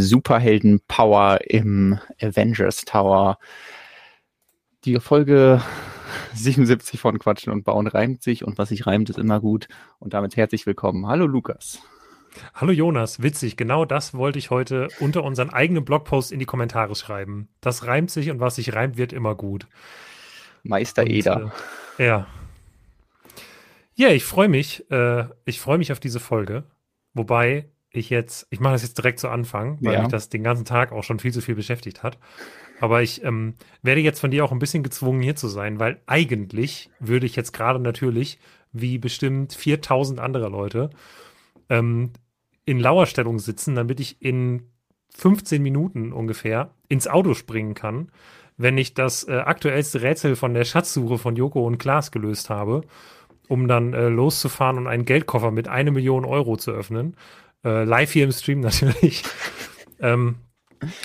Superhelden-Power im Avengers Tower. Die Folge 77 von Quatschen und Bauen reimt sich und was sich reimt, ist immer gut. Und damit herzlich willkommen. Hallo Lukas. Hallo Jonas, witzig, genau das wollte ich heute unter unseren eigenen Blogpost in die Kommentare schreiben. Das reimt sich und was sich reimt, wird immer gut. Meister und, Eder. Äh, ja. Ja, ich freue mich. Äh, ich freue mich auf diese Folge. Wobei ich jetzt, ich mache das jetzt direkt zu Anfang, weil ja. mich das den ganzen Tag auch schon viel zu viel beschäftigt hat. Aber ich ähm, werde jetzt von dir auch ein bisschen gezwungen, hier zu sein, weil eigentlich würde ich jetzt gerade natürlich, wie bestimmt 4000 andere Leute, ähm, in Lauerstellung sitzen, damit ich in 15 Minuten ungefähr ins Auto springen kann, wenn ich das äh, aktuellste Rätsel von der Schatzsuche von Joko und Klaas gelöst habe um dann äh, loszufahren und einen Geldkoffer mit eine Million Euro zu öffnen. Äh, live hier im Stream natürlich. ähm,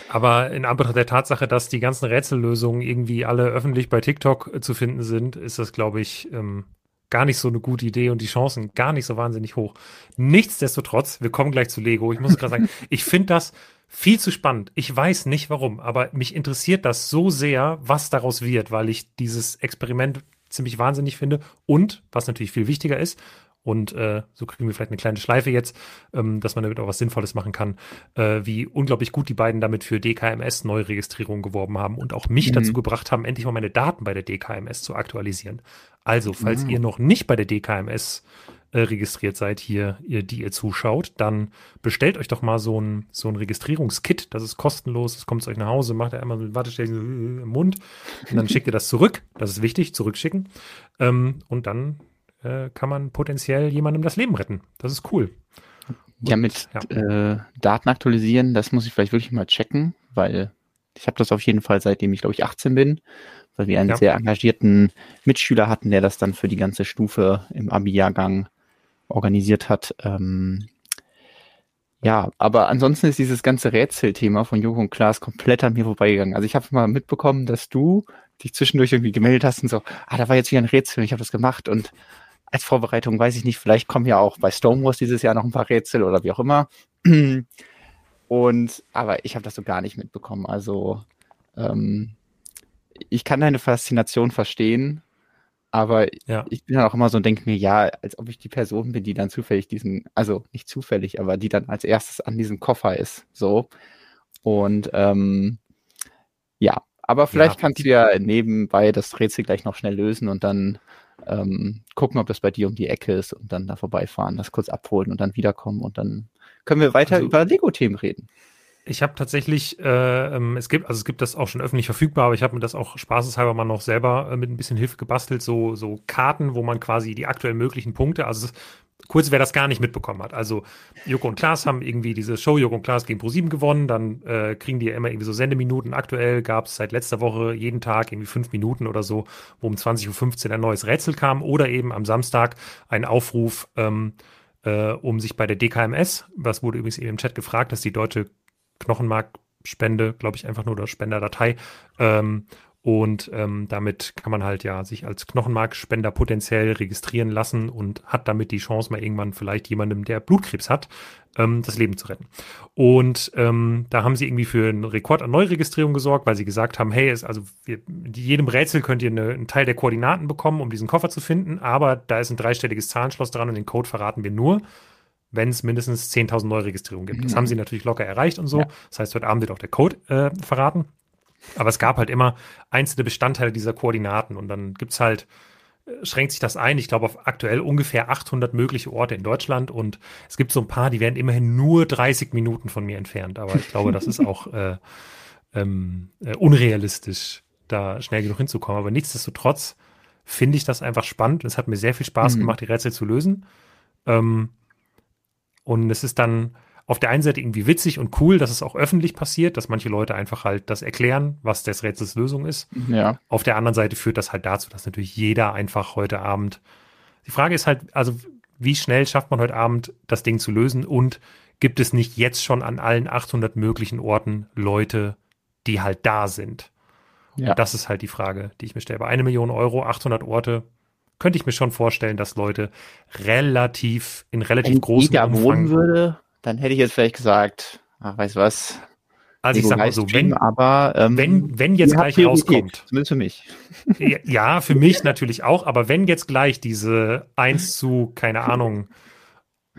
aber in Anbetracht der Tatsache, dass die ganzen Rätsellösungen irgendwie alle öffentlich bei TikTok äh, zu finden sind, ist das, glaube ich, ähm, gar nicht so eine gute Idee und die Chancen gar nicht so wahnsinnig hoch. Nichtsdestotrotz, wir kommen gleich zu Lego. Ich muss gerade sagen, ich finde das viel zu spannend. Ich weiß nicht warum, aber mich interessiert das so sehr, was daraus wird, weil ich dieses Experiment ziemlich wahnsinnig finde. Und, was natürlich viel wichtiger ist, und äh, so kriegen wir vielleicht eine kleine Schleife jetzt, ähm, dass man damit auch was Sinnvolles machen kann, äh, wie unglaublich gut die beiden damit für DKMS Neuregistrierung geworben haben und auch mich mhm. dazu gebracht haben, endlich mal meine Daten bei der DKMS zu aktualisieren. Also, falls mhm. ihr noch nicht bei der DKMS äh, registriert seid, hier, ihr, die ihr zuschaut, dann bestellt euch doch mal so ein, so ein Registrierungskit. Das ist kostenlos, es kommt zu euch nach Hause, macht ihr einmal so ein Warteständchen im Mund und dann schickt ihr das zurück. Das ist wichtig, zurückschicken. Ähm, und dann äh, kann man potenziell jemandem das Leben retten. Das ist cool. Und, ja, mit ja. Äh, Daten aktualisieren, das muss ich vielleicht wirklich mal checken, weil ich habe das auf jeden Fall seitdem ich glaube ich 18 bin, weil wir einen ja. sehr engagierten Mitschüler hatten, der das dann für die ganze Stufe im Abi-Jahrgang organisiert hat. Ähm, ja, aber ansonsten ist dieses ganze Rätselthema von Joko und Klaas komplett an mir vorbeigegangen. Also ich habe mal mitbekommen, dass du dich zwischendurch irgendwie gemeldet hast und so, ah, da war jetzt wieder ein Rätsel, ich habe das gemacht und als Vorbereitung weiß ich nicht, vielleicht kommen ja auch bei Stonewalls dieses Jahr noch ein paar Rätsel oder wie auch immer. Und aber ich habe das so gar nicht mitbekommen. Also ähm, ich kann deine Faszination verstehen, aber ja. ich bin dann auch immer so und denke mir, ja, als ob ich die Person bin, die dann zufällig diesen, also nicht zufällig, aber die dann als erstes an diesem Koffer ist. So. Und ähm, ja, aber vielleicht ja. kannst du ja nebenbei das Rätsel gleich noch schnell lösen und dann ähm, gucken, ob das bei dir um die Ecke ist und dann da vorbeifahren, das kurz abholen und dann wiederkommen und dann können wir weiter also, über Lego-Themen reden. Ich habe tatsächlich, äh, ähm, es gibt, also es gibt das auch schon öffentlich verfügbar, aber ich habe mir das auch spaßeshalber mal noch selber äh, mit ein bisschen Hilfe gebastelt, so, so Karten, wo man quasi die aktuell möglichen Punkte, also kurz, wer das gar nicht mitbekommen hat. Also Joko und Klaas haben irgendwie diese Show Joko und Klaas gegen ProSieben gewonnen, dann äh, kriegen die ja immer irgendwie so Sendeminuten. Aktuell gab es seit letzter Woche jeden Tag irgendwie fünf Minuten oder so, wo um 20.15 Uhr ein neues Rätsel kam oder eben am Samstag ein Aufruf, ähm, äh, um sich bei der DKMS, was wurde übrigens eben im Chat gefragt, dass die deutsche Knochenmarkspende, glaube ich, einfach nur oder Spenderdatei. Ähm, und ähm, damit kann man halt ja sich als Knochenmarkspender potenziell registrieren lassen und hat damit die Chance, mal irgendwann vielleicht jemandem, der Blutkrebs hat, ähm, das Leben zu retten. Und ähm, da haben sie irgendwie für einen Rekord an Neuregistrierung gesorgt, weil sie gesagt haben, hey, es, also wir, jedem Rätsel könnt ihr eine, einen Teil der Koordinaten bekommen, um diesen Koffer zu finden, aber da ist ein dreistelliges Zahlenschloss dran und den Code verraten wir nur, wenn es mindestens 10.000 Neuregistrierungen gibt. Das mhm. haben sie natürlich locker erreicht und so. Ja. Das heißt, heute Abend wird auch der Code äh, verraten. Aber es gab halt immer einzelne Bestandteile dieser Koordinaten und dann gibt es halt, äh, schränkt sich das ein, ich glaube auf aktuell ungefähr 800 mögliche Orte in Deutschland und es gibt so ein paar, die werden immerhin nur 30 Minuten von mir entfernt. Aber ich glaube, das ist auch äh, ähm, äh, unrealistisch, da schnell genug hinzukommen. Aber nichtsdestotrotz finde ich das einfach spannend. Es hat mir sehr viel Spaß mhm. gemacht, die Rätsel zu lösen. Ähm, und es ist dann auf der einen Seite irgendwie witzig und cool, dass es auch öffentlich passiert, dass manche Leute einfach halt das erklären, was des Rätsels Lösung ist. Ja. Auf der anderen Seite führt das halt dazu, dass natürlich jeder einfach heute Abend. Die Frage ist halt, also wie schnell schafft man heute Abend das Ding zu lösen und gibt es nicht jetzt schon an allen 800 möglichen Orten Leute, die halt da sind? Ja. Und das ist halt die Frage, die ich mir stelle. Bei eine Million Euro, 800 Orte, könnte ich mir schon vorstellen, dass Leute relativ in relativ Wenn großem Umfang wohnen würde, dann hätte ich jetzt vielleicht gesagt ach, weißt du was? Also ich sag mal so, wenn, aber, ähm, wenn, wenn jetzt gleich rauskommt. Zumindest für mich. Ja, für mich natürlich auch, aber wenn jetzt gleich diese 1 zu, keine Ahnung,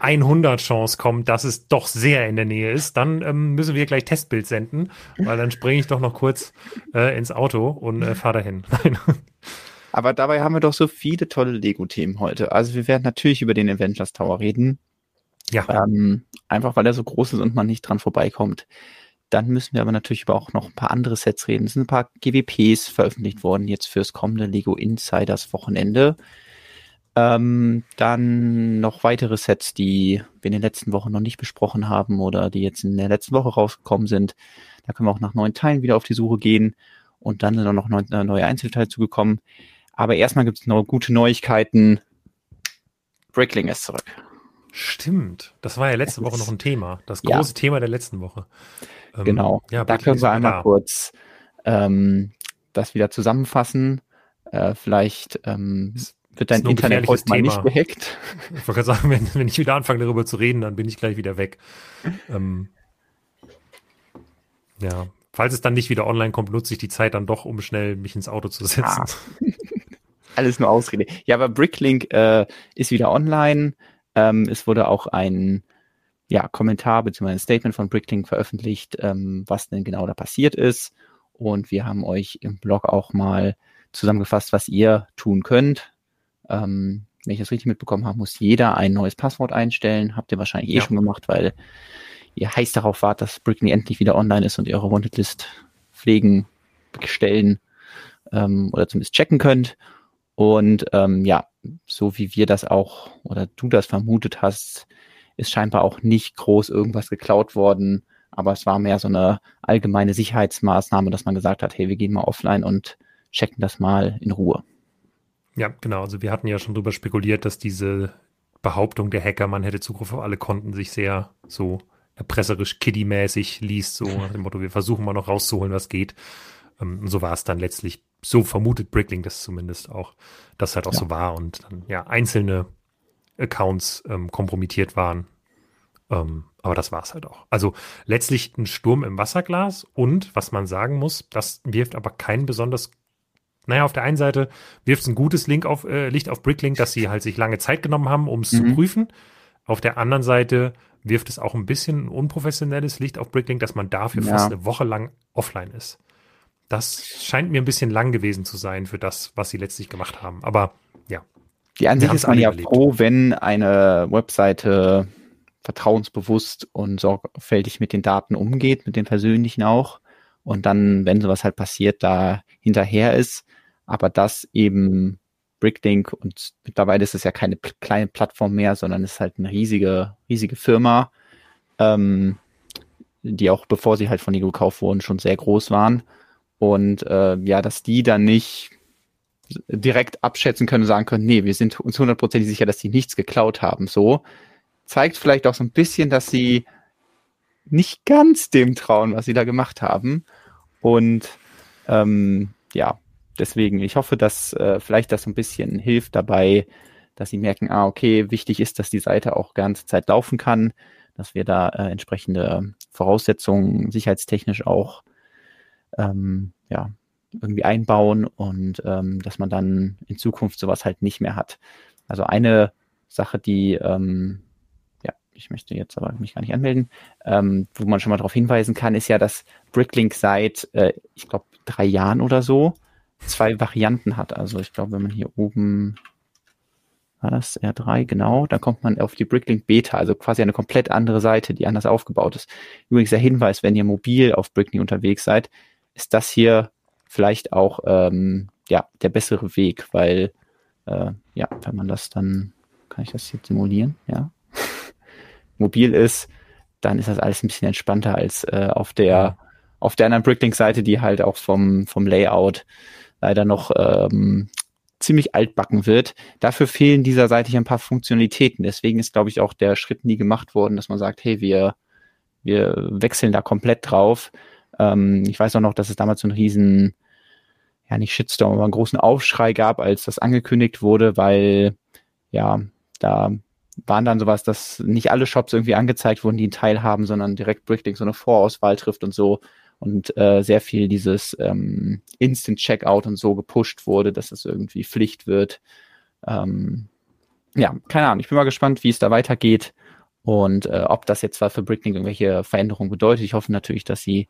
100 Chance kommt, dass es doch sehr in der Nähe ist, dann ähm, müssen wir gleich Testbild senden, weil dann springe ich doch noch kurz äh, ins Auto und äh, fahre dahin. Aber dabei haben wir doch so viele tolle Lego-Themen heute. Also wir werden natürlich über den Avengers Tower reden. Ja. Ähm, einfach weil er so groß ist und man nicht dran vorbeikommt. Dann müssen wir aber natürlich über auch noch ein paar andere Sets reden. Es sind ein paar GWPs veröffentlicht worden jetzt fürs kommende Lego Insiders Wochenende. Ähm, dann noch weitere Sets, die wir in den letzten Wochen noch nicht besprochen haben oder die jetzt in der letzten Woche rausgekommen sind. Da können wir auch nach neuen Teilen wieder auf die Suche gehen und dann sind auch noch neue, neue Einzelteile zugekommen. Aber erstmal gibt es noch gute Neuigkeiten. Brickling ist zurück. Stimmt. Das war ja letzte Woche noch ein Thema. Das große ja. Thema der letzten Woche. Ähm, genau. Ja, da können wir einmal da. kurz ähm, das wieder zusammenfassen. Äh, vielleicht ähm, wird dein Internet heute mal nicht gehackt? Ich wollte gerade sagen, wenn, wenn, ich wieder anfange, darüber zu reden, dann bin ich gleich wieder weg. Ähm, ja, falls es dann nicht wieder online kommt, nutze ich die Zeit dann doch, um schnell mich ins Auto zu setzen. Ah. Alles nur Ausrede. Ja, aber Bricklink äh, ist wieder online. Ähm, es wurde auch ein ja, Kommentar bzw. ein Statement von Bricklink veröffentlicht, ähm, was denn genau da passiert ist. Und wir haben euch im Blog auch mal zusammengefasst, was ihr tun könnt, ähm, wenn ich das richtig mitbekommen habe, muss jeder ein neues Passwort einstellen. Habt ihr wahrscheinlich eh ja. schon gemacht, weil ihr heiß darauf wart, dass Brickney endlich wieder online ist und ihr eure Wanted List pflegen, stellen ähm, oder zumindest checken könnt. Und ähm, ja, so wie wir das auch oder du das vermutet hast, ist scheinbar auch nicht groß irgendwas geklaut worden. Aber es war mehr so eine allgemeine Sicherheitsmaßnahme, dass man gesagt hat, hey, wir gehen mal offline und checken das mal in Ruhe. Ja, genau. Also wir hatten ja schon drüber spekuliert, dass diese Behauptung der Hacker, man hätte Zugriff auf alle Konten, sich sehr so erpresserisch kiddie-mäßig liest, so nach dem Motto, wir versuchen mal noch rauszuholen, was geht. Ähm, so war es dann letztlich, so vermutet Bricklink das zumindest auch, dass halt auch ja. so war und dann ja einzelne Accounts ähm, kompromittiert waren. Ähm, aber das war es halt auch. Also letztlich ein Sturm im Wasserglas und was man sagen muss, das wirft aber keinen besonders naja, auf der einen Seite wirft es ein gutes Link auf, äh, Licht auf Bricklink, dass sie halt sich lange Zeit genommen haben, um es mhm. zu prüfen. Auf der anderen Seite wirft es auch ein bisschen ein unprofessionelles Licht auf Bricklink, dass man dafür ja. fast eine Woche lang offline ist. Das scheint mir ein bisschen lang gewesen zu sein für das, was sie letztlich gemacht haben. Aber ja. Die Ansicht ist man ja überlebt. froh, wenn eine Webseite vertrauensbewusst und sorgfältig mit den Daten umgeht, mit den persönlichen auch. Und dann, wenn sowas halt passiert, da hinterher ist aber das eben Bricklink und mittlerweile ist es ja keine kleine Plattform mehr, sondern es ist halt eine riesige, riesige Firma, ähm, die auch bevor sie halt von Lego gekauft wurden, schon sehr groß waren. Und äh, ja, dass die dann nicht direkt abschätzen können und sagen können, nee, wir sind uns hundertprozentig sicher, dass die nichts geklaut haben. So zeigt vielleicht auch so ein bisschen, dass sie nicht ganz dem trauen, was sie da gemacht haben. Und ähm, ja, deswegen, ich hoffe, dass äh, vielleicht das so ein bisschen hilft dabei, dass sie merken, ah, okay, wichtig ist, dass die Seite auch ganze Zeit laufen kann, dass wir da äh, entsprechende Voraussetzungen sicherheitstechnisch auch ähm, ja, irgendwie einbauen und ähm, dass man dann in Zukunft sowas halt nicht mehr hat. Also eine Sache, die, ähm, ja, ich möchte jetzt aber mich gar nicht anmelden, ähm, wo man schon mal darauf hinweisen kann, ist ja, dass Bricklink seit, äh, ich glaube, drei Jahren oder so zwei Varianten hat. Also ich glaube, wenn man hier oben war das R3, genau, dann kommt man auf die Bricklink Beta, also quasi eine komplett andere Seite, die anders aufgebaut ist. Übrigens der Hinweis, wenn ihr mobil auf Bricklink unterwegs seid, ist das hier vielleicht auch ähm, ja, der bessere Weg, weil äh, ja, wenn man das dann, kann ich das jetzt simulieren, ja, mobil ist, dann ist das alles ein bisschen entspannter als äh, auf der auf der anderen Bricklink-Seite, die halt auch vom, vom Layout leider noch ähm, ziemlich altbacken wird. Dafür fehlen dieser Seite hier ein paar Funktionalitäten. Deswegen ist, glaube ich, auch der Schritt nie gemacht worden, dass man sagt, hey, wir, wir wechseln da komplett drauf. Ähm, ich weiß auch noch, dass es damals so einen riesen, ja nicht Shitstorm, aber einen großen Aufschrei gab, als das angekündigt wurde, weil ja, da waren dann sowas, dass nicht alle Shops irgendwie angezeigt wurden, die einen Teil haben, sondern direkt Bricklink so eine Vorauswahl trifft und so und äh, sehr viel dieses ähm, Instant Checkout und so gepusht wurde, dass es irgendwie Pflicht wird. Ähm, ja, keine Ahnung. Ich bin mal gespannt, wie es da weitergeht und äh, ob das jetzt zwar für Bricklink irgendwelche Veränderungen bedeutet. Ich hoffe natürlich, dass sie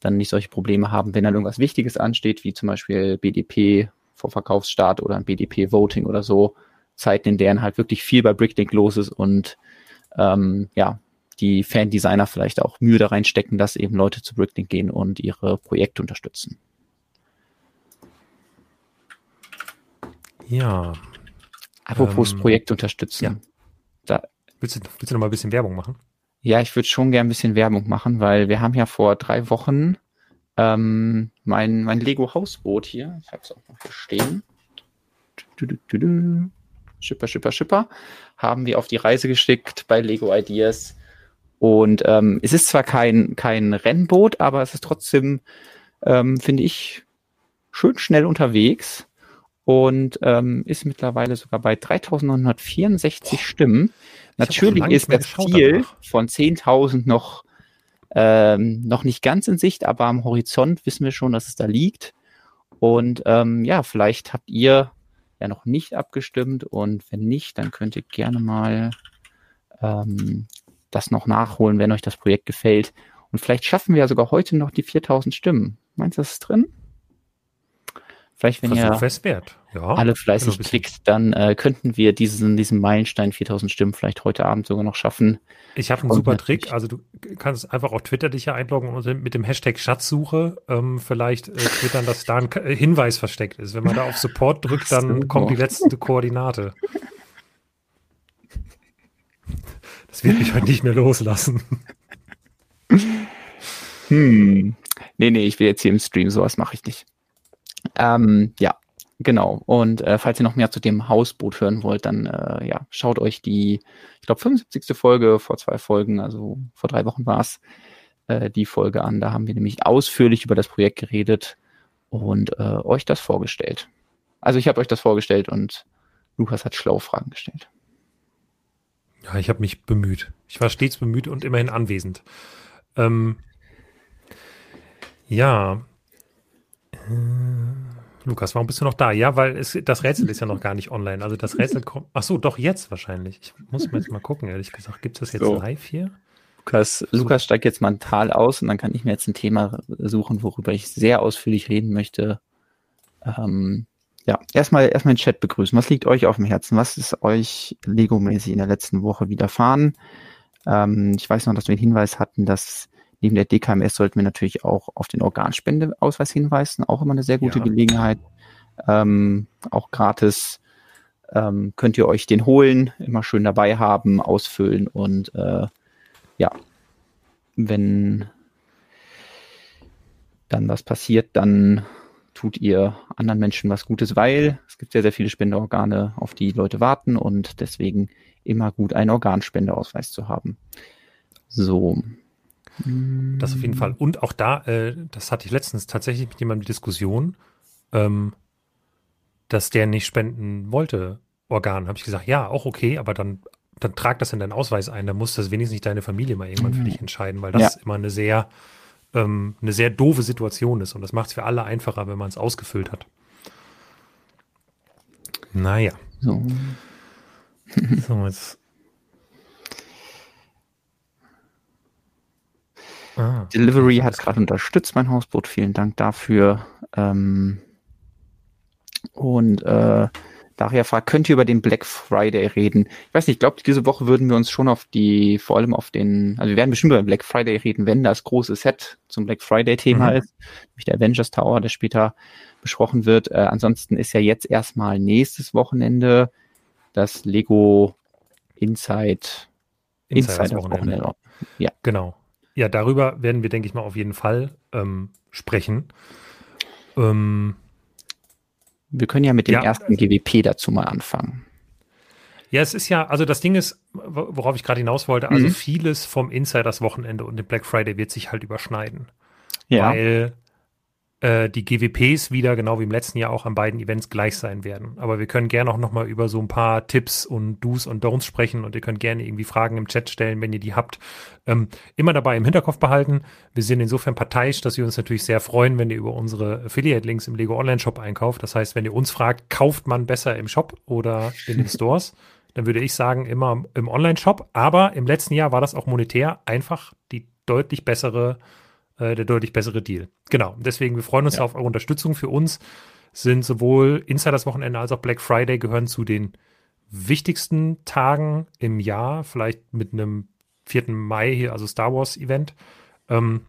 dann nicht solche Probleme haben, wenn dann irgendwas Wichtiges ansteht, wie zum Beispiel BDP vor Verkaufsstart oder ein BDP-Voting oder so. Zeiten, in deren halt wirklich viel bei Bricklink los ist und ähm, ja, die Fan-Designer vielleicht auch Mühe da reinstecken, dass eben Leute zu Bricklink gehen und ihre Projekte unterstützen. Ja. Apropos ähm, Projekt unterstützen. Ja. Da, willst, du, willst du noch mal ein bisschen Werbung machen? Ja, ich würde schon gern ein bisschen Werbung machen, weil wir haben ja vor drei Wochen ähm, mein, mein Lego Hausboot hier, ich habe es auch noch hier stehen. Schipper, Schipper, Schipper, haben wir auf die Reise geschickt bei Lego Ideas. Und ähm, es ist zwar kein, kein Rennboot, aber es ist trotzdem, ähm, finde ich, schön schnell unterwegs und ähm, ist mittlerweile sogar bei 3964 Stimmen. Natürlich ist das Ziel danach. von 10.000 noch, ähm, noch nicht ganz in Sicht, aber am Horizont wissen wir schon, dass es da liegt. Und ähm, ja, vielleicht habt ihr ja noch nicht abgestimmt und wenn nicht, dann könnt ihr gerne mal ähm, das noch nachholen, wenn euch das Projekt gefällt. Und vielleicht schaffen wir ja sogar heute noch die 4000 Stimmen. Meinst du, das ist drin? Vielleicht, wenn Versuch ihr wert. Ja, alle fleißig klickt, dann äh, könnten wir diesen, diesen Meilenstein 4000 Stimmen vielleicht heute Abend sogar noch schaffen. Ich habe einen super Trick. Also du kannst einfach auf Twitter dich ja einloggen und mit dem Hashtag Schatzsuche ähm, vielleicht äh, twittern, dass da ein äh, Hinweis versteckt ist. Wenn man da auf Support drückt, dann kommt die letzte Koordinate. Das wird mich heute nicht mehr loslassen. Hm. Nee, nee, ich will jetzt hier im Stream, sowas mache ich nicht. Ähm, ja, genau. Und äh, falls ihr noch mehr zu dem Hausboot hören wollt, dann äh, ja, schaut euch die, ich glaube, 75. Folge vor zwei Folgen, also vor drei Wochen war es, äh, die Folge an. Da haben wir nämlich ausführlich über das Projekt geredet und äh, euch das vorgestellt. Also ich habe euch das vorgestellt und Lukas hat schlaue Fragen gestellt. Ja, ich habe mich bemüht. Ich war stets bemüht und immerhin anwesend. Ähm, ja, Lukas, warum bist du noch da? Ja, weil es, das Rätsel ist ja noch gar nicht online. Also das Rätsel kommt. Ach so, doch jetzt wahrscheinlich. Ich muss mir jetzt mal gucken, ehrlich gesagt. Gibt es das jetzt so. live hier? Lukas, so. Lukas steigt jetzt mental aus und dann kann ich mir jetzt ein Thema suchen, worüber ich sehr ausführlich reden möchte. Ähm, ja, erstmal erstmal den Chat begrüßen. Was liegt euch auf dem Herzen? Was ist euch Lego-mäßig in der letzten Woche widerfahren? Ähm, ich weiß noch, dass wir den Hinweis hatten, dass Neben der DKMS sollten wir natürlich auch auf den Organspendeausweis hinweisen, auch immer eine sehr gute ja. Gelegenheit. Ähm, auch gratis ähm, könnt ihr euch den holen, immer schön dabei haben, ausfüllen und äh, ja, wenn dann was passiert, dann tut ihr anderen Menschen was Gutes, weil es gibt sehr, sehr viele Spendeorgane, auf die Leute warten und deswegen immer gut einen Organspendeausweis zu haben. So, das auf jeden Fall. Und auch da, äh, das hatte ich letztens tatsächlich mit jemandem die Diskussion, ähm, dass der nicht spenden wollte, Organ. Habe ich gesagt, ja, auch okay, aber dann, dann trag das in deinen Ausweis ein. Dann muss das wenigstens nicht deine Familie mal irgendwann für mhm. dich entscheiden, weil das ja. immer eine sehr, ähm, eine sehr doofe Situation ist. Und das macht es für alle einfacher, wenn man es ausgefüllt hat. Naja. So. so, jetzt Ah, Delivery hat gerade unterstützt, mein Hausboot. Vielen Dank dafür. Ähm, und äh, Daria fragt, könnt ihr über den Black Friday reden? Ich weiß nicht, ich glaube, diese Woche würden wir uns schon auf die, vor allem auf den, also wir werden bestimmt über den Black Friday reden, wenn das große Set zum Black Friday-Thema mhm. ist, nämlich der Avengers Tower, der später besprochen wird. Äh, ansonsten ist ja jetzt erstmal nächstes Wochenende das Lego Inside, Inside, Inside Wochenende. Wochenende. Ja. Genau. Ja, darüber werden wir, denke ich mal, auf jeden Fall ähm, sprechen. Ähm, wir können ja mit dem ja, ersten GWP dazu mal anfangen. Ja, es ist ja, also das Ding ist, worauf ich gerade hinaus wollte, also mhm. vieles vom Insiders Wochenende und dem Black Friday wird sich halt überschneiden. Ja. Weil äh, die GWPs wieder, genau wie im letzten Jahr, auch an beiden Events gleich sein werden. Aber wir können gerne auch nochmal über so ein paar Tipps und Do's und Don'ts sprechen und ihr könnt gerne irgendwie Fragen im Chat stellen, wenn ihr die habt. Ähm, immer dabei im Hinterkopf behalten. Wir sind insofern parteiisch, dass wir uns natürlich sehr freuen, wenn ihr über unsere Affiliate-Links im Lego Online-Shop einkauft. Das heißt, wenn ihr uns fragt, kauft man besser im Shop oder in den Stores? dann würde ich sagen, immer im Online-Shop. Aber im letzten Jahr war das auch monetär einfach die deutlich bessere äh, der deutlich bessere Deal. Genau. Deswegen, wir freuen uns ja. auf eure Unterstützung. Für uns sind sowohl Insiders Wochenende als auch Black Friday gehören zu den wichtigsten Tagen im Jahr, vielleicht mit einem 4. Mai hier, also Star Wars Event. Ähm,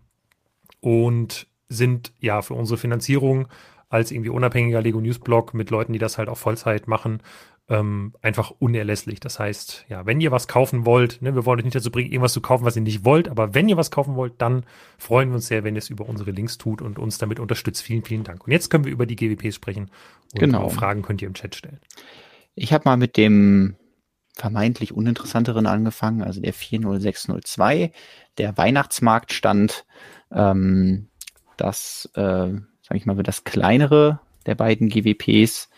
und sind ja für unsere Finanzierung als irgendwie unabhängiger Lego News Blog mit Leuten, die das halt auch Vollzeit machen, ähm, einfach unerlässlich. Das heißt, ja, wenn ihr was kaufen wollt, ne, wir wollen euch nicht dazu bringen, irgendwas zu kaufen, was ihr nicht wollt, aber wenn ihr was kaufen wollt, dann freuen wir uns sehr, wenn ihr es über unsere Links tut und uns damit unterstützt. Vielen, vielen Dank. Und jetzt können wir über die GWPs sprechen und genau. Fragen könnt ihr im Chat stellen. Ich habe mal mit dem vermeintlich uninteressanteren angefangen, also der 40602, der Weihnachtsmarktstand, ähm, das, äh, sage ich mal, wird das kleinere der beiden GWPs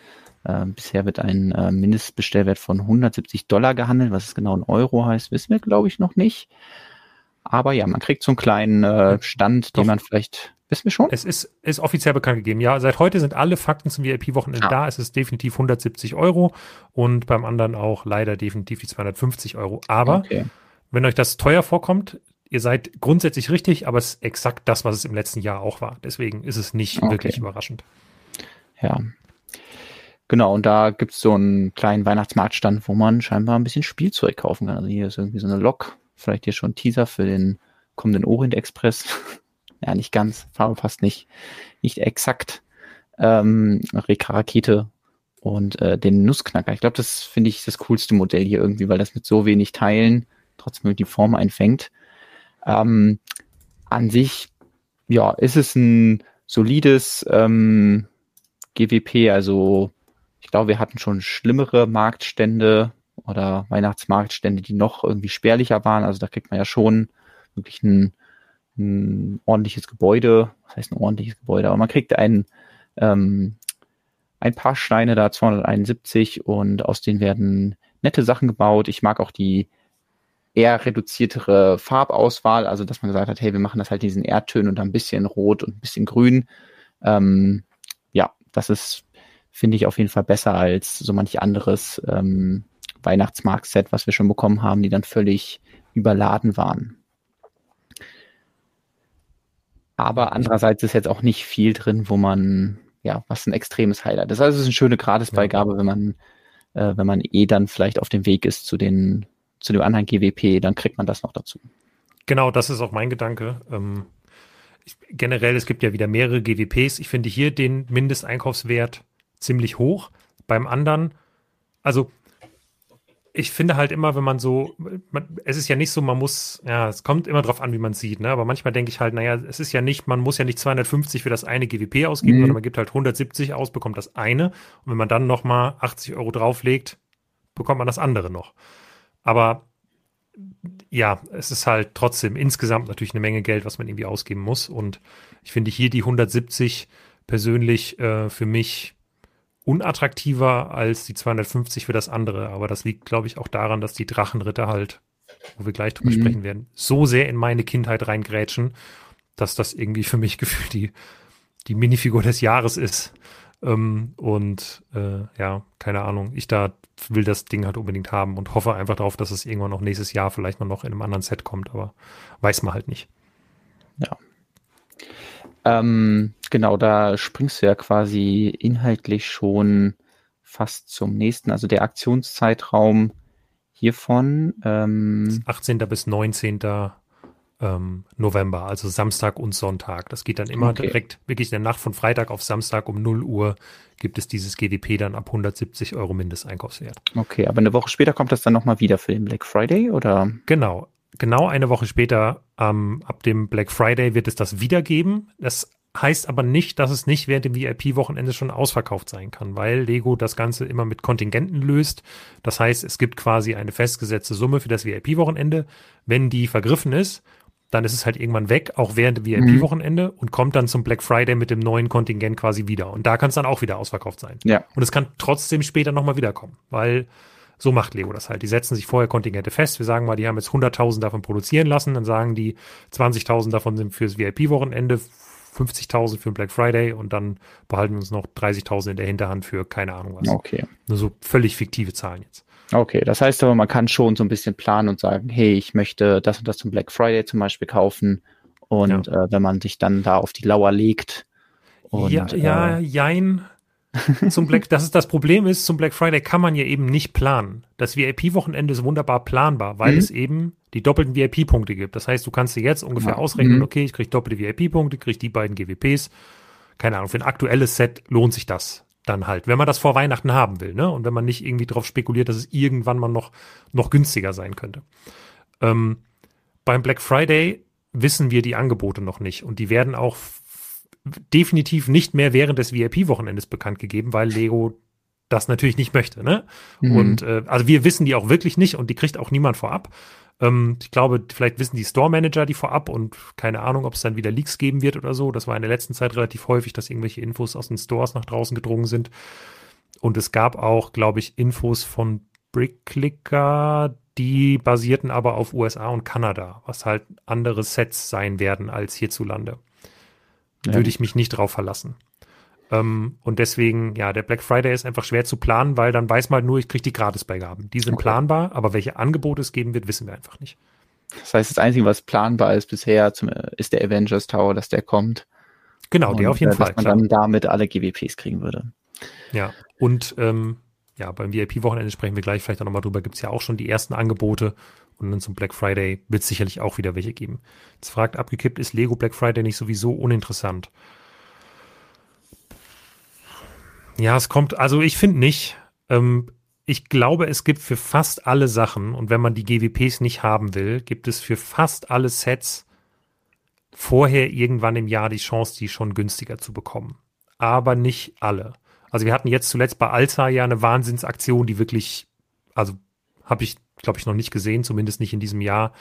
äh, bisher wird ein äh, Mindestbestellwert von 170 Dollar gehandelt. Was es genau in Euro heißt, wissen wir, glaube ich, noch nicht. Aber ja, man kriegt so einen kleinen äh, Stand, den man vielleicht, wissen wir schon? Es ist, ist offiziell bekannt gegeben. Ja, seit heute sind alle Fakten zum VIP-Wochenende ah. da. Es ist definitiv 170 Euro und beim anderen auch leider definitiv die 250 Euro. Aber okay. wenn euch das teuer vorkommt, ihr seid grundsätzlich richtig, aber es ist exakt das, was es im letzten Jahr auch war. Deswegen ist es nicht okay. wirklich überraschend. Ja, Genau, und da gibt's so einen kleinen Weihnachtsmarktstand, wo man scheinbar ein bisschen Spielzeug kaufen kann. Also hier ist irgendwie so eine Lok, vielleicht hier schon ein Teaser für den kommenden Orient Express. ja, nicht ganz, Farbe fast nicht, nicht exakt. Ähm, Reka-Rakete und äh, den Nussknacker. Ich glaube, das finde ich das coolste Modell hier irgendwie, weil das mit so wenig Teilen trotzdem die Form einfängt. Ähm, an sich, ja, ist es ein solides ähm, GWP, also ich glaube, wir hatten schon schlimmere Marktstände oder Weihnachtsmarktstände, die noch irgendwie spärlicher waren. Also da kriegt man ja schon wirklich ein, ein ordentliches Gebäude. Was heißt ein ordentliches Gebäude? Aber man kriegt ein, ähm, ein paar Steine da, 271 und aus denen werden nette Sachen gebaut. Ich mag auch die eher reduziertere Farbauswahl, also dass man gesagt hat, hey, wir machen das halt diesen Erdtönen und ein bisschen rot und ein bisschen grün. Ähm, ja, das ist finde ich auf jeden Fall besser als so manch anderes ähm, Weihnachtsmarkt-Set, was wir schon bekommen haben, die dann völlig überladen waren. Aber andererseits ist jetzt auch nicht viel drin, wo man, ja, was ein extremes Highlight ist. Also es ist eine schöne Gratisbeigabe, wenn man, äh, wenn man eh dann vielleicht auf dem Weg ist zu den, zu dem anderen GWP, dann kriegt man das noch dazu. Genau, das ist auch mein Gedanke. Ähm, ich, generell, es gibt ja wieder mehrere GWPs. Ich finde hier den Mindesteinkaufswert ziemlich hoch. Beim anderen, also ich finde halt immer, wenn man so, man, es ist ja nicht so, man muss, ja, es kommt immer drauf an, wie man sieht, ne? Aber manchmal denke ich halt, naja, es ist ja nicht, man muss ja nicht 250 für das eine GWP ausgeben, mhm. sondern man gibt halt 170 aus, bekommt das eine. Und wenn man dann nochmal 80 Euro drauflegt, bekommt man das andere noch. Aber ja, es ist halt trotzdem insgesamt natürlich eine Menge Geld, was man irgendwie ausgeben muss. Und ich finde hier die 170 persönlich äh, für mich unattraktiver als die 250 für das andere. Aber das liegt, glaube ich, auch daran, dass die Drachenritter halt, wo wir gleich drüber mhm. sprechen werden, so sehr in meine Kindheit reingrätschen, dass das irgendwie für mich gefühlt die, die Minifigur des Jahres ist. Ähm, und äh, ja, keine Ahnung, ich da will das Ding halt unbedingt haben und hoffe einfach darauf, dass es irgendwann noch nächstes Jahr vielleicht mal noch in einem anderen Set kommt, aber weiß man halt nicht. Ja, ähm, genau, da springst du ja quasi inhaltlich schon fast zum nächsten. Also der Aktionszeitraum hiervon. Ähm, 18. bis 19. Ähm, November, also Samstag und Sonntag. Das geht dann immer okay. direkt, wirklich in der Nacht von Freitag auf Samstag um 0 Uhr gibt es dieses GDP dann ab 170 Euro Mindesteinkaufswert. Okay, aber eine Woche später kommt das dann nochmal wieder für den Black Friday, oder? Genau genau eine Woche später, ähm, ab dem Black Friday, wird es das wiedergeben. Das heißt aber nicht, dass es nicht während dem VIP-Wochenende schon ausverkauft sein kann, weil Lego das Ganze immer mit Kontingenten löst. Das heißt, es gibt quasi eine festgesetzte Summe für das VIP-Wochenende. Wenn die vergriffen ist, dann ist es halt irgendwann weg, auch während VIP-Wochenende mhm. und kommt dann zum Black Friday mit dem neuen Kontingent quasi wieder. Und da kann es dann auch wieder ausverkauft sein. Ja. Und es kann trotzdem später nochmal wiederkommen, weil so macht Lego das halt. Die setzen sich vorher Kontingente fest. Wir sagen mal, die haben jetzt 100.000 davon produzieren lassen. Dann sagen die, 20.000 davon sind fürs VIP-Wochenende, 50.000 für den Black Friday und dann behalten wir uns noch 30.000 in der Hinterhand für keine Ahnung was. Okay. Nur so völlig fiktive Zahlen jetzt. Okay, das heißt aber, man kann schon so ein bisschen planen und sagen, hey, ich möchte das und das zum Black Friday zum Beispiel kaufen. Und ja. äh, wenn man sich dann da auf die Lauer legt. Und, ja, ja, äh, jein. zum Black, das ist das Problem ist, zum Black Friday kann man ja eben nicht planen. Das VIP-Wochenende ist wunderbar planbar, weil mhm. es eben die doppelten VIP-Punkte gibt. Das heißt, du kannst dir jetzt ungefähr ja. ausrechnen, mhm. okay, ich kriege doppelte VIP-Punkte, kriege die beiden GWPs. Keine Ahnung, für ein aktuelles Set lohnt sich das dann halt, wenn man das vor Weihnachten haben will, ne? Und wenn man nicht irgendwie darauf spekuliert, dass es irgendwann mal noch, noch günstiger sein könnte. Ähm, beim Black Friday wissen wir die Angebote noch nicht und die werden auch definitiv nicht mehr während des VIP-Wochenendes bekannt gegeben, weil Lego das natürlich nicht möchte, ne? Mhm. Und äh, also wir wissen die auch wirklich nicht und die kriegt auch niemand vorab. Ähm, ich glaube, vielleicht wissen die Store Manager die vorab und keine Ahnung, ob es dann wieder Leaks geben wird oder so. Das war in der letzten Zeit relativ häufig, dass irgendwelche Infos aus den Stores nach draußen gedrungen sind. Und es gab auch, glaube ich, Infos von Brickclicker, die basierten aber auf USA und Kanada, was halt andere Sets sein werden als hierzulande. Ja. Würde ich mich nicht drauf verlassen. Ähm, und deswegen, ja, der Black Friday ist einfach schwer zu planen, weil dann weiß man halt nur, ich kriege die Gratisbeigaben. Die sind okay. planbar, aber welche Angebote es geben wird, wissen wir einfach nicht. Das heißt, das Einzige, was planbar ist bisher, zum, ist der Avengers Tower, dass der kommt. Genau, und, der auf jeden äh, Fall. Dass man klar. dann damit alle GWPs kriegen würde. Ja, und ähm, ja, beim VIP-Wochenende sprechen wir gleich vielleicht auch nochmal drüber, gibt es ja auch schon die ersten Angebote und dann zum Black Friday wird es sicherlich auch wieder welche geben. Jetzt fragt abgekippt, ist Lego Black Friday nicht sowieso uninteressant? Ja, es kommt, also ich finde nicht. Ähm, ich glaube, es gibt für fast alle Sachen, und wenn man die GWPs nicht haben will, gibt es für fast alle Sets vorher irgendwann im Jahr die Chance, die schon günstiger zu bekommen. Aber nicht alle. Also wir hatten jetzt zuletzt bei Alza ja eine Wahnsinnsaktion, die wirklich, also habe ich, glaube ich, noch nicht gesehen, zumindest nicht in diesem Jahr,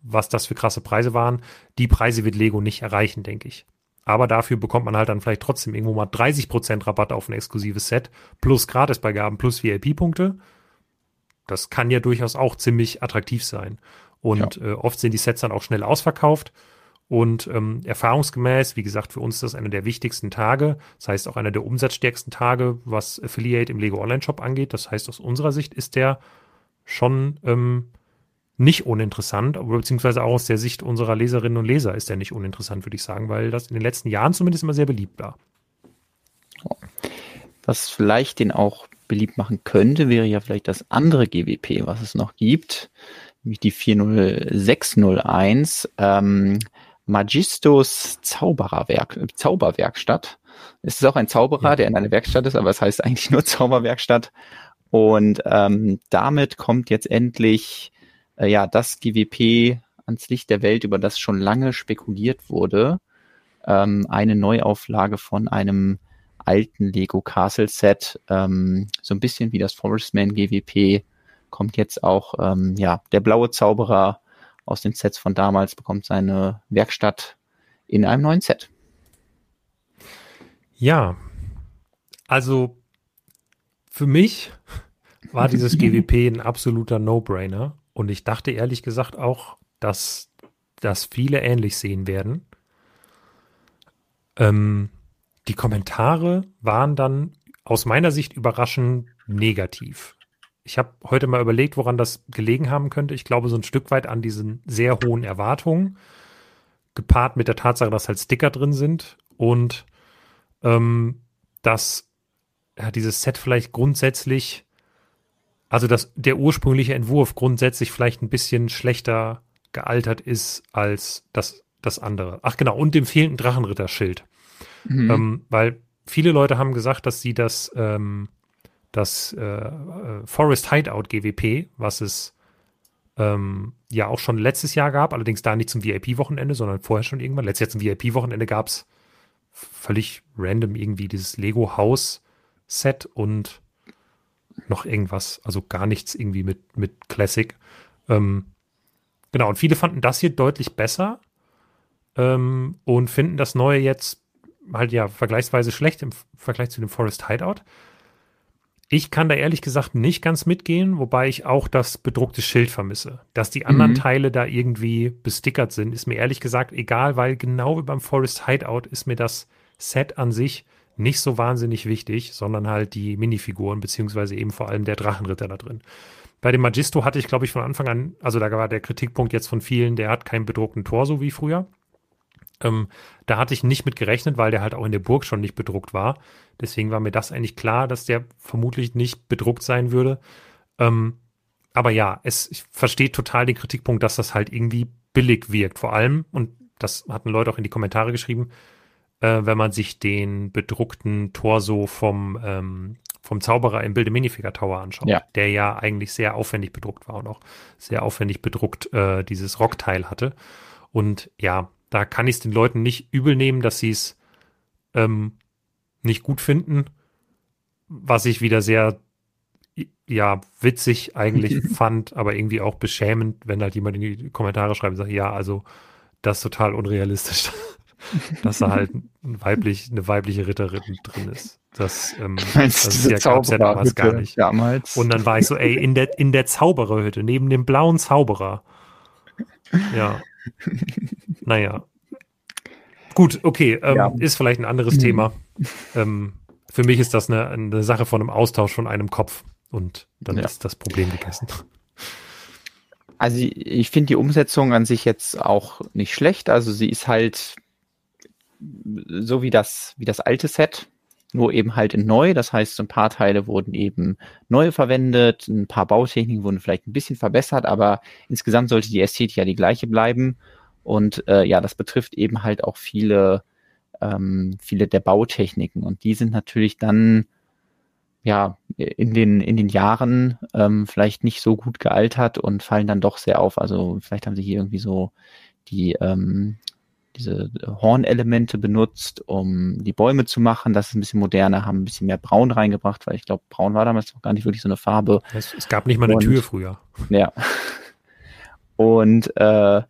was das für krasse Preise waren. Die Preise wird Lego nicht erreichen, denke ich. Aber dafür bekommt man halt dann vielleicht trotzdem irgendwo mal 30% Rabatt auf ein exklusives Set plus Gratisbeigaben plus VIP-Punkte. Das kann ja durchaus auch ziemlich attraktiv sein. Und ja. äh, oft sind die Sets dann auch schnell ausverkauft. Und ähm, erfahrungsgemäß, wie gesagt, für uns ist das einer der wichtigsten Tage. Das heißt auch einer der umsatzstärksten Tage, was Affiliate im Lego Online Shop angeht. Das heißt, aus unserer Sicht ist der schon ähm, nicht uninteressant, aber beziehungsweise auch aus der Sicht unserer Leserinnen und Leser ist er nicht uninteressant, würde ich sagen, weil das in den letzten Jahren zumindest immer sehr beliebt war. Was vielleicht den auch beliebt machen könnte, wäre ja vielleicht das andere GWP, was es noch gibt, nämlich die 40601, ähm, Magistos Zaubererwerk, Zauberwerkstatt. Es ist auch ein Zauberer, ja. der in einer Werkstatt ist, aber es heißt eigentlich nur Zauberwerkstatt. Und ähm, damit kommt jetzt endlich äh, ja das GWP ans Licht der Welt, über das schon lange spekuliert wurde. Ähm, eine Neuauflage von einem alten Lego Castle Set, ähm, so ein bisschen wie das Forestman GWP, kommt jetzt auch, ähm, ja, der blaue Zauberer aus den Sets von damals bekommt seine Werkstatt in einem neuen Set. Ja, also für mich war dieses GWP ein absoluter No-Brainer. Und ich dachte ehrlich gesagt auch, dass das viele ähnlich sehen werden. Ähm, die Kommentare waren dann aus meiner Sicht überraschend negativ. Ich habe heute mal überlegt, woran das gelegen haben könnte. Ich glaube, so ein Stück weit an diesen sehr hohen Erwartungen, gepaart mit der Tatsache, dass halt Sticker drin sind und ähm, dass ja, dieses Set vielleicht grundsätzlich also dass der ursprüngliche Entwurf grundsätzlich vielleicht ein bisschen schlechter gealtert ist als das, das andere. Ach genau, und dem fehlenden Drachenritterschild. Mhm. Ähm, weil viele Leute haben gesagt, dass sie das, ähm, das äh, äh Forest Hideout GWP, was es ähm, ja auch schon letztes Jahr gab, allerdings da nicht zum VIP-Wochenende, sondern vorher schon irgendwann. Letztes Jahr zum VIP-Wochenende gab es völlig random irgendwie dieses Lego-Haus-Set und noch irgendwas, also gar nichts irgendwie mit, mit Classic. Ähm, genau, und viele fanden das hier deutlich besser. ähm, und finden das neue jetzt halt ja vergleichsweise schlecht im Vergleich zu dem Forest Hideout. Ich kann da ehrlich gesagt nicht ganz mitgehen, wobei ich auch das bedruckte Schild vermisse. Dass die anderen mhm. Teile da irgendwie bestickert sind, ist mir ehrlich gesagt egal, weil genau wie beim Forest Hideout ist mir das Set an sich nicht so wahnsinnig wichtig, sondern halt die Minifiguren, beziehungsweise eben vor allem der Drachenritter da drin. Bei dem Magisto hatte ich, glaube ich, von Anfang an, also da war der Kritikpunkt jetzt von vielen, der hat keinen bedruckten Tor, so wie früher. Ähm, da hatte ich nicht mit gerechnet, weil der halt auch in der Burg schon nicht bedruckt war. Deswegen war mir das eigentlich klar, dass der vermutlich nicht bedruckt sein würde. Ähm, aber ja, es, ich verstehe total den Kritikpunkt, dass das halt irgendwie billig wirkt. Vor allem, und das hatten Leute auch in die Kommentare geschrieben, äh, wenn man sich den bedruckten Torso vom, ähm, vom Zauberer im Bilde Minifigure Tower anschaut, ja. der ja eigentlich sehr aufwendig bedruckt war und auch sehr aufwendig bedruckt äh, dieses Rockteil hatte. Und ja, da kann ich es den Leuten nicht übel nehmen, dass sie es ähm, nicht gut finden, was ich wieder sehr ja, witzig eigentlich fand, aber irgendwie auch beschämend, wenn halt jemand in die Kommentare schreibt und sagt, ja, also das ist total unrealistisch. dass da halt ein weiblich, eine weibliche Ritterin drin ist. Das, ähm, das ist ja, gab's ja damals gar nicht. Damals. Und dann war ich so, ey, in der, in der Zaubererhütte, neben dem blauen Zauberer. Ja. naja. Gut, okay, ähm, ja. ist vielleicht ein anderes mhm. Thema. Ähm, für mich ist das eine, eine Sache von einem Austausch von einem Kopf und dann ja. ist das Problem gegessen. Also ich finde die Umsetzung an sich jetzt auch nicht schlecht. Also sie ist halt so wie das, wie das alte Set, nur eben halt in neu. Das heißt, ein paar Teile wurden eben neu verwendet, ein paar Bautechniken wurden vielleicht ein bisschen verbessert, aber insgesamt sollte die Ästhetik ja die gleiche bleiben. Und äh, ja, das betrifft eben halt auch viele, ähm, viele der Bautechniken. Und die sind natürlich dann ja in den in den Jahren ähm, vielleicht nicht so gut gealtert und fallen dann doch sehr auf. Also vielleicht haben sie hier irgendwie so die ähm, diese Hornelemente benutzt, um die Bäume zu machen. Das ist ein bisschen moderner, haben ein bisschen mehr Braun reingebracht, weil ich glaube, Braun war damals noch gar nicht wirklich so eine Farbe. Es, es gab nicht mal eine Und, Tür früher. Ja. Und äh,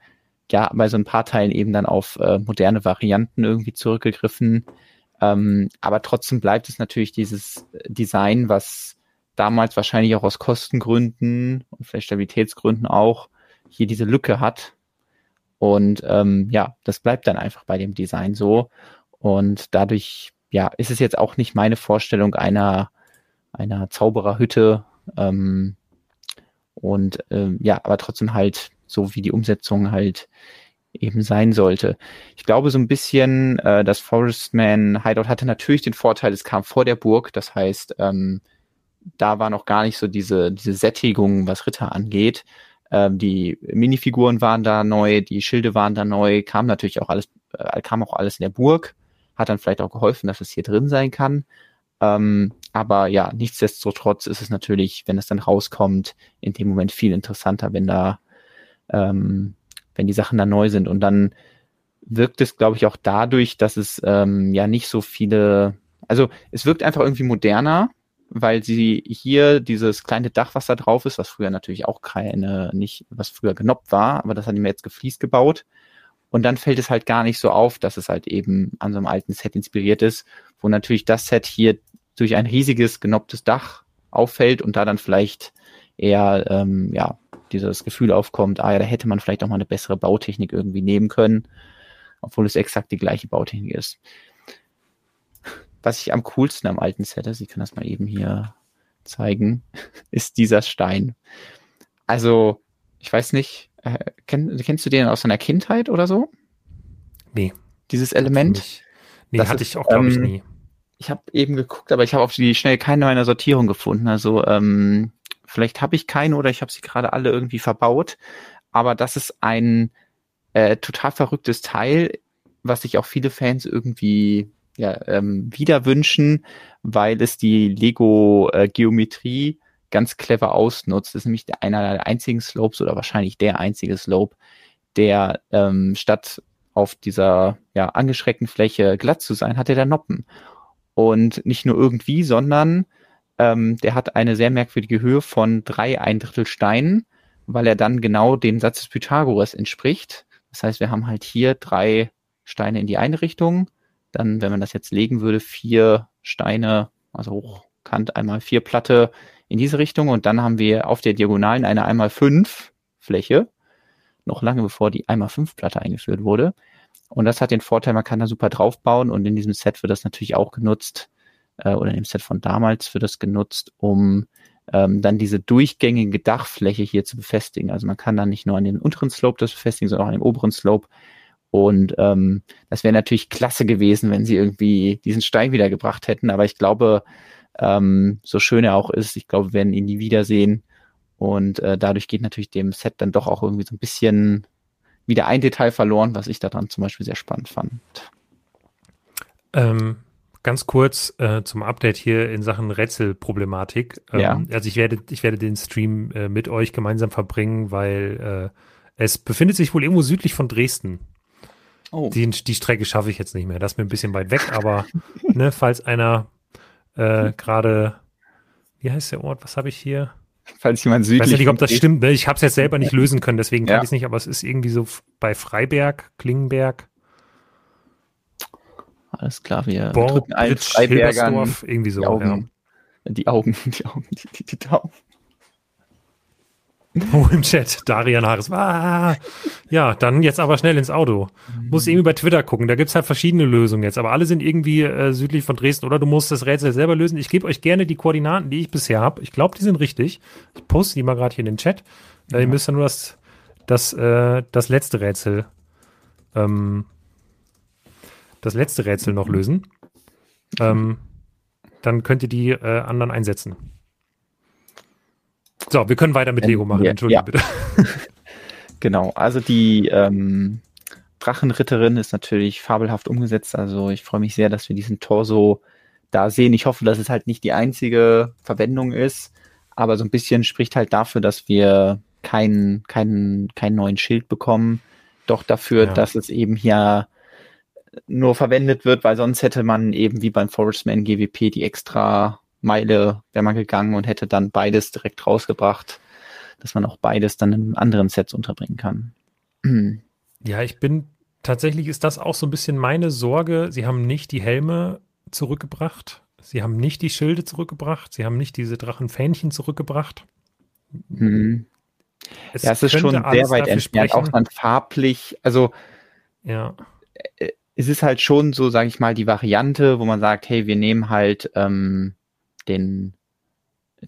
ja, bei so ein paar Teilen eben dann auf äh, moderne Varianten irgendwie zurückgegriffen. Ähm, aber trotzdem bleibt es natürlich dieses Design, was damals wahrscheinlich auch aus Kostengründen und vielleicht Stabilitätsgründen auch hier diese Lücke hat, und ähm, ja, das bleibt dann einfach bei dem Design so. Und dadurch, ja, ist es jetzt auch nicht meine Vorstellung einer, einer Zaubererhütte. Ähm, und ähm, ja, aber trotzdem halt so, wie die Umsetzung halt eben sein sollte. Ich glaube so ein bisschen, äh, das Forestman Hideout hatte natürlich den Vorteil, es kam vor der Burg, das heißt, ähm, da war noch gar nicht so diese, diese Sättigung, was Ritter angeht. Ähm, die Minifiguren waren da neu, die Schilde waren da neu, kam natürlich auch alles, äh, kam auch alles in der Burg, hat dann vielleicht auch geholfen, dass es hier drin sein kann. Ähm, aber ja, nichtsdestotrotz ist es natürlich, wenn es dann rauskommt, in dem Moment viel interessanter, wenn da, ähm, wenn die Sachen da neu sind. Und dann wirkt es, glaube ich, auch dadurch, dass es ähm, ja nicht so viele, also es wirkt einfach irgendwie moderner, weil sie hier dieses kleine Dach, was da drauf ist, was früher natürlich auch keine, nicht, was früher genoppt war, aber das hat ihm jetzt gefliest gebaut. Und dann fällt es halt gar nicht so auf, dass es halt eben an so einem alten Set inspiriert ist, wo natürlich das Set hier durch ein riesiges genopptes Dach auffällt und da dann vielleicht eher, ähm, ja, dieses Gefühl aufkommt, ah ja, da hätte man vielleicht auch mal eine bessere Bautechnik irgendwie nehmen können, obwohl es exakt die gleiche Bautechnik ist was ich am coolsten am alten Set ist, ich kann das mal eben hier zeigen, ist dieser Stein. Also, ich weiß nicht, äh, kenn, kennst du den aus deiner Kindheit oder so? Nee. Dieses Element? Nee, das hatte ist, ich auch, glaube ich, ähm, nie. Ich habe eben geguckt, aber ich habe auf die schnell keine meiner Sortierung gefunden. Also, ähm, vielleicht habe ich keine oder ich habe sie gerade alle irgendwie verbaut. Aber das ist ein äh, total verrücktes Teil, was sich auch viele Fans irgendwie ja, ähm, wieder wünschen, weil es die Lego-Geometrie äh, ganz clever ausnutzt. Das ist nämlich einer der einzigen Slopes oder wahrscheinlich der einzige Slope, der ähm, statt auf dieser ja, angeschreckten Fläche glatt zu sein, hat er da Noppen. Und nicht nur irgendwie, sondern ähm, der hat eine sehr merkwürdige Höhe von drei ein Drittel Steinen, weil er dann genau dem Satz des Pythagoras entspricht. Das heißt, wir haben halt hier drei Steine in die eine Richtung. Dann, wenn man das jetzt legen würde, vier Steine, also hochkant einmal vier Platte in diese Richtung. Und dann haben wir auf der Diagonalen eine einmal fünf Fläche. Noch lange bevor die einmal fünf Platte eingeführt wurde. Und das hat den Vorteil, man kann da super draufbauen und in diesem Set wird das natürlich auch genutzt, äh, oder in dem Set von damals wird das genutzt, um ähm, dann diese durchgängige Dachfläche hier zu befestigen. Also man kann dann nicht nur an den unteren Slope das befestigen, sondern auch an dem oberen Slope. Und ähm, das wäre natürlich klasse gewesen, wenn sie irgendwie diesen Stein wiedergebracht hätten. Aber ich glaube, ähm, so schön er auch ist, ich glaube, wir werden ihn nie wiedersehen. Und äh, dadurch geht natürlich dem Set dann doch auch irgendwie so ein bisschen wieder ein Detail verloren, was ich daran zum Beispiel sehr spannend fand. Ähm, ganz kurz äh, zum Update hier in Sachen Rätselproblematik. Ähm, ja. Also ich werde, ich werde den Stream äh, mit euch gemeinsam verbringen, weil äh, es befindet sich wohl irgendwo südlich von Dresden. Oh. Die, die Strecke schaffe ich jetzt nicht mehr. Das ist mir ein bisschen weit weg, aber ne, falls einer äh, gerade, wie heißt der Ort? Was habe ich hier? falls jemand südlich. Ich weiß nicht, ob das stimmt. Ne? Ich habe es jetzt selber nicht lösen können, deswegen kann ja. ich es nicht, aber es ist irgendwie so bei Freiberg, Klingenberg. Alles klar, wir Bor drücken allen Freibergern irgendwie so. Die Augen, ja. die Augen, die Augen, die, die, die Daumen. Oh, im Chat, Darian Harris. Ah, ja, dann jetzt aber schnell ins Auto. Muss irgendwie bei Twitter gucken. Da gibt's halt verschiedene Lösungen jetzt, aber alle sind irgendwie äh, südlich von Dresden oder du musst das Rätsel selber lösen. Ich gebe euch gerne die Koordinaten, die ich bisher habe. Ich glaube, die sind richtig. Ich poste die mal gerade hier in den Chat. Äh, ja. Ihr müsst dann nur das, das, äh, das letzte Rätsel, ähm, das letzte Rätsel noch lösen. Ähm, dann könnt ihr die äh, anderen einsetzen. So, wir können weiter mit Lego machen. Ja, Entschuldigung, ja. bitte. genau, also die ähm, Drachenritterin ist natürlich fabelhaft umgesetzt. Also ich freue mich sehr, dass wir diesen Torso da sehen. Ich hoffe, dass es halt nicht die einzige Verwendung ist, aber so ein bisschen spricht halt dafür, dass wir keinen keinen keinen neuen Schild bekommen. Doch dafür, ja. dass es eben hier nur verwendet wird, weil sonst hätte man eben wie beim Forestman GWP die extra Meile wäre man gegangen und hätte dann beides direkt rausgebracht, dass man auch beides dann in anderen Sets unterbringen kann. Ja, ich bin tatsächlich ist das auch so ein bisschen meine Sorge. Sie haben nicht die Helme zurückgebracht. Sie haben nicht die Schilde zurückgebracht. Sie haben nicht diese Drachenfähnchen zurückgebracht. Mhm. Es ja, es ist schon sehr weit entfernt, auch dann farblich. Also, ja. Äh, es ist halt schon so, sage ich mal, die Variante, wo man sagt, hey, wir nehmen halt ähm, den,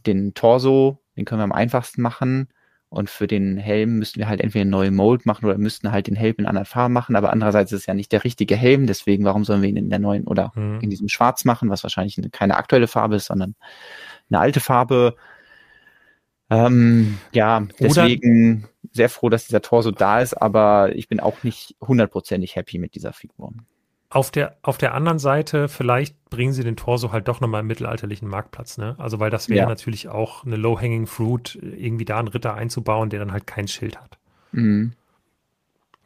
den Torso, den können wir am einfachsten machen. Und für den Helm müssten wir halt entweder einen neuen Mold machen oder müssten halt den Helm in anderen Farben machen. Aber andererseits ist es ja nicht der richtige Helm. Deswegen, warum sollen wir ihn in der neuen oder mhm. in diesem Schwarz machen, was wahrscheinlich keine aktuelle Farbe ist, sondern eine alte Farbe. Ähm, ja, deswegen oder sehr froh, dass dieser Torso da ist, aber ich bin auch nicht hundertprozentig happy mit dieser Figur. Auf der, auf der anderen Seite, vielleicht bringen sie den Torso halt doch nochmal im mittelalterlichen Marktplatz, ne? Also, weil das wäre ja. natürlich auch eine low-hanging fruit, irgendwie da einen Ritter einzubauen, der dann halt kein Schild hat. Mhm.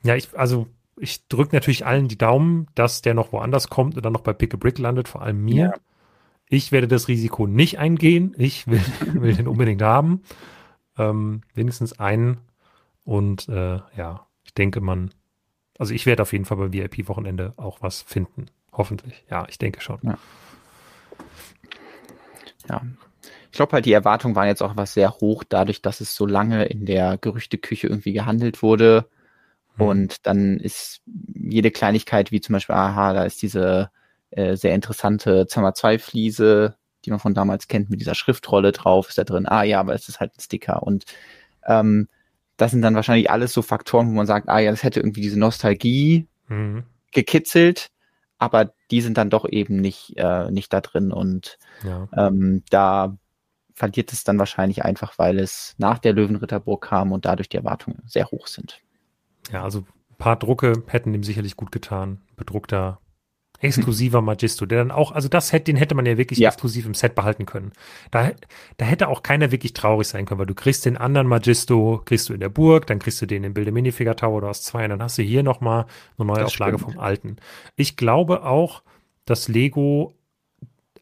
Ja, ich, also, ich drücke natürlich allen die Daumen, dass der noch woanders kommt und dann noch bei Pick a Brick landet, vor allem mir. Ja. Ich werde das Risiko nicht eingehen. Ich will, will den unbedingt haben. Ähm, wenigstens einen. Und äh, ja, ich denke, man also ich werde auf jeden Fall beim VIP-Wochenende auch was finden. Hoffentlich. Ja, ich denke schon. Ja. ja. Ich glaube halt, die Erwartungen waren jetzt auch was sehr hoch, dadurch, dass es so lange in der Gerüchteküche irgendwie gehandelt wurde. Mhm. Und dann ist jede Kleinigkeit, wie zum Beispiel, aha, da ist diese äh, sehr interessante Zimmer 2 Fliese, die man von damals kennt, mit dieser Schriftrolle drauf, ist da drin, ah ja, aber es ist halt ein Sticker. Und ähm, das sind dann wahrscheinlich alles so Faktoren, wo man sagt, ah ja, das hätte irgendwie diese Nostalgie mhm. gekitzelt, aber die sind dann doch eben nicht, äh, nicht da drin und ja. ähm, da verliert es dann wahrscheinlich einfach, weil es nach der Löwenritterburg kam und dadurch die Erwartungen sehr hoch sind. Ja, also ein paar Drucke hätten ihm sicherlich gut getan. Bedruckter Exklusiver Magisto, der dann auch, also das hätte, den hätte man ja wirklich ja. exklusiv im Set behalten können. Da, da hätte auch keiner wirklich traurig sein können, weil du kriegst den anderen Magisto, kriegst du in der Burg, dann kriegst du den im Bilde Minifigure Tower, du hast zwei, und dann hast du hier nochmal eine neue das Auflage stimmt. vom alten. Ich glaube auch, dass Lego,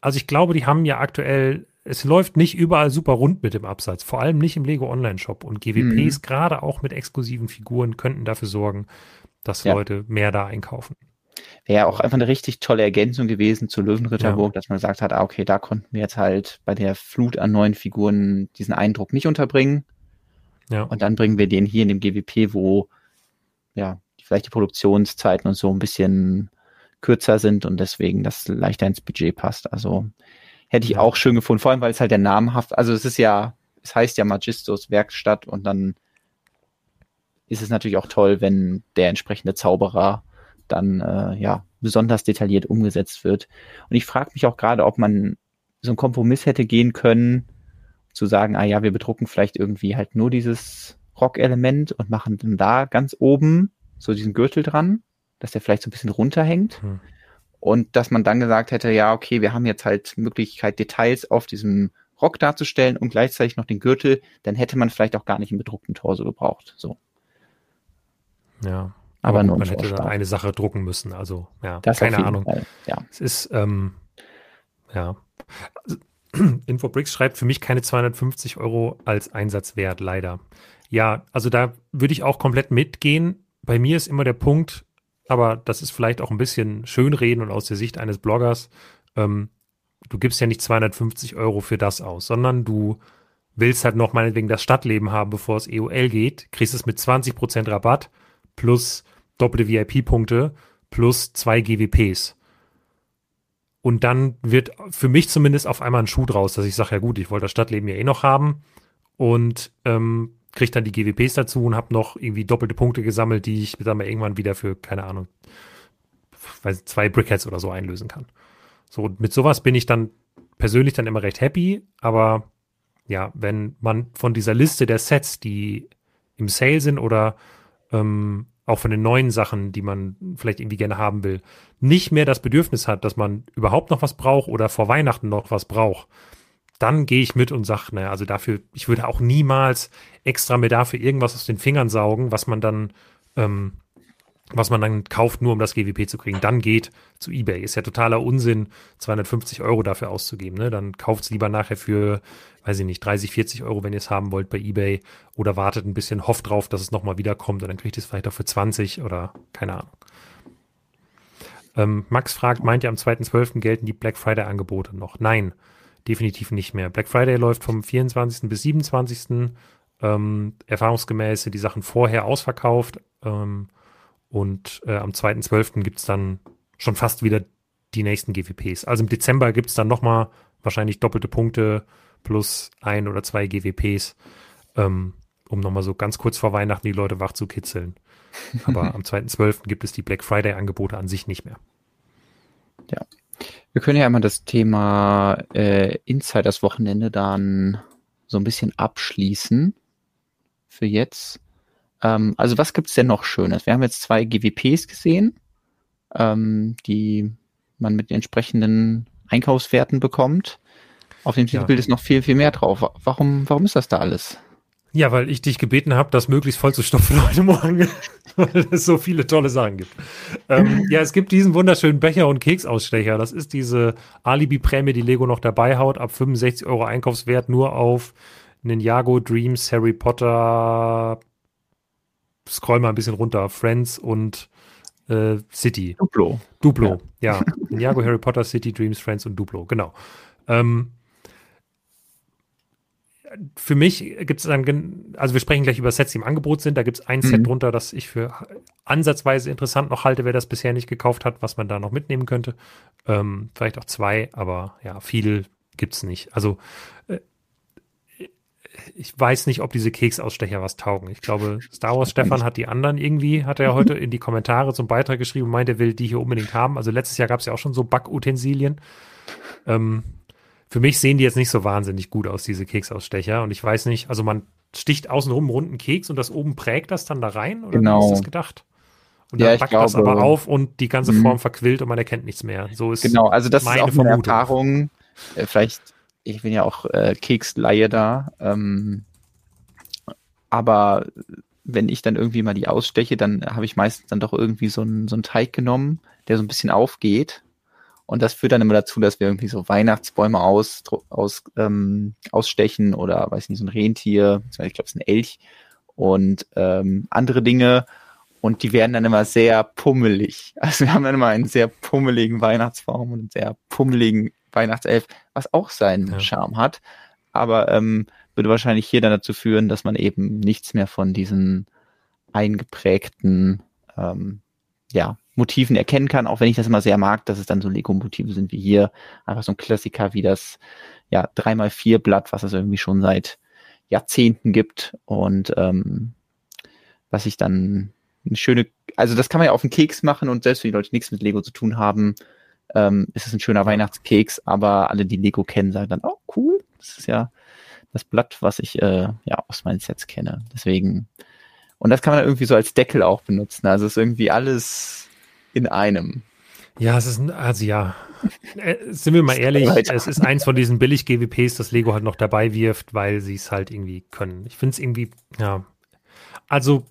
also ich glaube, die haben ja aktuell, es läuft nicht überall super rund mit dem Absatz, vor allem nicht im Lego Online Shop und GWPs, mhm. gerade auch mit exklusiven Figuren, könnten dafür sorgen, dass ja. Leute mehr da einkaufen. Wäre ja auch einfach eine richtig tolle Ergänzung gewesen zu Löwenritterburg, ja. dass man gesagt hat, ah, okay, da konnten wir jetzt halt bei der Flut an neuen Figuren diesen Eindruck nicht unterbringen. Ja. Und dann bringen wir den hier in dem GWP, wo ja vielleicht die Produktionszeiten und so ein bisschen kürzer sind und deswegen das leichter ins Budget passt. Also hätte ich ja. auch schön gefunden, vor allem weil es halt der namenhaft, also es ist ja, es heißt ja Magistos Werkstatt und dann ist es natürlich auch toll, wenn der entsprechende Zauberer dann äh, ja besonders detailliert umgesetzt wird. Und ich frage mich auch gerade, ob man so einen Kompromiss hätte gehen können, zu sagen, ah ja, wir bedrucken vielleicht irgendwie halt nur dieses Rock-Element und machen dann da ganz oben so diesen Gürtel dran, dass der vielleicht so ein bisschen runterhängt. Hm. Und dass man dann gesagt hätte, ja, okay, wir haben jetzt halt Möglichkeit, Details auf diesem Rock darzustellen und gleichzeitig noch den Gürtel, dann hätte man vielleicht auch gar nicht einen bedruckten Torso gebraucht. So. Ja. Aber, aber man hätte dann eine Sache drucken müssen. Also, ja, das keine Ahnung. Fall, ja. Es ist, ähm, ja. Infobricks schreibt für mich keine 250 Euro als Einsatz wert, leider. Ja, also da würde ich auch komplett mitgehen. Bei mir ist immer der Punkt, aber das ist vielleicht auch ein bisschen Schönreden und aus der Sicht eines Bloggers, ähm, du gibst ja nicht 250 Euro für das aus, sondern du willst halt noch meinetwegen das Stadtleben haben, bevor es EOL geht, kriegst es mit 20% Rabatt plus doppelte VIP-Punkte plus zwei GWPs. Und dann wird für mich zumindest auf einmal ein Schuh draus, dass ich sage, ja gut, ich wollte das Stadtleben ja eh noch haben und ähm, kriege dann die GWPs dazu und habe noch irgendwie doppelte Punkte gesammelt, die ich dann mal irgendwann wieder für, keine Ahnung, zwei Brickheads oder so einlösen kann. So, mit sowas bin ich dann persönlich dann immer recht happy, aber ja, wenn man von dieser Liste der Sets, die im Sale sind oder ähm, auch von den neuen Sachen, die man vielleicht irgendwie gerne haben will, nicht mehr das Bedürfnis hat, dass man überhaupt noch was braucht oder vor Weihnachten noch was braucht, dann gehe ich mit und sage, naja, also dafür, ich würde auch niemals extra mir dafür irgendwas aus den Fingern saugen, was man dann, ähm, was man dann kauft, nur um das GWP zu kriegen. Dann geht zu eBay. Ist ja totaler Unsinn, 250 Euro dafür auszugeben. Ne? Dann kauft es lieber nachher für weiß ich nicht, 30, 40 Euro, wenn ihr es haben wollt bei eBay oder wartet ein bisschen, hofft drauf, dass es nochmal wiederkommt und dann kriegt ihr es vielleicht auch für 20 oder keine Ahnung. Ähm, Max fragt, meint ihr am 2.12. gelten die Black Friday Angebote noch? Nein, definitiv nicht mehr. Black Friday läuft vom 24. bis 27. Ähm, erfahrungsgemäß sind die Sachen vorher ausverkauft ähm, und äh, am 2.12. gibt es dann schon fast wieder die nächsten GWPs. Also im Dezember gibt es dann nochmal wahrscheinlich doppelte Punkte plus ein oder zwei GWPs, ähm, um nochmal so ganz kurz vor Weihnachten die Leute wach zu kitzeln. Aber am 2.12. gibt es die Black Friday-Angebote an sich nicht mehr. Ja. Wir können ja einmal das Thema äh, Insiders Wochenende dann so ein bisschen abschließen für jetzt. Ähm, also was gibt es denn noch Schönes? Wir haben jetzt zwei GWPs gesehen, ähm, die man mit entsprechenden Einkaufswerten bekommt. Auf dem Titelbild ja. ist noch viel, viel mehr drauf. Warum, warum ist das da alles? Ja, weil ich dich gebeten habe, das möglichst voll zu stopfen heute Morgen, weil es so viele tolle Sachen gibt. ähm, ja, es gibt diesen wunderschönen Becher- und Keksausstecher. Das ist diese Alibi-Prämie, die Lego noch dabei haut, ab 65 Euro Einkaufswert nur auf Ninjago, Dreams, Harry Potter, scroll mal ein bisschen runter, Friends und äh, City. Duplo. Duplo, ja. ja. Ninjago, Harry Potter, City, Dreams, Friends und Duplo, genau. Ähm, für mich gibt es dann, also wir sprechen gleich über Sets, die im Angebot sind. Da gibt es ein mhm. Set drunter, das ich für ansatzweise interessant noch halte, wer das bisher nicht gekauft hat, was man da noch mitnehmen könnte. Ähm, vielleicht auch zwei, aber ja, viel gibt es nicht. Also äh, ich weiß nicht, ob diese Keksausstecher was taugen. Ich glaube, Star Wars Stefan hat die anderen irgendwie, hat er heute in die Kommentare zum Beitrag geschrieben und meint, er will die hier unbedingt haben. Also letztes Jahr gab es ja auch schon so Backutensilien. Ähm, für mich sehen die jetzt nicht so wahnsinnig gut aus, diese Keksausstecher. Und ich weiß nicht, also man sticht außenrum einen runden Keks und das oben prägt das dann da rein? Oder genau. wie ist das gedacht? Und dann ja, packt glaube, das aber auf und die ganze Form mhm. verquillt und man erkennt nichts mehr. So ist Genau, also das meine ist auch Vermutung. eine Erfahrung. Äh, vielleicht, ich bin ja auch äh, Keksleihe da. Ähm, aber wenn ich dann irgendwie mal die aussteche, dann habe ich meistens dann doch irgendwie so einen, so einen Teig genommen, der so ein bisschen aufgeht und das führt dann immer dazu, dass wir irgendwie so Weihnachtsbäume aus, aus, ähm, ausstechen oder, weiß nicht, so ein Rentier, ich glaube, es ist ein Elch und ähm, andere Dinge. Und die werden dann immer sehr pummelig. Also wir haben dann immer einen sehr pummeligen Weihnachtsbaum und einen sehr pummeligen Weihnachtself, was auch seinen ja. Charme hat. Aber ähm, würde wahrscheinlich hier dann dazu führen, dass man eben nichts mehr von diesen eingeprägten ähm, ja, Motiven erkennen kann, auch wenn ich das immer sehr mag, dass es dann so Lego-Motive sind wie hier. Einfach so ein Klassiker wie das ja, 3x4 Blatt, was es irgendwie schon seit Jahrzehnten gibt und ähm, was ich dann eine schöne, also das kann man ja auf den Keks machen und selbst wenn die Leute nichts mit Lego zu tun haben, ähm, ist es ein schöner Weihnachtskeks, aber alle, die Lego kennen, sagen dann, oh cool, das ist ja das Blatt, was ich äh, ja aus meinen Sets kenne. Deswegen, und das kann man irgendwie so als Deckel auch benutzen. Also ist irgendwie alles in einem. Ja, es ist, also ja, äh, sind wir mal ehrlich, es ist eins von diesen Billig-GWPs, das Lego halt noch dabei wirft, weil sie es halt irgendwie können. Ich finde es irgendwie, ja, also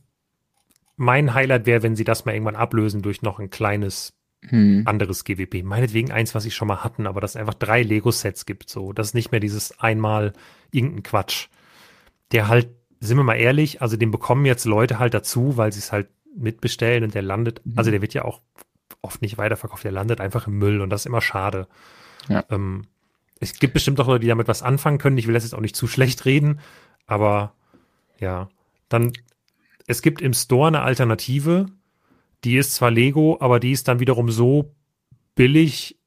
mein Highlight wäre, wenn sie das mal irgendwann ablösen durch noch ein kleines hm. anderes GWP. Meinetwegen eins, was sie schon mal hatten, aber dass es einfach drei Lego-Sets gibt, so. Das ist nicht mehr dieses einmal irgendein Quatsch. Der halt, sind wir mal ehrlich, also den bekommen jetzt Leute halt dazu, weil sie es halt mitbestellen und der landet, mhm. also der wird ja auch oft nicht weiterverkauft, der landet einfach im Müll und das ist immer schade. Ja. Ähm, es gibt bestimmt auch Leute, die damit was anfangen können. Ich will das jetzt auch nicht zu schlecht reden, aber ja, dann es gibt im Store eine Alternative, die ist zwar Lego, aber die ist dann wiederum so billig,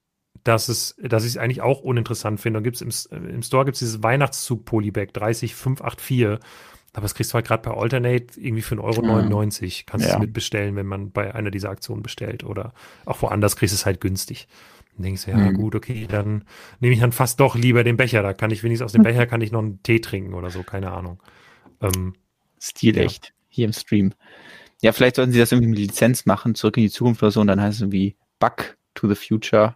dass es, dass ich es eigentlich auch uninteressant finde. Und gibt's im, im Store gibt es dieses Weihnachtszug Polybag 30584. Aber das kriegst du halt gerade bei Alternate irgendwie für 1,99 Euro. Mhm. Kannst du ja. es mitbestellen, wenn man bei einer dieser Aktionen bestellt. Oder auch woanders kriegst du es halt günstig. Dann denkst du, ja, mhm. gut, okay, dann nehme ich dann fast doch lieber den Becher. Da kann ich wenigstens aus dem Becher kann ich noch einen Tee trinken oder so, keine Ahnung. Ähm, Stilecht. Ja hier im Stream. Ja, vielleicht sollten sie das irgendwie mit Lizenz machen, zurück in die Zukunft oder so, und dann heißt es irgendwie Back to the Future.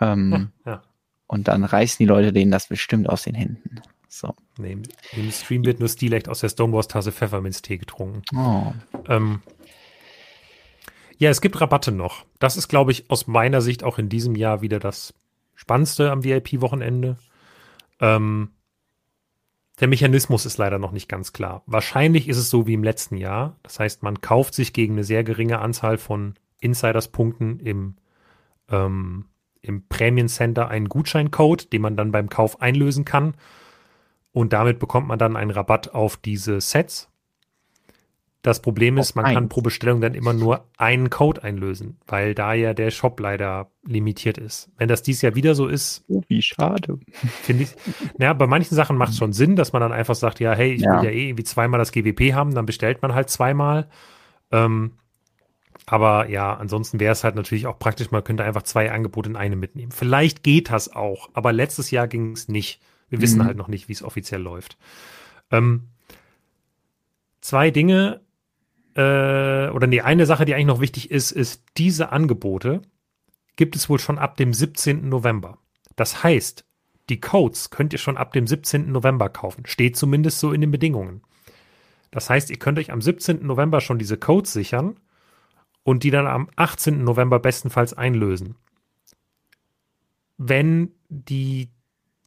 Ähm, ja, ja. Und dann reißen die Leute denen das bestimmt aus den Händen. So. Nee, im Stream wird nur Stilecht aus der Stonewalls-Tasse Pfefferminztee getrunken. Oh. Ähm, ja, es gibt Rabatte noch. Das ist, glaube ich, aus meiner Sicht auch in diesem Jahr wieder das Spannendste am VIP-Wochenende. Ähm, der Mechanismus ist leider noch nicht ganz klar. Wahrscheinlich ist es so wie im letzten Jahr. Das heißt, man kauft sich gegen eine sehr geringe Anzahl von Insiders-Punkten im, ähm, im Prämiencenter einen Gutscheincode, den man dann beim Kauf einlösen kann. Und damit bekommt man dann einen Rabatt auf diese Sets. Das Problem ist, man kann pro Bestellung dann immer nur einen Code einlösen, weil da ja der Shop leider limitiert ist. Wenn das dies Jahr wieder so ist. Oh, wie schade. Finde ich. Naja, bei manchen Sachen macht es schon Sinn, dass man dann einfach sagt, ja, hey, ich ja. will ja eh irgendwie zweimal das GWP haben, dann bestellt man halt zweimal. Ähm, aber ja, ansonsten wäre es halt natürlich auch praktisch, man könnte einfach zwei Angebote in einem mitnehmen. Vielleicht geht das auch, aber letztes Jahr ging es nicht. Wir mhm. wissen halt noch nicht, wie es offiziell läuft. Ähm, zwei Dinge, äh, oder nee, eine Sache, die eigentlich noch wichtig ist, ist, diese Angebote gibt es wohl schon ab dem 17. November. Das heißt, die Codes könnt ihr schon ab dem 17. November kaufen. Steht zumindest so in den Bedingungen. Das heißt, ihr könnt euch am 17. November schon diese Codes sichern und die dann am 18. November bestenfalls einlösen. Wenn die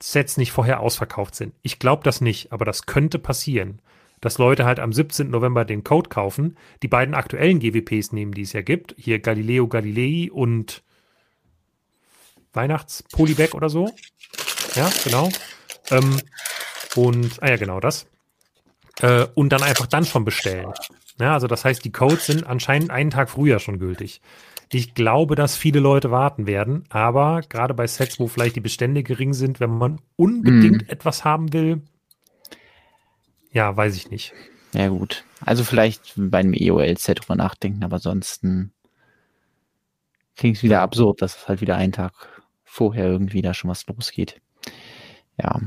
Sets nicht vorher ausverkauft sind. Ich glaube das nicht, aber das könnte passieren dass Leute halt am 17. November den Code kaufen, die beiden aktuellen GWPs nehmen, die es ja gibt, hier Galileo Galilei und Weihnachts-Polybag oder so. Ja, genau. Ähm, und, ah ja, genau das. Äh, und dann einfach dann schon bestellen. Ja, also das heißt, die Codes sind anscheinend einen Tag früher schon gültig. Ich glaube, dass viele Leute warten werden, aber gerade bei Sets, wo vielleicht die Bestände gering sind, wenn man unbedingt mm. etwas haben will, ja, weiß ich nicht. Ja, gut. Also vielleicht bei einem EOL-Set drüber nachdenken, aber ansonsten klingt es wieder absurd, dass es halt wieder einen Tag vorher irgendwie da schon was losgeht. Ja.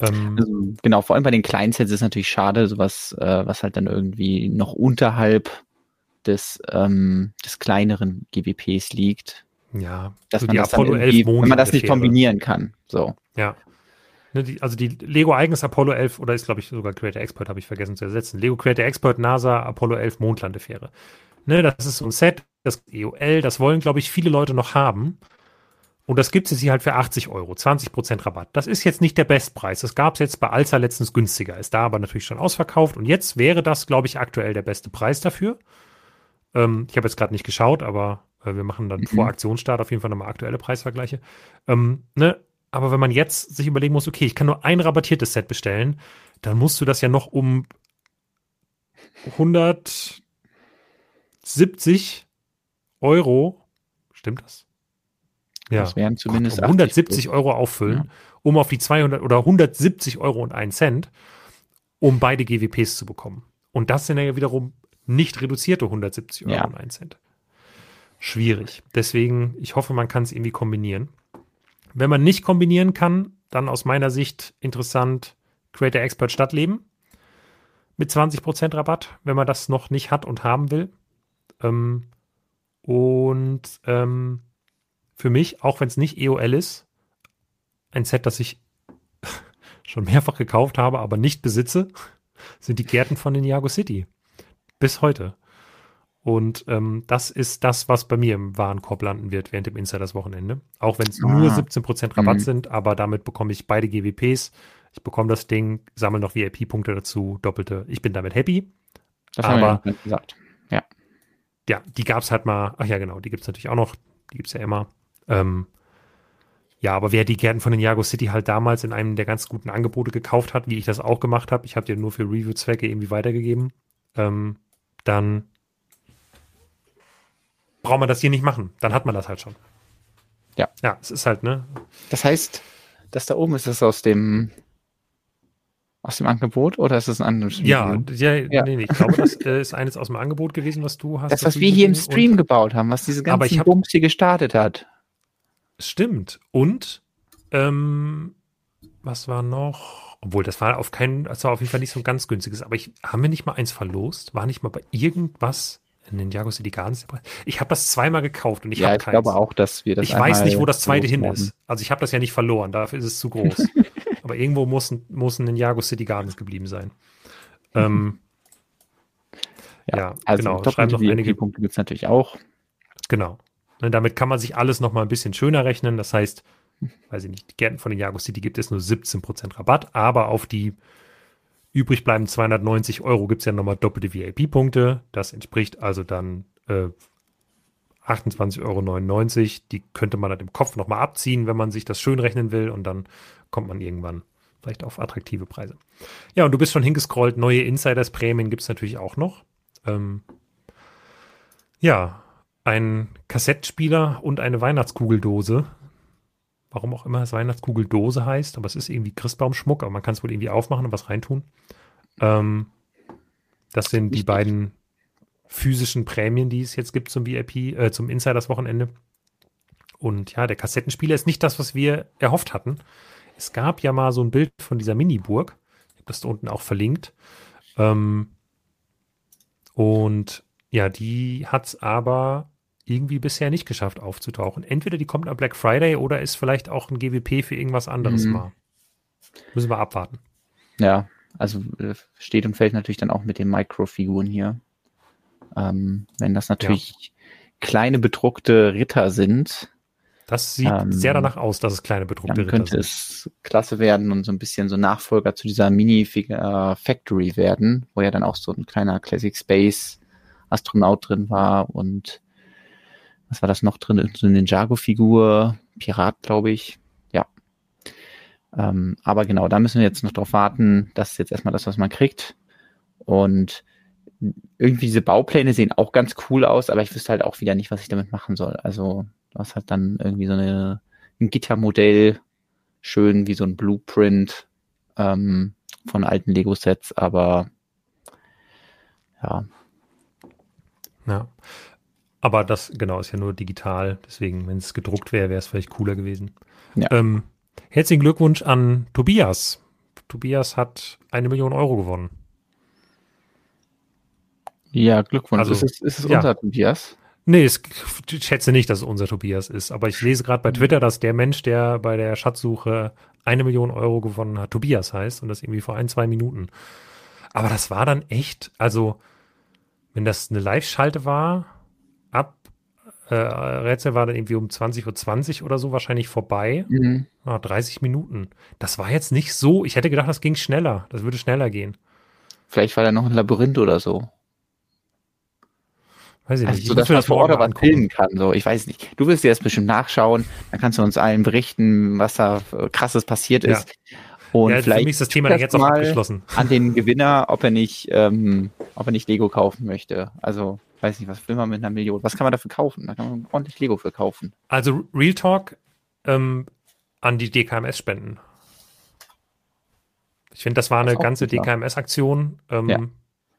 Ähm, also, genau, vor allem bei den kleinen Sets ist es natürlich schade, sowas, äh, was halt dann irgendwie noch unterhalb des, ähm, des kleineren GWPs liegt. Ja, dass so man das Apollo 11 wenn man das nicht kombinieren kann. So. Ja. Ne, die, also die Lego eigenes Apollo 11 oder ist glaube ich sogar Creator Expert, habe ich vergessen zu ersetzen. Lego Creator Expert NASA Apollo 11 Mondlandefähre. Ne, das ist so ein Set, das EOL, das wollen glaube ich viele Leute noch haben. Und das gibt es hier halt für 80 Euro, 20% Rabatt. Das ist jetzt nicht der Bestpreis. Das gab es jetzt bei Alza letztens günstiger. Ist da aber natürlich schon ausverkauft. Und jetzt wäre das, glaube ich, aktuell der beste Preis dafür. Ähm, ich habe jetzt gerade nicht geschaut, aber äh, wir machen dann mhm. vor Aktionsstart auf jeden Fall nochmal aktuelle Preisvergleiche. Ähm, ne? Aber wenn man jetzt sich überlegen muss, okay, ich kann nur ein rabattiertes Set bestellen, dann musst du das ja noch um 170 Euro, stimmt das? Ja. Das wären zumindest Gott, um 170 Euro auffüllen, ja. um auf die 200 oder 170 Euro und einen Cent, um beide GWPs zu bekommen. Und das sind ja wiederum nicht reduzierte 170 Euro ja. und einen Cent. Schwierig. Deswegen, ich hoffe, man kann es irgendwie kombinieren. Wenn man nicht kombinieren kann, dann aus meiner Sicht interessant Creator Expert Stadtleben mit 20% Rabatt, wenn man das noch nicht hat und haben will. Ähm, und ähm, für mich, auch wenn es nicht EOL ist, ein Set, das ich schon mehrfach gekauft habe, aber nicht besitze, sind die Gärten von Ninjago City. Bis heute. Und ähm, das ist das, was bei mir im Warenkorb landen wird während dem Insiders Wochenende. Auch wenn es ah. nur 17% Rabatt mhm. sind, aber damit bekomme ich beide GWPs. Ich bekomme das Ding, sammle noch VIP-Punkte dazu, doppelte. Ich bin damit happy. Das aber, haben wir ja gesagt. Ja. Ja, die gab es halt mal. Ach ja, genau, die gibt es natürlich auch noch. Die gibt es ja immer. Ähm, ja, aber wer die Gärten von den Jago City halt damals in einem der ganz guten Angebote gekauft hat, wie ich das auch gemacht habe, ich habe dir nur für Review-Zwecke irgendwie weitergegeben, ähm, dann braucht man das hier nicht machen. Dann hat man das halt schon. Ja. Ja, es ist halt, ne? Das heißt, das da oben ist es aus dem aus dem Angebot oder ist das ein anderes Ja, ja, ja. Nee, nee, ich glaube, das ist eines aus dem Angebot gewesen, was du hast. Das, was wir hier im Stream gebaut haben, was diese ganzen Bums hier gestartet hat. Stimmt. Und ähm, was war noch? Obwohl, das war auf keinen, das war auf jeden Fall nicht so ein ganz günstiges. Aber ich, haben wir nicht mal eins verlost? War nicht mal bei irgendwas in den Jago City Gardens? Ich habe das zweimal gekauft und ich ja, habe keins. Ich glaube auch, dass wir das Ich weiß nicht, wo das zweite hin ist. Also ich habe das ja nicht verloren, dafür ist es zu groß. Aber irgendwo muss, muss ein Jago City Gardens geblieben sein. Ähm, ja, ja, also genau. Schreiben noch einige Punkte gibt es natürlich auch. Genau. Und damit kann man sich alles noch mal ein bisschen schöner rechnen. Das heißt, weiß ich nicht, die Gärten von den Jago City gibt es nur 17% Rabatt, aber auf die übrig bleiben 290 Euro gibt es ja nochmal doppelte VIP-Punkte. Das entspricht also dann äh, 28,99 Euro. Die könnte man dann im Kopf nochmal abziehen, wenn man sich das schön rechnen will und dann kommt man irgendwann vielleicht auf attraktive Preise. Ja, und du bist schon hingescrollt. Neue Insiders-Prämien gibt es natürlich auch noch. Ähm, ja, ein Kassettspieler und eine Weihnachtskugeldose. Warum auch immer es Weihnachtskugeldose heißt, aber es ist irgendwie Christbaumschmuck, aber man kann es wohl irgendwie aufmachen und was reintun. Ähm, das sind die beiden physischen Prämien, die es jetzt gibt zum VIP, äh, zum Insiders-Wochenende. Und ja, der Kassettenspieler ist nicht das, was wir erhofft hatten. Es gab ja mal so ein Bild von dieser Mini-Burg. Ich habe das da unten auch verlinkt. Ähm, und ja, die hat es aber irgendwie bisher nicht geschafft aufzutauchen. Entweder die kommt am Black Friday oder ist vielleicht auch ein GWP für irgendwas anderes mhm. mal. Müssen wir abwarten. Ja, also äh, steht und fällt natürlich dann auch mit den Microfiguren hier. Ähm, wenn das natürlich ja. kleine bedruckte Ritter sind, das sieht ähm, sehr danach aus, dass es kleine bedruckte Ritter könnte sind. es klasse werden und so ein bisschen so Nachfolger zu dieser Mini-Factory werden, wo ja dann auch so ein kleiner Classic Space Astronaut drin war und was war das noch drin? So eine Ninjago-Figur, Pirat, glaube ich. Ja. Ähm, aber genau, da müssen wir jetzt noch drauf warten. Das ist jetzt erstmal das, was man kriegt. Und irgendwie diese Baupläne sehen auch ganz cool aus, aber ich wüsste halt auch wieder nicht, was ich damit machen soll. Also Du hast halt dann irgendwie so eine, ein Gittermodell, schön wie so ein Blueprint ähm, von alten Lego-Sets, aber ja. Ja. Aber das, genau, ist ja nur digital. Deswegen, wenn es gedruckt wäre, wäre es vielleicht cooler gewesen. Ja. Ähm, herzlichen Glückwunsch an Tobias. Tobias hat eine Million Euro gewonnen. Ja, Glückwunsch. Also, ist es, ist es ja. unser Tobias? Nee, es, ich schätze nicht, dass es unser Tobias ist. Aber ich lese gerade bei Twitter, dass der Mensch, der bei der Schatzsuche eine Million Euro gewonnen hat, Tobias heißt. Und das irgendwie vor ein, zwei Minuten. Aber das war dann echt, also, wenn das eine Live-Schalte war, äh, Rätsel war dann irgendwie um 20.20 Uhr oder so wahrscheinlich vorbei. Mhm. Ah, 30 Minuten. Das war jetzt nicht so. Ich hätte gedacht, das ging schneller. Das würde schneller gehen. Vielleicht war da noch ein Labyrinth oder so. Weiß ich also nicht. So, dass man vor Ort was filmen kann. So, ich weiß nicht. Du wirst dir das bestimmt nachschauen. Dann kannst du uns allen berichten, was da krasses passiert ist. Ja. Und ja, vielleicht ist das Thema dann jetzt auch abgeschlossen. An den Gewinner, ob er nicht, ähm, ob er nicht Lego kaufen möchte. Also, weiß nicht, was will man mit einer Million? Was kann man dafür kaufen? Da kann man ordentlich Lego für kaufen. Also Real Talk ähm, an die DKMS spenden. Ich finde, das war eine das ganze DKMS-Aktion. Ähm, ja.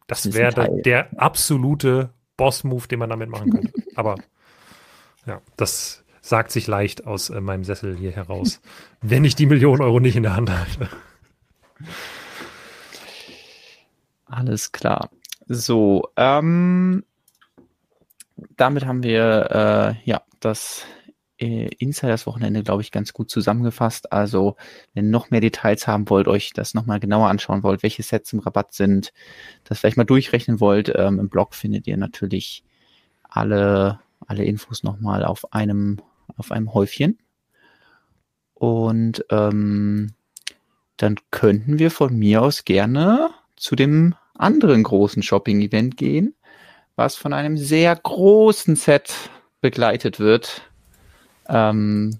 Das, wäre der absolute Boss-Move, den man damit machen könnte. Aber ja, das sagt sich leicht aus äh, meinem Sessel hier heraus, wenn ich die Million Euro nicht in der Hand halte. Alles klar. So, ähm, damit haben wir äh, ja das äh, Insiders Wochenende, glaube ich, ganz gut zusammengefasst. Also, wenn ihr noch mehr Details haben wollt, euch das nochmal genauer anschauen wollt, welche Sets im Rabatt sind, das vielleicht mal durchrechnen wollt, ähm, im Blog findet ihr natürlich alle, alle Infos nochmal auf einem, auf einem Häufchen. Und ähm, dann könnten wir von mir aus gerne zu dem anderen großen Shopping-Event gehen, was von einem sehr großen Set begleitet wird, ähm,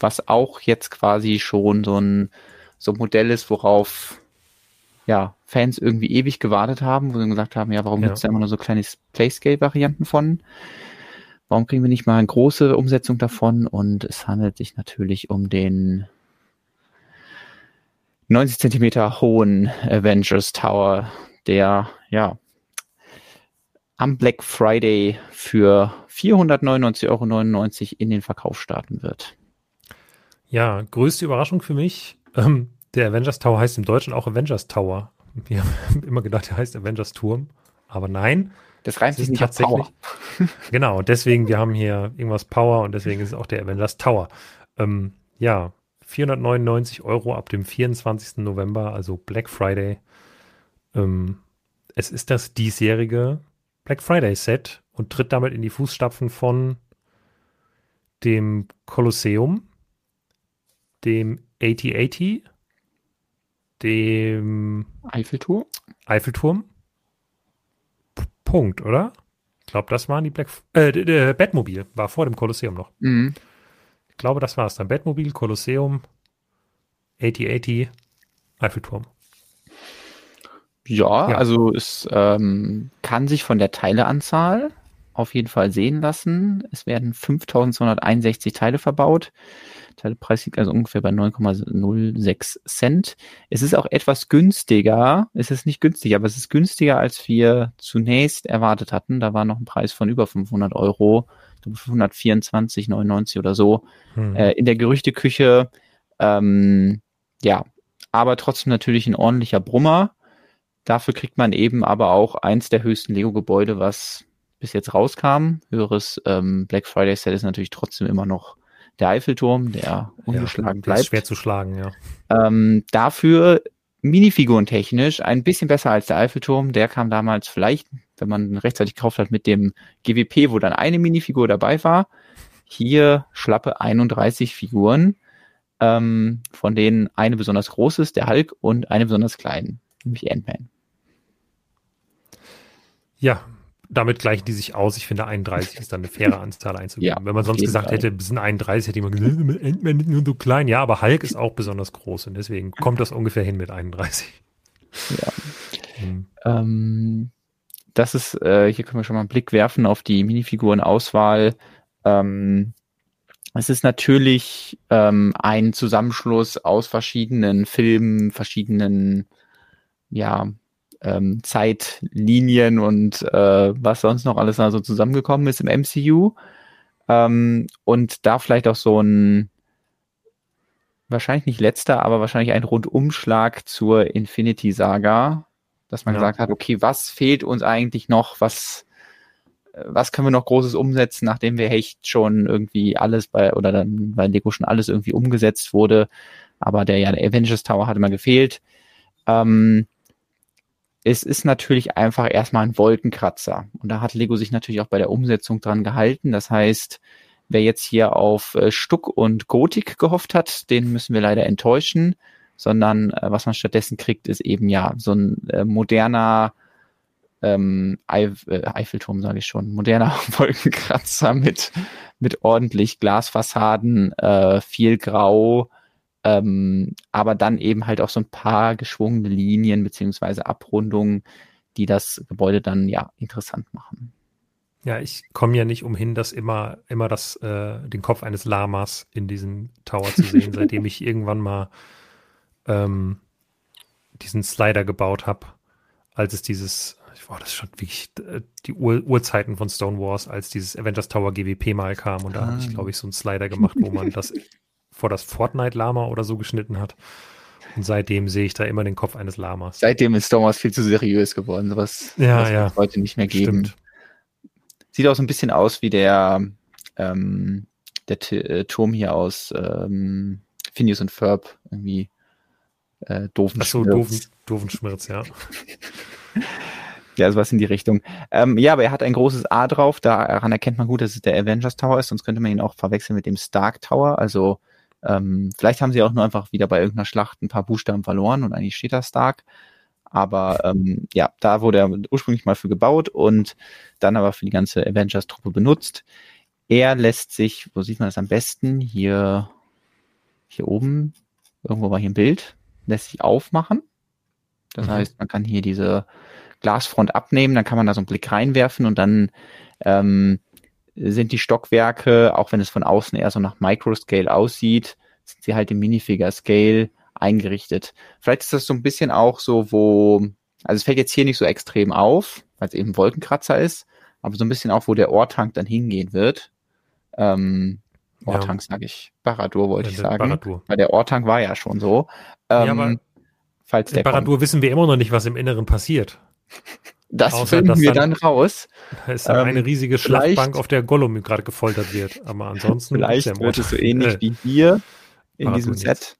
was auch jetzt quasi schon so ein, so ein Modell ist, worauf ja, Fans irgendwie ewig gewartet haben, wo sie gesagt haben, ja, warum ja. gibt es da immer nur so kleine Playscale-Varianten von? Warum kriegen wir nicht mal eine große Umsetzung davon? Und es handelt sich natürlich um den 90 Zentimeter hohen Avengers Tower, der ja am Black Friday für 499,99 Euro in den Verkauf starten wird. Ja, größte Überraschung für mich. Ähm, der Avengers Tower heißt im Deutschen auch Avengers Tower. Wir haben immer gedacht, er heißt Avengers Turm. Aber nein. Das reimt sich nicht tatsächlich. genau, deswegen, wir haben hier irgendwas Power und deswegen ist es auch der Avengers Tower. Ähm, ja, 499 Euro ab dem 24. November, also Black Friday. Ähm, es ist das diesjährige Black Friday Set und tritt damit in die Fußstapfen von dem Kolosseum, dem 8080, dem Eiffelturm. Eiffelturm. P Punkt, oder? Ich glaube, das waren die Black. Äh, Batmobil war vor dem Kolosseum noch. Mhm. Ich glaube, das war es dann. Batmobil, Kolosseum, 8080, Eiffelturm. Ja, ja. also es ähm, kann sich von der Teileanzahl auf jeden Fall sehen lassen. Es werden 5261 Teile verbaut. Teilepreis liegt also ungefähr bei 9,06 Cent. Es ist auch etwas günstiger. Es ist nicht günstig, aber es ist günstiger, als wir zunächst erwartet hatten. Da war noch ein Preis von über 500 Euro, 524,99 oder so hm. äh, in der Gerüchteküche. Ähm, ja, aber trotzdem natürlich ein ordentlicher Brummer. Dafür kriegt man eben aber auch eins der höchsten Lego-Gebäude, was bis jetzt rauskam. Höheres ähm, Black Friday Set ist natürlich trotzdem immer noch der Eiffelturm, der ungeschlagen ja, bleibt. schwer zu schlagen, ja. Ähm, dafür Minifiguren technisch ein bisschen besser als der Eiffelturm. Der kam damals vielleicht, wenn man rechtzeitig gekauft hat, mit dem GWP, wo dann eine Minifigur dabei war. Hier schlappe 31 Figuren, ähm, von denen eine besonders groß ist, der Hulk, und eine besonders klein, nämlich Ant-Man. Ja, damit gleichen die sich aus. Ich finde, 31 ist dann eine faire Anzahl einzugeben. Ja, Wenn man sonst gesagt Fall. hätte, bis in 31 hätte jemand gesagt, Endman nicht nur so klein. Ja, aber Hulk ist auch besonders groß und deswegen kommt das ungefähr hin mit 31. Ja. Hm. Ähm, das ist, äh, hier können wir schon mal einen Blick werfen auf die Minifigurenauswahl. Ähm, es ist natürlich ähm, ein Zusammenschluss aus verschiedenen Filmen, verschiedenen ja, ähm, Zeitlinien und äh, was sonst noch alles also zusammengekommen ist im MCU. Ähm, und da vielleicht auch so ein wahrscheinlich nicht letzter, aber wahrscheinlich ein Rundumschlag zur Infinity Saga, dass man ja. gesagt hat, okay, was fehlt uns eigentlich noch, was äh, was können wir noch Großes umsetzen, nachdem wir echt schon irgendwie alles bei, oder dann bei Lego schon alles irgendwie umgesetzt wurde, aber der ja, der Avengers Tower hat immer gefehlt. Ähm, es ist natürlich einfach erstmal ein Wolkenkratzer. Und da hat Lego sich natürlich auch bei der Umsetzung dran gehalten. Das heißt, wer jetzt hier auf äh, Stuck und Gotik gehofft hat, den müssen wir leider enttäuschen. Sondern äh, was man stattdessen kriegt, ist eben ja so ein äh, moderner ähm, Eif äh, Eiffelturm, sage ich schon, moderner Wolkenkratzer mit, mit ordentlich Glasfassaden, äh, viel Grau, ähm, aber dann eben halt auch so ein paar geschwungene Linien beziehungsweise Abrundungen, die das Gebäude dann ja interessant machen. Ja, ich komme ja nicht umhin, das immer, immer das, äh, den Kopf eines Lamas in diesem Tower zu sehen, seitdem ich irgendwann mal ähm, diesen Slider gebaut habe, als es dieses, boah, das ist schon wirklich äh, die Ur Urzeiten von Stone Wars, als dieses Avengers Tower GWP mal kam und da ah. habe ich, glaube ich, so einen Slider gemacht, wo man das vor das Fortnite-Lama oder so geschnitten hat. Und seitdem sehe ich da immer den Kopf eines Lamas. Seitdem ist Wars viel zu seriös geworden. Sowas ja, was ja. heute nicht mehr geben. Stimmt. Sieht auch so ein bisschen aus wie der, ähm, der T äh, Turm hier aus ähm, Phineas und Ferb. Irgendwie äh, doofen Ach so, doofen, doofen Schmerz, ja. ja, sowas in die Richtung. Ähm, ja, aber er hat ein großes A drauf. Daran erkennt man gut, dass es der Avengers Tower ist. Sonst könnte man ihn auch verwechseln mit dem Stark Tower. Also ähm, vielleicht haben sie auch nur einfach wieder bei irgendeiner Schlacht ein paar Buchstaben verloren und eigentlich steht da Stark. Aber ähm, ja, da wurde er ursprünglich mal für gebaut und dann aber für die ganze Avengers-Truppe benutzt. Er lässt sich, wo sieht man das am besten? Hier, hier oben, irgendwo war hier ein Bild, lässt sich aufmachen. Das mhm. heißt, man kann hier diese Glasfront abnehmen, dann kann man da so einen Blick reinwerfen und dann ähm, sind die Stockwerke, auch wenn es von außen eher so nach Microscale aussieht, sind sie halt im Minifigure-Scale eingerichtet. Vielleicht ist das so ein bisschen auch so, wo, also es fällt jetzt hier nicht so extrem auf, weil es eben Wolkenkratzer ist, aber so ein bisschen auch, wo der Ohrtank dann hingehen wird. Ähm, Ohrtank ja. sage ich, Baradur wollte ja, ich sagen, Baradur. weil der Ohrtank war ja schon so. Ähm, ja, aber falls der Baradur kommt. wissen wir immer noch nicht, was im Inneren passiert. Das Außer, finden wir dann, dann, raus. Da ist dann ähm, eine riesige Schlachtbank, auf der Gollum gerade gefoltert wird. Aber ansonsten. Vielleicht wird es so ähnlich äh, wie hier in diesem Set.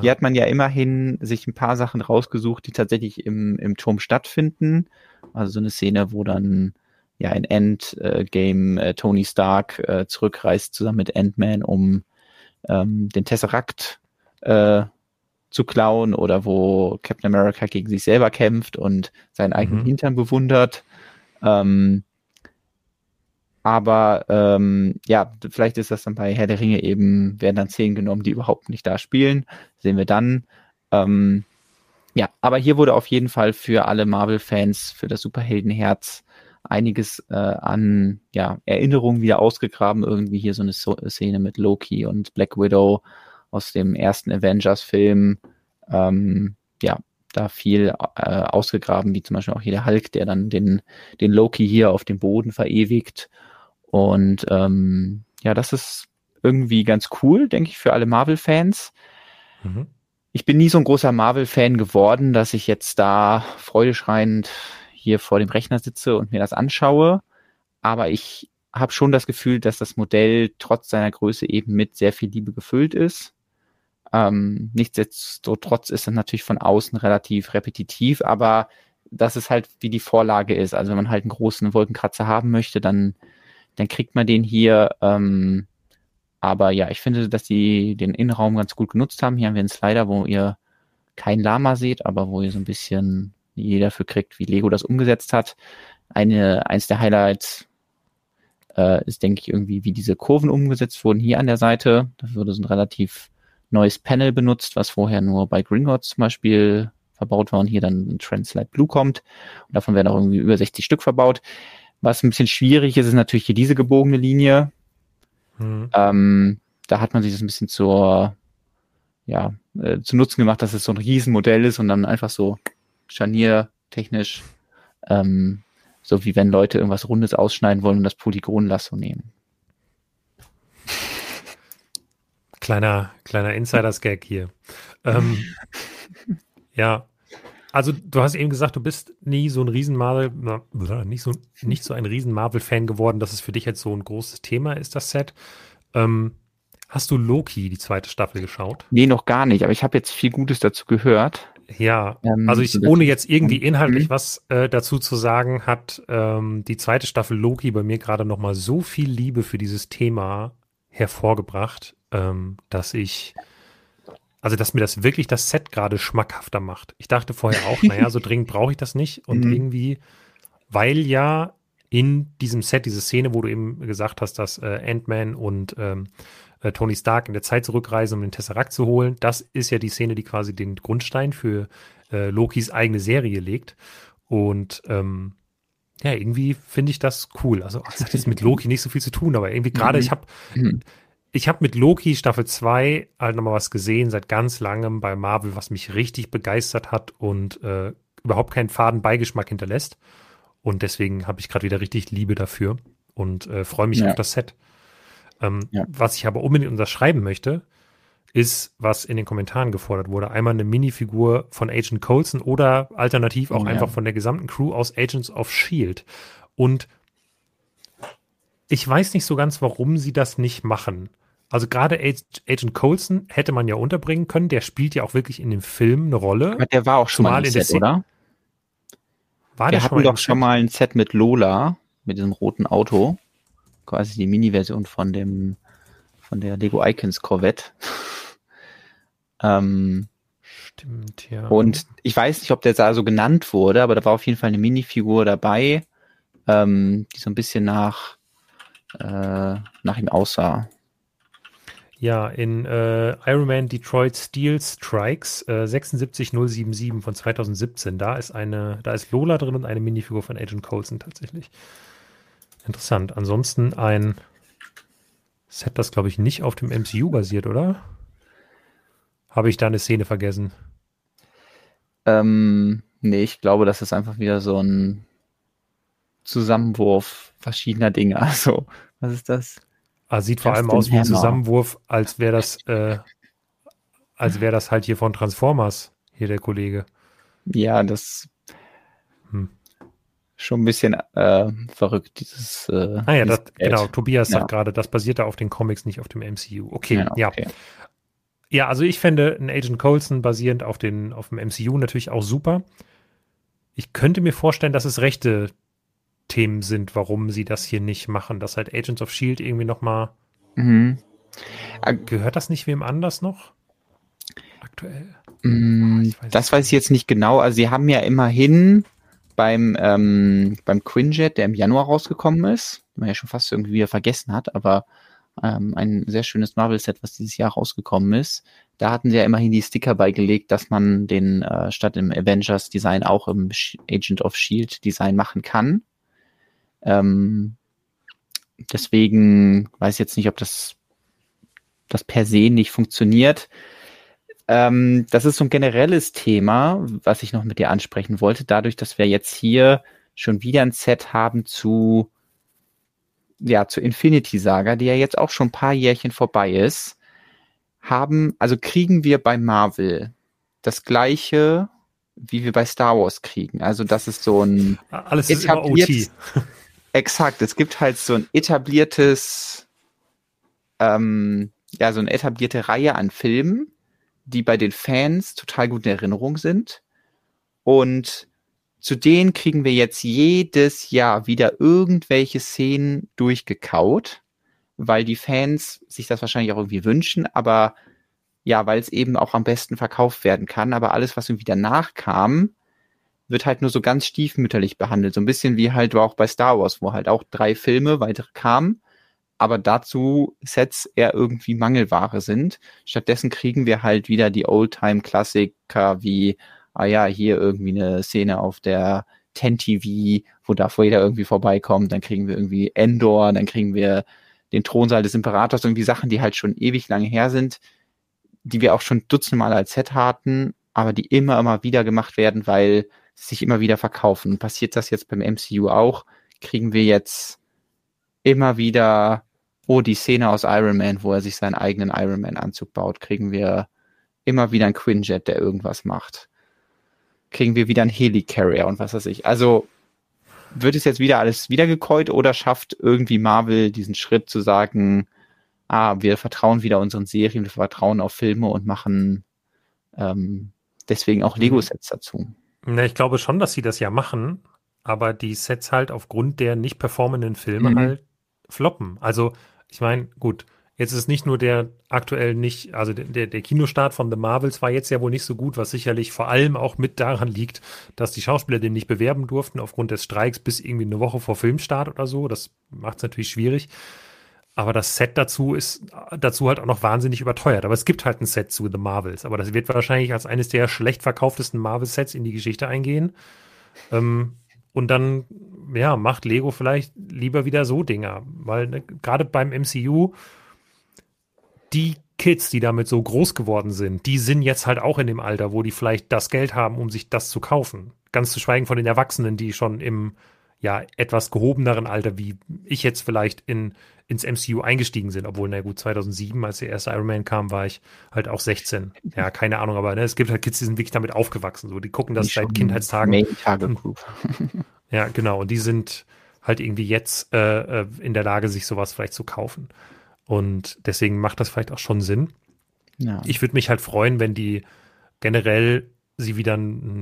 Hier hat man ja immerhin sich ein paar Sachen rausgesucht, die tatsächlich im, im Turm stattfinden. Also so eine Szene, wo dann ja in Endgame äh, Tony Stark äh, zurückreist zusammen mit Ant-Man, um ähm, den Tesseract äh, zu klauen oder wo Captain America gegen sich selber kämpft und seinen eigenen mhm. Hintern bewundert. Ähm, aber ähm, ja, vielleicht ist das dann bei Herr der Ringe eben, werden dann Szenen genommen, die überhaupt nicht da spielen. Sehen wir dann. Ähm, ja, aber hier wurde auf jeden Fall für alle Marvel-Fans, für das Superheldenherz einiges äh, an ja, Erinnerungen wieder ausgegraben. Irgendwie hier so eine Szene mit Loki und Black Widow aus dem ersten Avengers-Film. Ähm, ja, da viel äh, ausgegraben, wie zum Beispiel auch hier der Hulk, der dann den, den Loki hier auf dem Boden verewigt. Und ähm, ja, das ist irgendwie ganz cool, denke ich, für alle Marvel-Fans. Mhm. Ich bin nie so ein großer Marvel-Fan geworden, dass ich jetzt da freudeschreiend hier vor dem Rechner sitze und mir das anschaue. Aber ich habe schon das Gefühl, dass das Modell trotz seiner Größe eben mit sehr viel Liebe gefüllt ist. Ähm, nichtsdestotrotz ist es natürlich von außen relativ repetitiv, aber das ist halt wie die Vorlage ist. Also wenn man halt einen großen Wolkenkratzer haben möchte, dann, dann kriegt man den hier. Ähm, aber ja, ich finde, dass die den Innenraum ganz gut genutzt haben. Hier haben wir einen Slider, wo ihr kein Lama seht, aber wo ihr so ein bisschen jeder dafür kriegt, wie Lego das umgesetzt hat. Eine, eins der Highlights äh, ist, denke ich, irgendwie, wie diese Kurven umgesetzt wurden hier an der Seite. Da wurde so ein relativ neues Panel benutzt, was vorher nur bei Gringotts zum Beispiel verbaut war und hier dann ein Translate Blue kommt. Und davon werden auch irgendwie über 60 Stück verbaut. Was ein bisschen schwierig ist, ist natürlich hier diese gebogene Linie. Mhm. Ähm, da hat man sich das ein bisschen zur, ja, äh, zu Nutzen gemacht, dass es so ein Riesenmodell ist und dann einfach so scharniertechnisch, ähm, so wie wenn Leute irgendwas Rundes ausschneiden wollen und das Polygonlasso nehmen. Kleiner, kleiner Insiders-Gag hier. Ähm, ja, also du hast eben gesagt, du bist nie so ein riesen Marvel, nicht so, nicht so ein riesen Marvel-Fan geworden, dass es für dich jetzt so ein großes Thema ist, das Set. Ähm, hast du Loki, die zweite Staffel, geschaut? Nee, noch gar nicht, aber ich habe jetzt viel Gutes dazu gehört. Ja, ähm, also ich, ohne jetzt irgendwie inhaltlich mhm. was äh, dazu zu sagen, hat ähm, die zweite Staffel Loki bei mir gerade noch mal so viel Liebe für dieses Thema hervorgebracht, ähm, dass ich, also dass mir das wirklich das Set gerade schmackhafter macht. Ich dachte vorher auch, naja, so dringend brauche ich das nicht und mhm. irgendwie, weil ja in diesem Set, diese Szene, wo du eben gesagt hast, dass äh, Ant-Man und ähm, äh, Tony Stark in der Zeit zurückreisen, um den Tesseract zu holen. Das ist ja die Szene, die quasi den Grundstein für äh, Lokis eigene Serie legt. Und ähm, ja, irgendwie finde ich das cool. Also es hat jetzt mit Loki nicht so viel zu tun, aber irgendwie gerade, mhm. ich habe mhm. Ich habe mit Loki Staffel 2 halt nochmal was gesehen seit ganz langem bei Marvel, was mich richtig begeistert hat und äh, überhaupt keinen faden Beigeschmack hinterlässt. Und deswegen habe ich gerade wieder richtig Liebe dafür und äh, freue mich ja. auf das Set. Ähm, ja. Was ich aber unbedingt unterschreiben möchte, ist, was in den Kommentaren gefordert wurde. Einmal eine Minifigur von Agent Coulson oder alternativ auch oh, einfach ja. von der gesamten Crew aus Agents of Shield. Und ich weiß nicht so ganz, warum sie das nicht machen. Also gerade Agent Coulson hätte man ja unterbringen können. Der spielt ja auch wirklich in dem Film eine Rolle. Aber der war auch schon mal in Set, oder? War Wir der hatten doch schon mal ein Set mit Lola, mit diesem roten Auto quasi die Mini-Version von dem, von der Lego Icons Corvette. ähm, Stimmt, ja. Und ich weiß nicht, ob der da so genannt wurde, aber da war auf jeden Fall eine Minifigur dabei, ähm, die so ein bisschen nach, äh, nach ihm aussah. Ja, in äh, Iron Man Detroit Steel Strikes äh, 76077 von 2017, da ist eine, da ist Lola drin und eine Minifigur von Agent Coulson tatsächlich. Interessant. Ansonsten ein Set, das glaube ich nicht auf dem MCU basiert, oder? Habe ich da eine Szene vergessen? Ähm, nee, ich glaube, das ist einfach wieder so ein Zusammenwurf verschiedener Dinge. Also, was ist das? Ah, sieht vor allem aus wie ein Zusammenwurf, als wäre das, äh, als wäre das halt hier von Transformers, hier der Kollege. Ja, das hm schon ein bisschen äh, verrückt, dieses. Äh, ah ja, das, genau, Tobias ja. sagt gerade, das basiert da auf den Comics, nicht auf dem MCU. Okay, ja. Okay. ja. Ja, also ich fände ein Agent Coulson basierend auf, den, auf dem MCU natürlich auch super. Ich könnte mir vorstellen, dass es rechte Themen sind, warum sie das hier nicht machen, dass halt Agents of Shield irgendwie noch mal mhm. gehört das nicht wem anders noch aktuell? Mm, weiß das weiß ich jetzt nicht genau. Also sie haben ja immerhin beim, ähm, beim Quinjet, der im Januar rausgekommen ist, den man ja schon fast irgendwie wieder vergessen hat, aber ähm, ein sehr schönes Marvel-Set, was dieses Jahr rausgekommen ist. Da hatten sie ja immerhin die Sticker beigelegt, dass man den äh, statt im Avengers-Design auch im Agent of Shield-Design machen kann. Ähm, deswegen weiß ich jetzt nicht, ob das, das per se nicht funktioniert. Ähm, das ist so ein generelles Thema, was ich noch mit dir ansprechen wollte. Dadurch, dass wir jetzt hier schon wieder ein Set haben zu, ja, zu Infinity Saga, die ja jetzt auch schon ein paar Jährchen vorbei ist, haben, also kriegen wir bei Marvel das gleiche, wie wir bei Star Wars kriegen. Also das ist so ein alles ist etabliert, exakt. Es gibt halt so ein etabliertes, ähm, ja, so eine etablierte Reihe an Filmen, die bei den Fans total gut in Erinnerung sind. Und zu denen kriegen wir jetzt jedes Jahr wieder irgendwelche Szenen durchgekaut, weil die Fans sich das wahrscheinlich auch irgendwie wünschen, aber ja, weil es eben auch am besten verkauft werden kann. Aber alles, was irgendwie danach kam, wird halt nur so ganz stiefmütterlich behandelt. So ein bisschen wie halt war auch bei Star Wars, wo halt auch drei Filme weitere kamen aber dazu Sets eher irgendwie Mangelware sind. Stattdessen kriegen wir halt wieder die Oldtime-Klassiker wie, ah ja, hier irgendwie eine Szene auf der 10 TV, wo davor jeder irgendwie vorbeikommt, dann kriegen wir irgendwie Endor, dann kriegen wir den Thronsaal des Imperators, irgendwie Sachen, die halt schon ewig lange her sind, die wir auch schon dutzendmal als Set hatten, aber die immer, immer wieder gemacht werden, weil sich immer wieder verkaufen. Passiert das jetzt beim MCU auch? Kriegen wir jetzt immer wieder oh, die Szene aus Iron Man, wo er sich seinen eigenen Iron Man-Anzug baut, kriegen wir immer wieder einen Quinjet, der irgendwas macht. Kriegen wir wieder einen Helicarrier und was weiß ich. Also wird es jetzt wieder alles wiedergekäut oder schafft irgendwie Marvel diesen Schritt zu sagen, ah, wir vertrauen wieder unseren Serien, wir vertrauen auf Filme und machen ähm, deswegen auch. Lego-Sets dazu. Na, ich glaube schon, dass sie das ja machen, aber die Sets halt aufgrund der nicht performenden Filme mhm. halt floppen. Also, ich meine, gut, jetzt ist nicht nur der aktuell nicht, also der, der Kinostart von The Marvels war jetzt ja wohl nicht so gut, was sicherlich vor allem auch mit daran liegt, dass die Schauspieler den nicht bewerben durften aufgrund des Streiks bis irgendwie eine Woche vor Filmstart oder so. Das macht es natürlich schwierig. Aber das Set dazu ist dazu halt auch noch wahnsinnig überteuert. Aber es gibt halt ein Set zu The Marvels. Aber das wird wahrscheinlich als eines der schlecht verkauftesten Marvel-Sets in die Geschichte eingehen. Ähm, und dann, ja, macht Lego vielleicht lieber wieder so Dinger. Weil ne, gerade beim MCU, die Kids, die damit so groß geworden sind, die sind jetzt halt auch in dem Alter, wo die vielleicht das Geld haben, um sich das zu kaufen. Ganz zu schweigen von den Erwachsenen, die schon im ja etwas gehobeneren Alter, wie ich jetzt vielleicht in ins MCU eingestiegen sind, obwohl, na gut, 2007, als der erste Iron Man kam, war ich halt auch 16. Ja, keine Ahnung, aber ne, es gibt halt Kids, die sind wirklich damit aufgewachsen, so, die gucken das die seit Kindheitstagen. ja, genau, und die sind halt irgendwie jetzt äh, äh, in der Lage, sich sowas vielleicht zu kaufen. Und deswegen macht das vielleicht auch schon Sinn. Ja. Ich würde mich halt freuen, wenn die generell sie wieder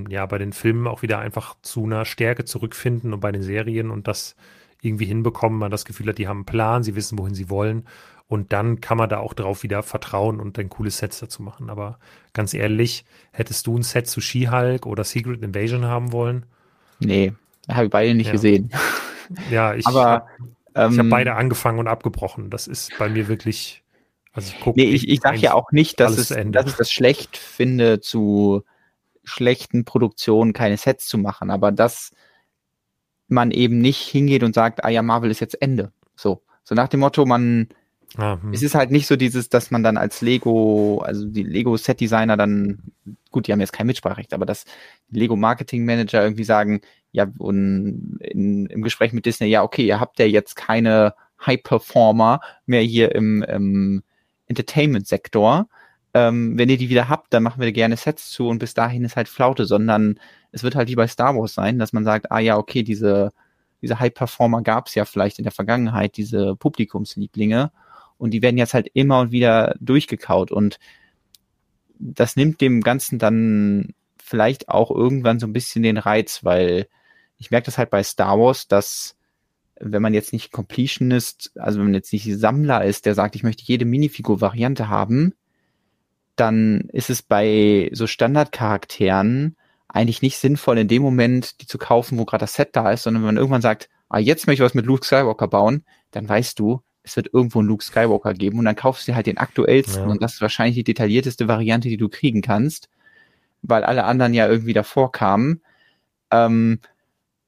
ja bei den Filmen auch wieder einfach zu einer Stärke zurückfinden und bei den Serien und das irgendwie hinbekommen, man das Gefühl hat, die haben einen Plan, sie wissen, wohin sie wollen. Und dann kann man da auch drauf wieder vertrauen und ein cooles Set dazu machen. Aber ganz ehrlich, hättest du ein Set zu She-Hulk oder Secret Invasion haben wollen? Nee, habe ich beide nicht ja. gesehen. Ja, ich habe ähm, hab beide angefangen und abgebrochen. Das ist bei mir wirklich. Also ich gucke. Nee, ich, ich sage ja auch nicht, dass, es, dass ich das schlecht finde, zu schlechten Produktionen keine Sets zu machen. Aber das man eben nicht hingeht und sagt, ah ja, Marvel ist jetzt Ende. So. So nach dem Motto, man, ah, hm. es ist halt nicht so dieses, dass man dann als Lego, also die Lego-Set-Designer dann, gut, die haben jetzt kein Mitspracherecht, aber dass Lego-Marketing-Manager irgendwie sagen, ja, und in, im Gespräch mit Disney, ja, okay, ihr habt ja jetzt keine High-Performer mehr hier im, im Entertainment-Sektor. Ähm, wenn ihr die wieder habt, dann machen wir gerne Sets zu und bis dahin ist halt Flaute, sondern es wird halt wie bei Star Wars sein, dass man sagt, ah ja, okay, diese, diese High-Performer gab es ja vielleicht in der Vergangenheit, diese Publikumslieblinge, und die werden jetzt halt immer und wieder durchgekaut. Und das nimmt dem Ganzen dann vielleicht auch irgendwann so ein bisschen den Reiz, weil ich merke das halt bei Star Wars, dass wenn man jetzt nicht Completionist, also wenn man jetzt nicht Sammler ist, der sagt, ich möchte jede Minifigur-Variante haben, dann ist es bei so Standardcharakteren eigentlich nicht sinnvoll, in dem Moment die zu kaufen, wo gerade das Set da ist, sondern wenn man irgendwann sagt, ah, jetzt möchte ich was mit Luke Skywalker bauen, dann weißt du, es wird irgendwo einen Luke Skywalker geben und dann kaufst du dir halt den aktuellsten ja. und das ist wahrscheinlich die detaillierteste Variante, die du kriegen kannst, weil alle anderen ja irgendwie davor kamen. Ähm,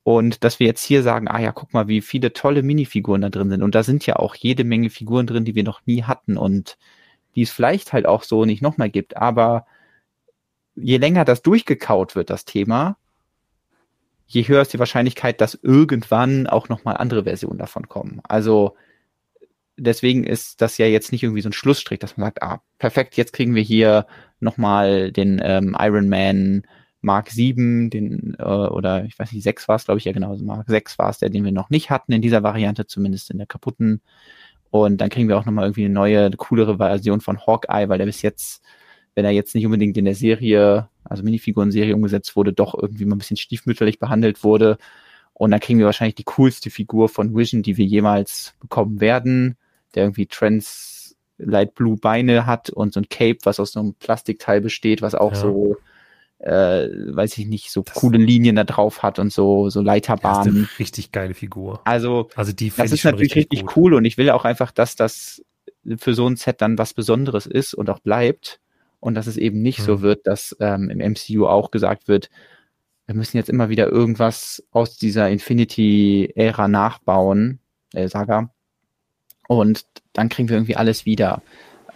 und dass wir jetzt hier sagen, ah ja, guck mal, wie viele tolle Minifiguren da drin sind. Und da sind ja auch jede Menge Figuren drin, die wir noch nie hatten und die es vielleicht halt auch so nicht nochmal gibt. Aber je länger das durchgekaut wird, das Thema, je höher ist die Wahrscheinlichkeit, dass irgendwann auch nochmal andere Versionen davon kommen. Also deswegen ist das ja jetzt nicht irgendwie so ein Schlussstrich, dass man sagt, ah, perfekt, jetzt kriegen wir hier nochmal den ähm, Iron Man Mark 7, den, äh, oder ich weiß nicht, 6 war es, glaube ich, ja genau, Mark 6 war es, der, den wir noch nicht hatten in dieser Variante, zumindest in der kaputten. Und dann kriegen wir auch nochmal irgendwie eine neue, eine coolere Version von Hawkeye, weil der bis jetzt wenn er jetzt nicht unbedingt in der Serie, also Minifiguren-Serie umgesetzt wurde, doch irgendwie mal ein bisschen stiefmütterlich behandelt wurde. Und dann kriegen wir wahrscheinlich die coolste Figur von Vision, die wir jemals bekommen werden, der irgendwie Trans Light Blue Beine hat und so ein Cape, was aus so einem Plastikteil besteht, was auch ja. so, äh, weiß ich nicht, so das coole Linien da drauf hat und so, so Leiterbahnen. Das ist eine richtig geile Figur. Also, also die das ist natürlich richtig, richtig cool und ich will auch einfach, dass das für so ein Set dann was Besonderes ist und auch bleibt und dass es eben nicht mhm. so wird, dass ähm, im MCU auch gesagt wird, wir müssen jetzt immer wieder irgendwas aus dieser Infinity-Ära nachbauen, äh, Saga. Und dann kriegen wir irgendwie alles wieder.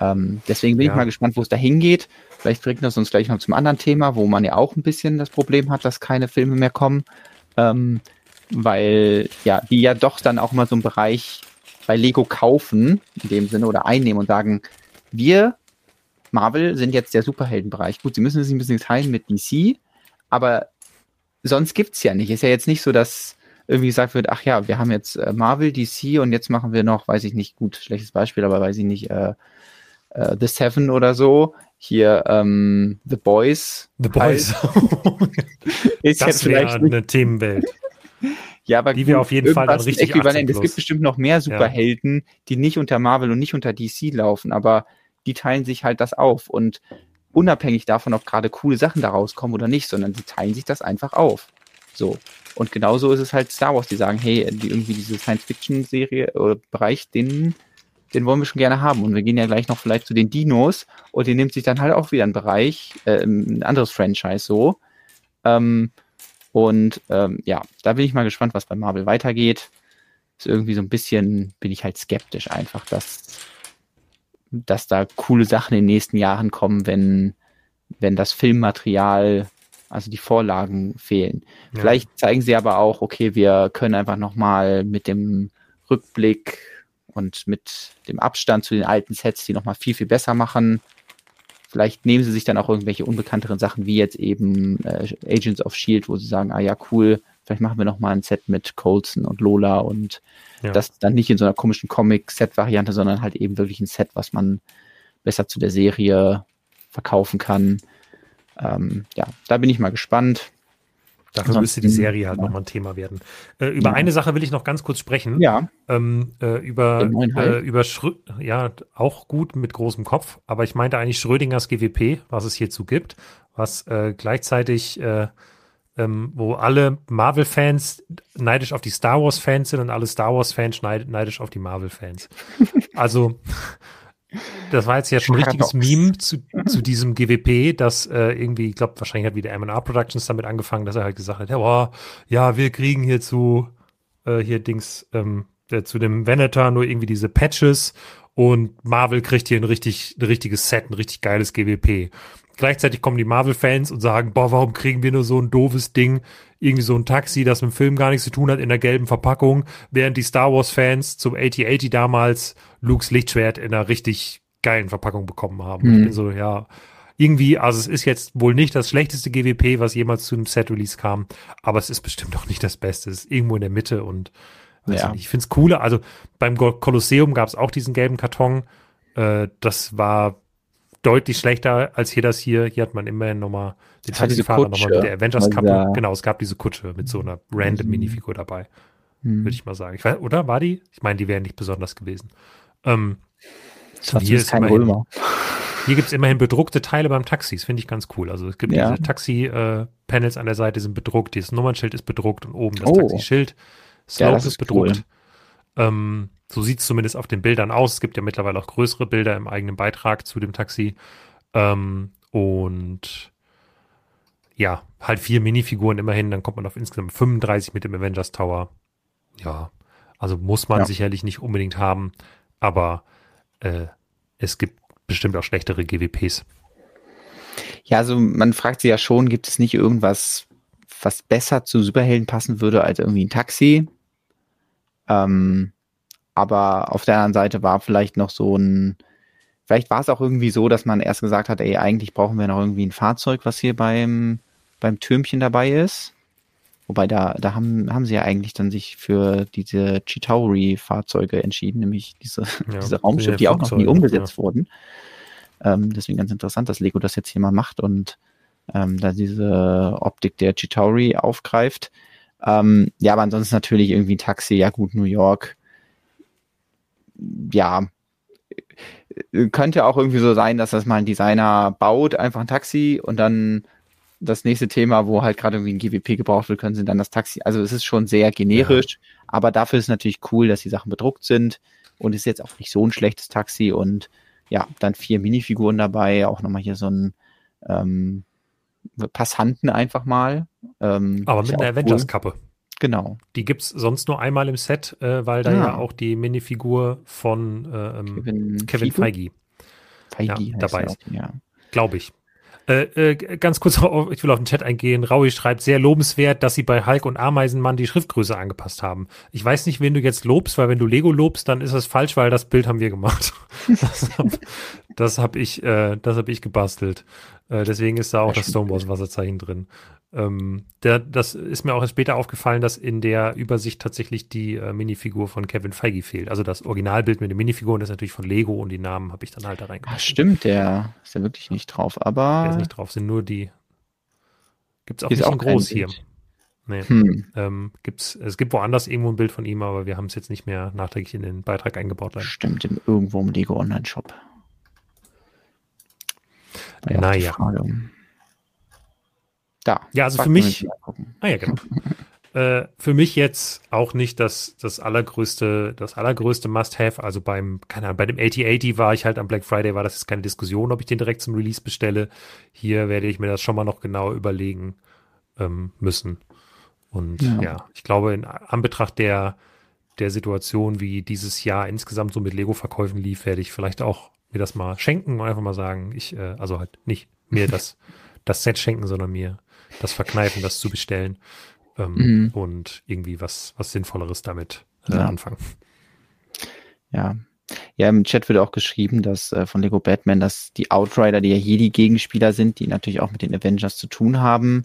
Ähm, deswegen bin ja. ich mal gespannt, wo es da hingeht. Vielleicht bringt das uns gleich noch zum anderen Thema, wo man ja auch ein bisschen das Problem hat, dass keine Filme mehr kommen. Ähm, weil ja, die ja doch dann auch mal so einen Bereich bei Lego kaufen, in dem Sinne, oder einnehmen und sagen, wir Marvel sind jetzt der Superheldenbereich. Gut, sie müssen sich ein bisschen teilen mit DC, aber sonst gibt's ja nicht. Ist ja jetzt nicht so, dass irgendwie gesagt wird, ach ja, wir haben jetzt äh, Marvel, DC und jetzt machen wir noch, weiß ich nicht, gut, schlechtes Beispiel, aber weiß ich nicht, äh, äh, The Seven oder so. hier ähm, The Boys. The Boys. Halt. ist das wäre eine Themenwelt. Ja, aber die wir auf jeden Fall dann richtig äquivalent. Es gibt bestimmt noch mehr Superhelden, ja. die nicht unter Marvel und nicht unter DC laufen, aber die teilen sich halt das auf und unabhängig davon, ob gerade coole Sachen daraus kommen oder nicht, sondern sie teilen sich das einfach auf. So. Und genauso ist es halt Star Wars, die sagen, hey, die irgendwie diese Science-Fiction-Serie oder Bereich, den den wollen wir schon gerne haben. Und wir gehen ja gleich noch vielleicht zu den Dinos und die nimmt sich dann halt auch wieder einen Bereich, äh, ein anderes Franchise so. Ähm, und ähm, ja, da bin ich mal gespannt, was bei Marvel weitergeht. Ist irgendwie so ein bisschen, bin ich halt skeptisch einfach, dass, dass da coole Sachen in den nächsten Jahren kommen, wenn, wenn das Filmmaterial, also die Vorlagen fehlen. Ja. Vielleicht zeigen sie aber auch, okay, wir können einfach nochmal mit dem Rückblick und mit dem Abstand zu den alten Sets, die nochmal viel, viel besser machen. Vielleicht nehmen sie sich dann auch irgendwelche unbekannteren Sachen, wie jetzt eben äh, Agents of Shield, wo sie sagen, ah ja, cool, vielleicht machen wir nochmal ein Set mit Colson und Lola und ja. das dann nicht in so einer komischen Comic-Set-Variante, sondern halt eben wirklich ein Set, was man besser zu der Serie verkaufen kann. Ähm, ja, da bin ich mal gespannt. Dafür müsste die Serie halt ja. nochmal ein Thema werden. Äh, über ja. eine Sache will ich noch ganz kurz sprechen. Ja. Ähm, äh, über äh, über Schrö ja, auch gut mit großem Kopf, aber ich meinte eigentlich Schrödingers GWP, was es hierzu gibt, was äh, gleichzeitig, äh, ähm, wo alle Marvel-Fans neidisch auf die Star Wars-Fans sind und alle Star Wars-Fans neidisch auf die Marvel-Fans. also das war jetzt ja schon ein richtiges Meme zu, zu diesem GWP, dass äh, irgendwie, ich glaube, wahrscheinlich hat wieder M&R Productions damit angefangen, dass er halt gesagt hat, ja, boah, ja, wir kriegen hier zu, äh, hier Dings, ähm, äh, zu dem Venator nur irgendwie diese Patches und Marvel kriegt hier ein richtig, ein richtiges Set, ein richtig geiles GWP. Gleichzeitig kommen die Marvel-Fans und sagen, boah, warum kriegen wir nur so ein doofes Ding? Irgendwie so ein Taxi, das mit dem Film gar nichts zu tun hat, in der gelben Verpackung, während die Star Wars-Fans zum 8080 damals Lukes Lichtschwert in einer richtig geilen Verpackung bekommen haben. Mhm. Ich bin so, ja, irgendwie, also es ist jetzt wohl nicht das schlechteste GWP, was jemals zu einem Set-Release kam, aber es ist bestimmt auch nicht das Beste. Es ist irgendwo in der Mitte und ja. ich finde es cooler. Also beim Kolosseum gab es auch diesen gelben Karton. Äh, das war deutlich schlechter als hier das hier. Hier hat man immerhin nochmal den Taxifahrer nochmal mit der Avengers-Kappe. Genau, es gab diese Kutsche mit so einer random mhm. Minifigur dabei. Mhm. Würde ich mal sagen. Ich weiß, oder war die? Ich meine, die wäre nicht besonders gewesen. Ähm, hier ist kein immerhin, Römer. Hier gibt es immerhin bedruckte Teile beim Taxis, finde ich ganz cool. Also es gibt ja. diese Taxi-Panels äh, an der Seite sind bedruckt, dieses Nummernschild ist bedruckt und oben das oh. Taxischild. Slope ja, ist, ist bedruckt. Cool. Ähm, so sieht es zumindest auf den Bildern aus. Es gibt ja mittlerweile auch größere Bilder im eigenen Beitrag zu dem Taxi. Ähm, und ja, halt vier Minifiguren immerhin, dann kommt man auf insgesamt 35 mit dem Avengers Tower. Ja, also muss man ja. sicherlich nicht unbedingt haben, aber äh, es gibt bestimmt auch schlechtere GWPs. Ja, also man fragt sich ja schon, gibt es nicht irgendwas, was besser zu Superhelden passen würde als irgendwie ein Taxi? Ähm, aber auf der anderen Seite war vielleicht noch so ein, vielleicht war es auch irgendwie so, dass man erst gesagt hat, ey, eigentlich brauchen wir noch irgendwie ein Fahrzeug, was hier beim, beim Türmchen dabei ist. Wobei da, da haben, haben sie ja eigentlich dann sich für diese Chitauri-Fahrzeuge entschieden, nämlich diese, ja, diese Raumschiffe, die auch noch nie umgesetzt ja. wurden. Ähm, deswegen ganz interessant, dass Lego das jetzt hier mal macht und ähm, da diese Optik der Chitauri aufgreift. Ähm, ja, aber ansonsten natürlich irgendwie ein Taxi, ja gut, New York. Ja, könnte auch irgendwie so sein, dass das mal ein Designer baut, einfach ein Taxi und dann das nächste Thema, wo halt gerade irgendwie ein GWP gebraucht wird, können sie dann das Taxi. Also es ist schon sehr generisch, ja. aber dafür ist es natürlich cool, dass die Sachen bedruckt sind und ist jetzt auch nicht so ein schlechtes Taxi und ja, dann vier Minifiguren dabei, auch nochmal hier so ein ähm, Passanten einfach mal. Ähm, aber mit einer Avengers-Kappe. Cool. Genau. Die gibt es sonst nur einmal im Set, äh, weil da ja. ja auch die Minifigur von äh, ähm, Kevin, Kevin Feige, Feige ja, dabei ist. Ja. Glaube ich. Äh, äh, ganz kurz, ich will auf den Chat eingehen. Raui schreibt, sehr lobenswert, dass sie bei Hulk und Ameisenmann die Schriftgröße angepasst haben. Ich weiß nicht, wen du jetzt lobst, weil wenn du Lego lobst, dann ist das falsch, weil das Bild haben wir gemacht. das habe hab ich, äh, das hab ich gebastelt. Äh, deswegen ist da auch das Stonewalls Wasserzeichen drin. Ähm, der, das ist mir auch später aufgefallen, dass in der Übersicht tatsächlich die äh, Minifigur von Kevin Feige fehlt. Also das Originalbild mit den Minifiguren ist natürlich von Lego und die Namen habe ich dann halt da reingemacht. Ach, stimmt, der ist ja wirklich nicht drauf, aber. Der ist nicht drauf, sind nur die. Gibt es auch nicht auch groß hier. Nee. Hm. Ähm, gibt's, es gibt woanders irgendwo ein Bild von ihm, aber wir haben es jetzt nicht mehr nachträglich in den Beitrag eingebaut. Leider. Stimmt, im, irgendwo im Lego Online-Shop. Naja. Da. Ja, also für mich. Ah ja, genau. äh, für mich jetzt auch nicht das, das allergrößte, das allergrößte Must-Have. Also beim, keine Ahnung, bei dem 8080 war ich halt am Black Friday, war das jetzt keine Diskussion, ob ich den direkt zum Release bestelle. Hier werde ich mir das schon mal noch genau überlegen ähm, müssen. Und ja. ja, ich glaube, in Anbetracht der, der Situation, wie dieses Jahr insgesamt so mit Lego-Verkäufen lief, werde ich vielleicht auch mir das mal schenken und einfach mal sagen, ich, äh, also halt nicht mir das, das Set schenken, sondern mir das verkneifen, das zu bestellen ähm, mhm. und irgendwie was, was Sinnvolleres damit äh, ja. anfangen. Ja. Ja, im Chat wird auch geschrieben, dass äh, von Lego Batman, dass die Outrider, die ja hier die Gegenspieler sind, die natürlich auch mit den Avengers zu tun haben,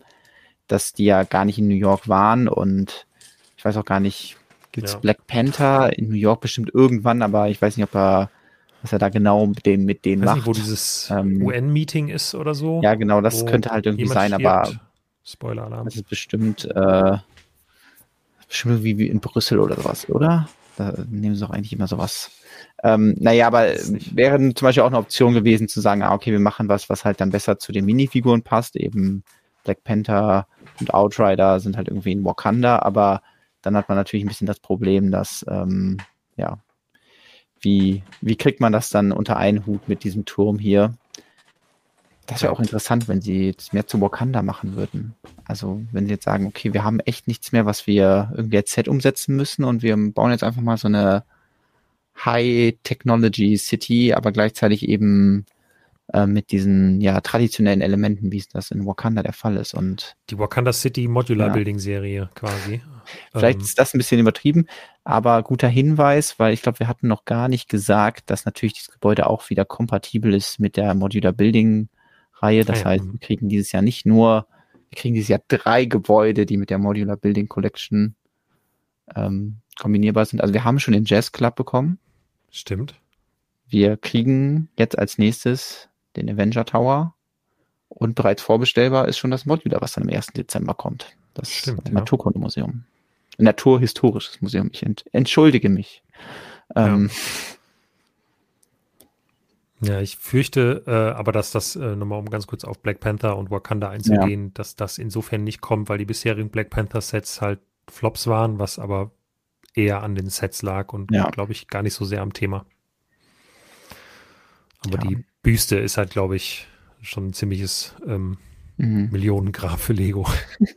dass die ja gar nicht in New York waren und ich weiß auch gar nicht, gibt's ja. Black Panther in New York bestimmt irgendwann, aber ich weiß nicht, ob er was er da genau mit denen, mit denen weiß macht. Nicht, wo dieses ähm, UN-Meeting ist oder so. Ja, genau, das könnte halt irgendwie sein, stirbt. aber Spoiler-Alarm. Das ist bestimmt, äh, bestimmt wie, wie in Brüssel oder sowas, oder? Da nehmen sie doch eigentlich immer sowas. Ähm, naja, aber wäre zum Beispiel auch eine Option gewesen zu sagen, ah, okay, wir machen was, was halt dann besser zu den Minifiguren passt. Eben Black Panther und Outrider sind halt irgendwie in Wakanda, aber dann hat man natürlich ein bisschen das Problem, dass, ähm, ja, wie, wie kriegt man das dann unter einen Hut mit diesem Turm hier? Das wäre auch interessant, wenn sie jetzt mehr zu Wakanda machen würden. Also wenn sie jetzt sagen, okay, wir haben echt nichts mehr, was wir irgendwie als Set umsetzen müssen und wir bauen jetzt einfach mal so eine High-Technology-City, aber gleichzeitig eben äh, mit diesen ja traditionellen Elementen, wie es das in Wakanda der Fall ist. Und die Wakanda City Modular ja. Building Serie quasi. Vielleicht ähm. ist das ein bisschen übertrieben, aber guter Hinweis, weil ich glaube, wir hatten noch gar nicht gesagt, dass natürlich das Gebäude auch wieder kompatibel ist mit der Modular Building Reihe. Das ah, ja. heißt, wir kriegen dieses Jahr nicht nur, wir kriegen dieses Jahr drei Gebäude, die mit der Modular Building Collection ähm, kombinierbar sind. Also wir haben schon den Jazz Club bekommen. Stimmt. Wir kriegen jetzt als nächstes den Avenger Tower und bereits vorbestellbar ist schon das Modular, was dann am 1. Dezember kommt. Das Stimmt, ja. Naturkundemuseum. Naturhistorisches Museum. Ich ent entschuldige mich. Ähm, ja. Ja, ich fürchte äh, aber, dass das, äh, nochmal um ganz kurz auf Black Panther und Wakanda einzugehen, ja. dass das insofern nicht kommt, weil die bisherigen Black Panther-Sets halt Flops waren, was aber eher an den Sets lag und ja. glaube ich gar nicht so sehr am Thema. Aber ja. die Büste ist halt, glaube ich, schon ein ziemliches ähm, mhm. Millionengrab für Lego.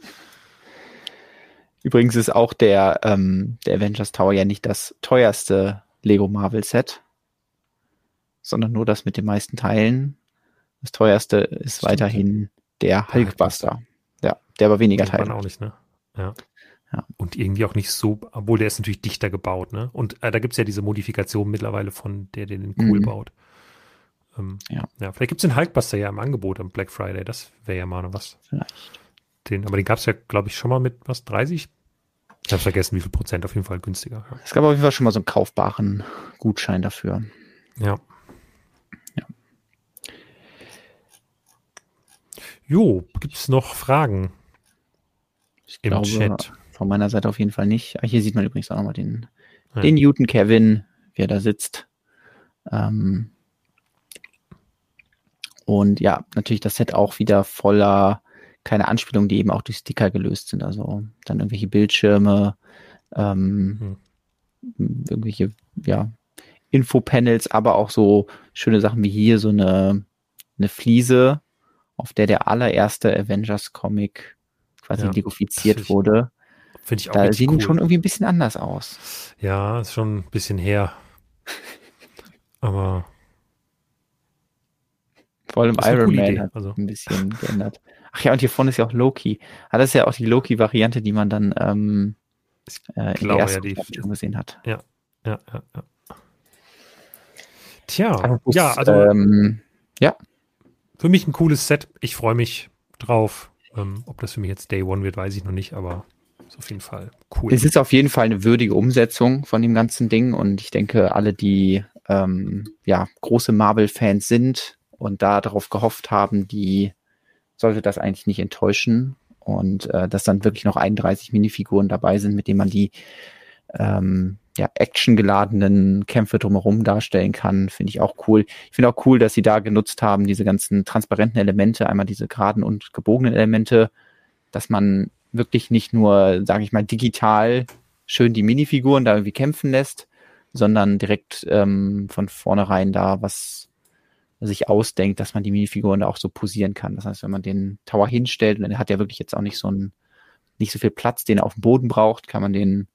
Übrigens ist auch der, ähm, der Avengers Tower ja nicht das teuerste Lego Marvel Set sondern nur das mit den meisten Teilen. Das teuerste ist Stimmt. weiterhin der Hulkbuster. Ja, der aber weniger Teile. auch nicht, ne? Ja. ja. Und irgendwie auch nicht so, obwohl der ist natürlich dichter gebaut, ne? Und äh, da gibt es ja diese Modifikation mittlerweile von der, der den cool mhm. baut. Ähm, ja. ja. Vielleicht gibt es den Hulkbuster ja im Angebot am Black Friday. Das wäre ja mal noch was. Vielleicht. Den, aber den gab es ja, glaube ich, schon mal mit was, 30? Ich habe vergessen, wie viel Prozent, auf jeden Fall günstiger. Es gab auf jeden Fall schon mal so einen kaufbaren Gutschein dafür. Ja. Jo, gibt es noch Fragen ich im glaube, Chat? Von meiner Seite auf jeden Fall nicht. Ah, hier sieht man übrigens auch nochmal den, ja. den Newton Kevin, wie er da sitzt. Ähm und ja, natürlich das Set auch wieder voller keine Anspielungen, die eben auch durch Sticker gelöst sind. Also dann irgendwelche Bildschirme, ähm, hm. irgendwelche, ja, Infopanels, aber auch so schöne Sachen wie hier so eine, eine Fliese, auf der der allererste Avengers-Comic quasi ja, legofiziert wurde. Finde ich auch Da sehen cool. schon irgendwie ein bisschen anders aus. Ja, ist schon ein bisschen her. Aber. Vor allem Iron Man Idee, hat also. ein bisschen geändert. Ach ja, und hier vorne ist ja auch Loki. Ah, das ist ja auch die Loki-Variante, die man dann ähm, äh, in der ersten ja, die, gesehen hat. Ja, ja, ja. ja. Tja, ja, also. Ähm, ja für mich ein cooles Set. Ich freue mich drauf. Ähm, ob das für mich jetzt Day One wird, weiß ich noch nicht, aber ist auf jeden Fall cool. Es ist auf jeden Fall eine würdige Umsetzung von dem ganzen Ding und ich denke, alle, die ähm, ja große Marvel-Fans sind und da darauf gehofft haben, die sollte das eigentlich nicht enttäuschen und äh, dass dann wirklich noch 31 Minifiguren dabei sind, mit denen man die ähm, ja, actiongeladenen Kämpfe drumherum darstellen kann, finde ich auch cool. Ich finde auch cool, dass sie da genutzt haben, diese ganzen transparenten Elemente, einmal diese geraden und gebogenen Elemente, dass man wirklich nicht nur, sage ich mal, digital schön die Minifiguren da irgendwie kämpfen lässt, sondern direkt ähm, von vornherein da was sich ausdenkt, dass man die Minifiguren da auch so posieren kann. Das heißt, wenn man den Tower hinstellt, und er hat ja wirklich jetzt auch nicht so ein, nicht so viel Platz, den er auf dem Boden braucht, kann man den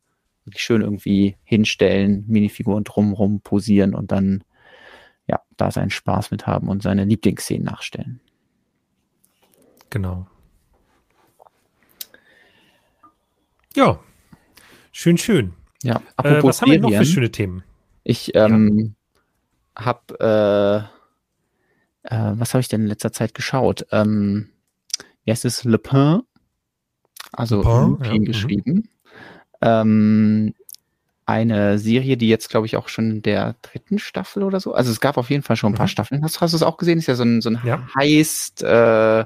wirklich schön irgendwie hinstellen, Minifiguren drumrum posieren und dann ja, da seinen Spaß mit haben und seine Lieblingsszenen nachstellen. Genau. Ja, schön, schön. Ja, apropos äh, was haben wir noch für schöne Themen? Ich ähm, ja. habe, äh, äh, was habe ich denn in letzter Zeit geschaut? Ähm, wie heißt es? Le Pen, also Le Pen, ja. Mhm. geschrieben. Ähm, eine Serie, die jetzt, glaube ich, auch schon in der dritten Staffel oder so. Also es gab auf jeden Fall schon ein paar mhm. Staffeln. Hast, hast du es auch gesehen? Ist ja so ein, so ein ja. Heist, äh,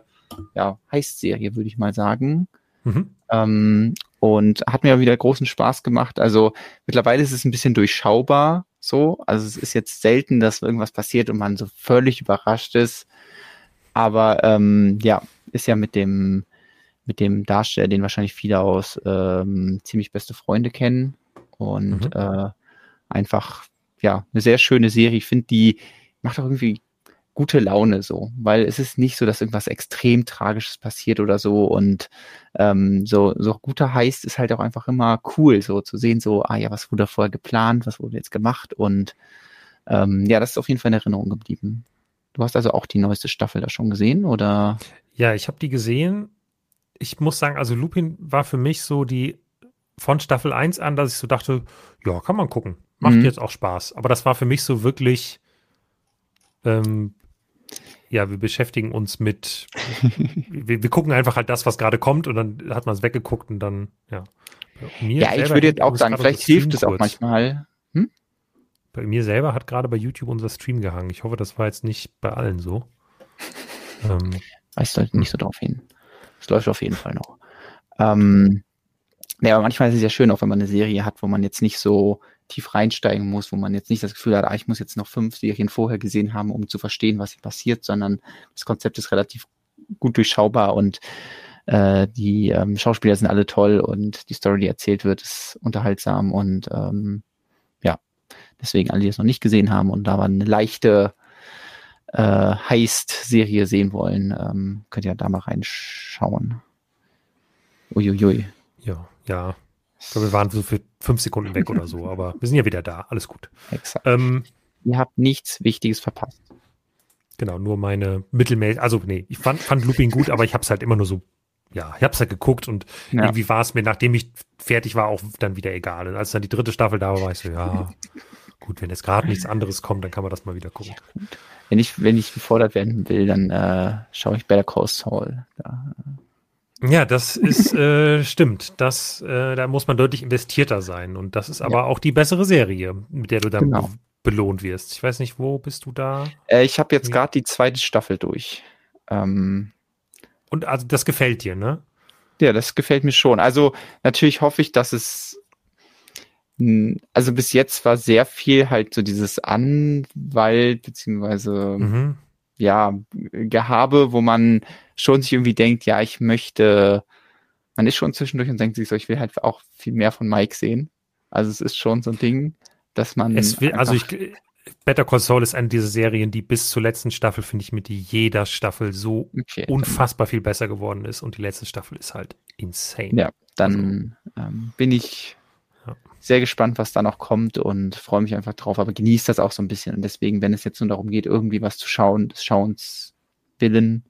ja, Heist-Serie, würde ich mal sagen. Mhm. Ähm, und hat mir wieder großen Spaß gemacht. Also mittlerweile ist es ein bisschen durchschaubar so. Also es ist jetzt selten, dass irgendwas passiert und man so völlig überrascht ist. Aber ähm, ja, ist ja mit dem mit dem Darsteller, den wahrscheinlich viele aus ähm, ziemlich beste Freunde kennen. Und mhm. äh, einfach, ja, eine sehr schöne Serie. Ich finde, die macht auch irgendwie gute Laune so, weil es ist nicht so, dass irgendwas extrem Tragisches passiert oder so und ähm, so, so guter Heist ist halt auch einfach immer cool, so zu sehen, so, ah ja, was wurde vorher geplant, was wurde jetzt gemacht und ähm, ja, das ist auf jeden Fall in Erinnerung geblieben. Du hast also auch die neueste Staffel da schon gesehen, oder? Ja, ich habe die gesehen. Ich muss sagen, also Lupin war für mich so die von Staffel 1 an, dass ich so dachte, ja, kann man gucken. Macht mhm. jetzt auch Spaß. Aber das war für mich so wirklich ähm, ja, wir beschäftigen uns mit, wir, wir, gucken einfach halt das, was gerade kommt und dann hat man es weggeguckt und dann, ja. ja, ich würde jetzt auch sagen, vielleicht hilft es auch manchmal. Hm? Bei mir selber hat gerade bei YouTube unser Stream gehangen. Ich hoffe, das war jetzt nicht bei allen so. ähm, Weist halt nicht so drauf hin. Es läuft auf jeden Fall noch. Ähm, ja, aber manchmal ist es ja schön, auch wenn man eine Serie hat, wo man jetzt nicht so tief reinsteigen muss, wo man jetzt nicht das Gefühl hat, ah, ich muss jetzt noch fünf Serien vorher gesehen haben, um zu verstehen, was hier passiert, sondern das Konzept ist relativ gut durchschaubar und äh, die ähm, Schauspieler sind alle toll und die Story, die erzählt wird, ist unterhaltsam und ähm, ja, deswegen alle, die es noch nicht gesehen haben und da war eine leichte äh, Heist-Serie sehen wollen, ähm, könnt ihr da mal reinschauen. Uiuiui. Ja, ja. Ich glaube, wir waren so für fünf Sekunden weg oder so, aber wir sind ja wieder da. Alles gut. Exakt. Ähm, Ihr habt nichts Wichtiges verpasst. Genau, nur meine Mittelmäßig. Also, nee, ich fand, fand Looping gut, aber ich habe es halt immer nur so, ja, ich habe es halt geguckt und ja. irgendwie war es mir, nachdem ich fertig war, auch dann wieder egal. Und als dann die dritte Staffel da war, war ich so, ja, gut, wenn jetzt gerade nichts anderes kommt, dann kann man das mal wieder gucken. Ja, wenn ich, wenn ich gefordert werden will, dann äh, schaue ich Better Call Saul. Da, äh, ja, das ist äh, stimmt. Das, äh, da muss man deutlich investierter sein. Und das ist aber ja. auch die bessere Serie, mit der du dann genau. belohnt wirst. Ich weiß nicht, wo bist du da? Äh, ich habe jetzt gerade die zweite Staffel durch. Ähm, Und also das gefällt dir, ne? Ja, das gefällt mir schon. Also natürlich hoffe ich, dass es also bis jetzt war sehr viel halt so dieses Anwalt beziehungsweise mhm ja, Gehabe, wo man schon sich irgendwie denkt, ja, ich möchte, man ist schon zwischendurch und denkt sich so, ich will halt auch viel mehr von Mike sehen. Also es ist schon so ein Ding, dass man. Es will, also ich, Better Call Saul ist eine dieser Serien, die bis zur letzten Staffel, finde ich, mit jeder Staffel so okay, unfassbar viel besser geworden ist und die letzte Staffel ist halt insane. Ja, dann also, ähm, bin ich sehr gespannt, was da noch kommt und freue mich einfach drauf, aber genieße das auch so ein bisschen. Und deswegen, wenn es jetzt nur darum geht, irgendwie was zu schauen, des Schauens willen,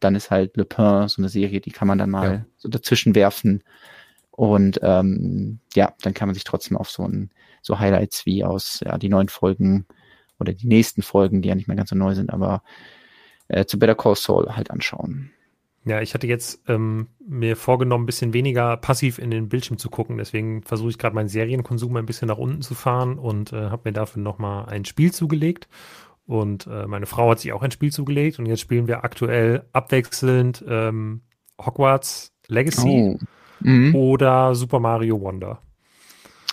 dann ist halt Le Pen so eine Serie, die kann man dann mal ja. so dazwischen werfen. Und ähm, ja, dann kann man sich trotzdem auf so ein so Highlights wie aus ja, die neuen Folgen oder die nächsten Folgen, die ja nicht mehr ganz so neu sind, aber äh, zu Better Call Saul halt anschauen. Ja, ich hatte jetzt ähm, mir vorgenommen, ein bisschen weniger passiv in den Bildschirm zu gucken. Deswegen versuche ich gerade meinen Serienkonsum ein bisschen nach unten zu fahren und äh, habe mir dafür nochmal ein Spiel zugelegt. Und äh, meine Frau hat sich auch ein Spiel zugelegt und jetzt spielen wir aktuell abwechselnd ähm, Hogwarts Legacy oh. mhm. oder Super Mario Wonder.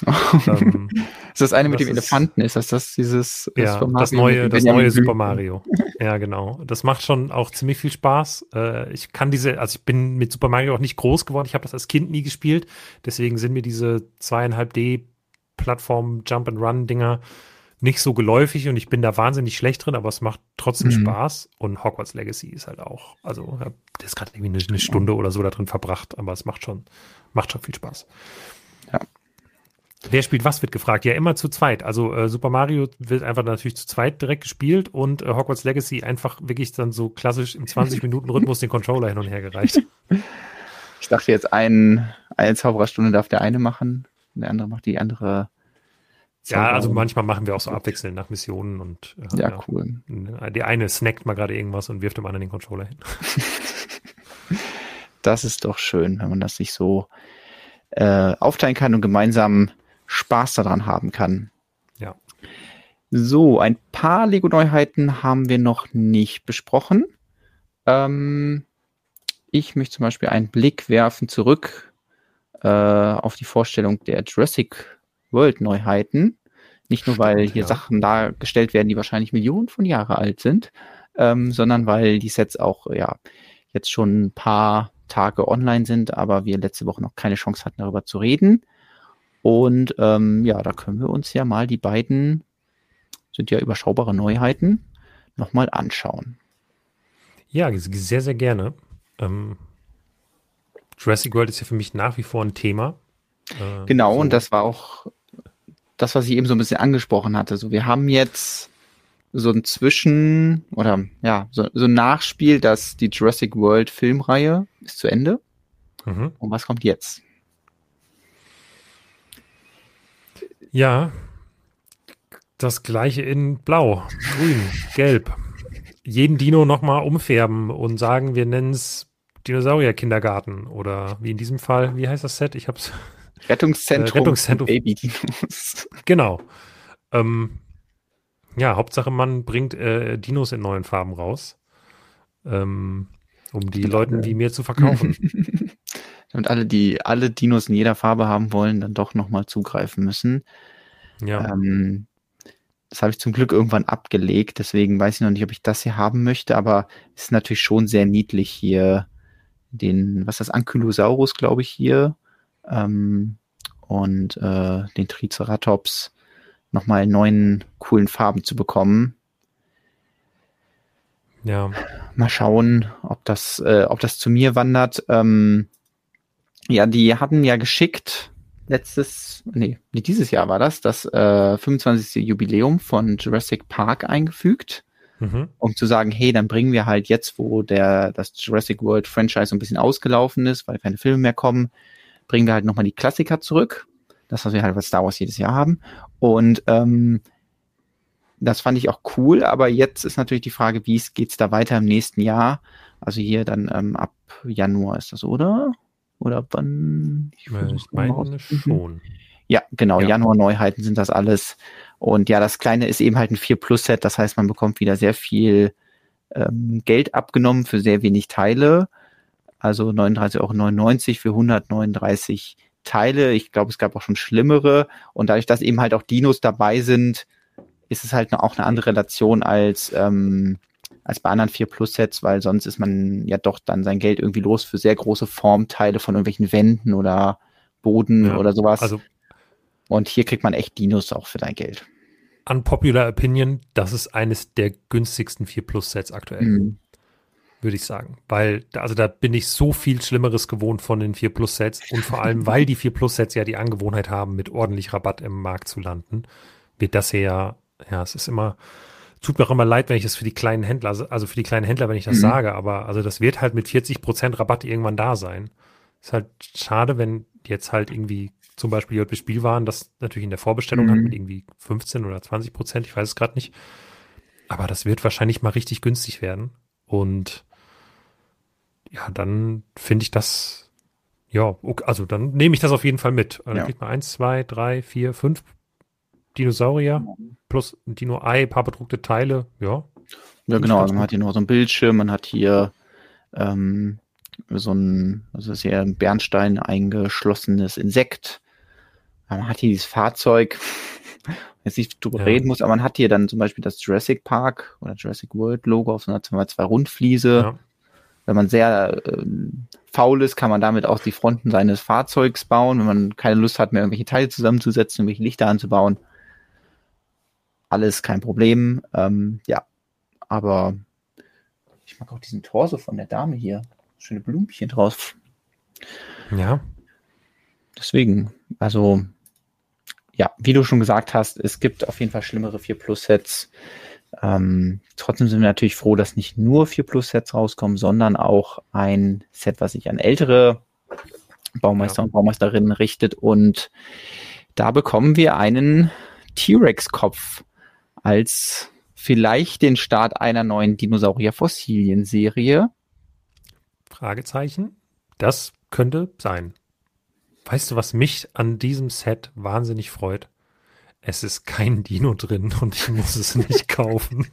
ähm, ist das eine mit dem Elefanten? Ist das das dieses ja, das neue, das neue Super Mario? Ja, genau. Das macht schon auch ziemlich viel Spaß. Äh, ich kann diese, also ich bin mit Super Mario auch nicht groß geworden. Ich habe das als Kind nie gespielt. Deswegen sind mir diese zweieinhalb D Plattform Jump and Run Dinger nicht so geläufig und ich bin da wahnsinnig schlecht drin, aber es macht trotzdem mhm. Spaß. Und Hogwarts Legacy ist halt auch, also der ist gerade irgendwie eine, eine, Stunde oder so da drin verbracht, aber es macht schon, macht schon viel Spaß. Ja. Wer spielt was, wird gefragt. Ja, immer zu zweit. Also äh, Super Mario wird einfach natürlich zu zweit direkt gespielt und äh, Hogwarts Legacy einfach wirklich dann so klassisch im 20-Minuten-Rhythmus den Controller hin und her gereicht. Ich dachte jetzt, ein, eine Zaubererstunde darf der eine machen, der andere macht die andere ja, also manchmal machen wir auch so abwechselnd nach Missionen und äh, ja, ja, cool. Der eine snackt mal gerade irgendwas und wirft dem anderen den Controller hin. das ist doch schön, wenn man das sich so äh, aufteilen kann und gemeinsam Spaß daran haben kann. Ja. So, ein paar Lego-Neuheiten haben wir noch nicht besprochen. Ähm, ich möchte zum Beispiel einen Blick werfen zurück äh, auf die Vorstellung der Jurassic World-Neuheiten. Nicht nur, weil Stimmt, hier ja. Sachen dargestellt werden, die wahrscheinlich Millionen von Jahre alt sind, ähm, sondern weil die Sets auch ja jetzt schon ein paar Tage online sind, aber wir letzte Woche noch keine Chance hatten, darüber zu reden. Und ähm, ja, da können wir uns ja mal die beiden, sind ja überschaubare Neuheiten, nochmal anschauen. Ja, sehr, sehr gerne. Ähm, Jurassic World ist ja für mich nach wie vor ein Thema. Äh, genau, so. und das war auch das, was ich eben so ein bisschen angesprochen hatte. So, wir haben jetzt so ein Zwischen- oder ja, so, so ein Nachspiel, dass die Jurassic World Filmreihe ist zu Ende. Mhm. Und was kommt jetzt? Ja, das gleiche in Blau, Grün, Gelb. Jeden Dino nochmal umfärben und sagen, wir nennen es Dinosaurier-Kindergarten oder wie in diesem Fall, wie heißt das Set? Ich hab's Rettungszentrum, äh, Rettungszentrum. Baby-Dinos. Genau. Ähm, ja, Hauptsache man bringt äh, Dinos in neuen Farben raus, ähm, um die Leuten wie mir zu verkaufen. Damit alle, die alle Dinos in jeder Farbe haben wollen, dann doch nochmal zugreifen müssen. Ja. Ähm, das habe ich zum Glück irgendwann abgelegt, deswegen weiß ich noch nicht, ob ich das hier haben möchte, aber es ist natürlich schon sehr niedlich hier den, was ist das, Ankylosaurus, glaube ich, hier ähm, und äh, den Triceratops nochmal in neuen coolen Farben zu bekommen. Ja. Mal schauen, ob das, äh, ob das zu mir wandert. Ähm, ja, die hatten ja geschickt letztes, nee, dieses Jahr war das, das äh, 25. Jubiläum von Jurassic Park eingefügt, mhm. um zu sagen, hey, dann bringen wir halt jetzt, wo der das Jurassic World Franchise ein bisschen ausgelaufen ist, weil keine Filme mehr kommen, bringen wir halt nochmal die Klassiker zurück. Das, was wir halt bei Star Wars jedes Jahr haben. Und ähm, das fand ich auch cool, aber jetzt ist natürlich die Frage, wie geht's da weiter im nächsten Jahr? Also hier dann ähm, ab Januar ist das, oder? Oder wann? Ich, ich meine schon. Ja, genau, ja. Januar Neuheiten sind das alles. Und ja, das kleine ist eben halt ein 4 Plus Set, das heißt, man bekommt wieder sehr viel ähm, Geld abgenommen für sehr wenig Teile also 39,99 Euro für 139 Teile. Ich glaube, es gab auch schon schlimmere. Und dadurch, dass eben halt auch Dinos dabei sind, ist es halt auch eine andere Relation als, ähm, als bei anderen 4 Plus Sets, weil sonst ist man ja doch dann sein Geld irgendwie los für sehr große Formteile von irgendwelchen Wänden oder Boden ja, oder sowas. Also, und hier kriegt man echt Dinos auch für dein Geld. Unpopular Opinion, das ist eines der günstigsten 4 Plus Sets aktuell. Mhm würde ich sagen. Weil, also da bin ich so viel Schlimmeres gewohnt von den 4 Plus Sets und vor allem, weil die 4 Plus Sets ja die Angewohnheit haben, mit ordentlich Rabatt im Markt zu landen, wird das hier ja, ja, es ist immer, tut mir auch immer leid, wenn ich das für die kleinen Händler, also, also für die kleinen Händler, wenn ich das mhm. sage, aber also das wird halt mit 40 Prozent Rabatt irgendwann da sein. Ist halt schade, wenn jetzt halt irgendwie zum Beispiel JP Spielwaren das natürlich in der Vorbestellung mhm. hat mit irgendwie 15 oder 20 Prozent, ich weiß es gerade nicht. Aber das wird wahrscheinlich mal richtig günstig werden. Und ja, dann finde ich das, ja, okay, also dann nehme ich das auf jeden Fall mit. Also ja. kriegt man eins, zwei, drei, vier, fünf Dinosaurier plus ein Dino-Ei, paar bedruckte Teile, ja. Ja, genau. Also man hat hier noch so ein Bildschirm, man hat hier ähm, so ein, also ist hier ein Bernstein eingeschlossenes Insekt. Man hat hier dieses Fahrzeug, jetzt nicht drüber ja. reden muss, aber man hat hier dann zum Beispiel das Jurassic Park oder Jurassic World Logo auf so einer zwei Rundfliese. Ja. Wenn man sehr äh, faul ist, kann man damit auch die Fronten seines Fahrzeugs bauen. Wenn man keine Lust hat, mehr irgendwelche Teile zusammenzusetzen, irgendwelche Lichter anzubauen. Alles kein Problem. Ähm, ja, aber ich mag auch diesen Torso von der Dame hier. Schöne Blümchen drauf. Ja. Deswegen, also ja, wie du schon gesagt hast, es gibt auf jeden Fall schlimmere 4 Plus Sets. Ähm, trotzdem sind wir natürlich froh, dass nicht nur 4 Plus Sets rauskommen, sondern auch ein Set, was sich an ältere Baumeister ja. und Baumeisterinnen richtet. Und da bekommen wir einen T-Rex-Kopf als vielleicht den Start einer neuen Dinosaurier-Fossilien-Serie. Fragezeichen. Das könnte sein. Weißt du, was mich an diesem Set wahnsinnig freut? Es ist kein Dino drin und ich muss es nicht kaufen.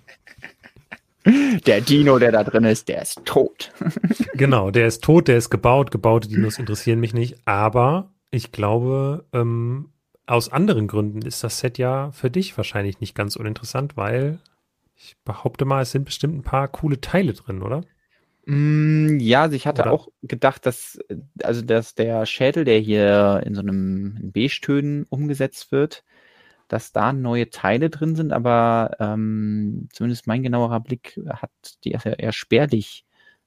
Der Dino, der da drin ist, der ist tot. genau, der ist tot, der ist gebaut. Gebaute Dinos interessieren mich nicht. Aber ich glaube, ähm, aus anderen Gründen ist das Set ja für dich wahrscheinlich nicht ganz uninteressant, weil ich behaupte mal, es sind bestimmt ein paar coole Teile drin, oder? Mm, ja, also ich hatte Oder? auch gedacht, dass, also dass der Schädel, der hier in so einem Beige-Tönen umgesetzt wird, dass da neue Teile drin sind, aber ähm, zumindest mein genauerer Blick hat die eher spärlich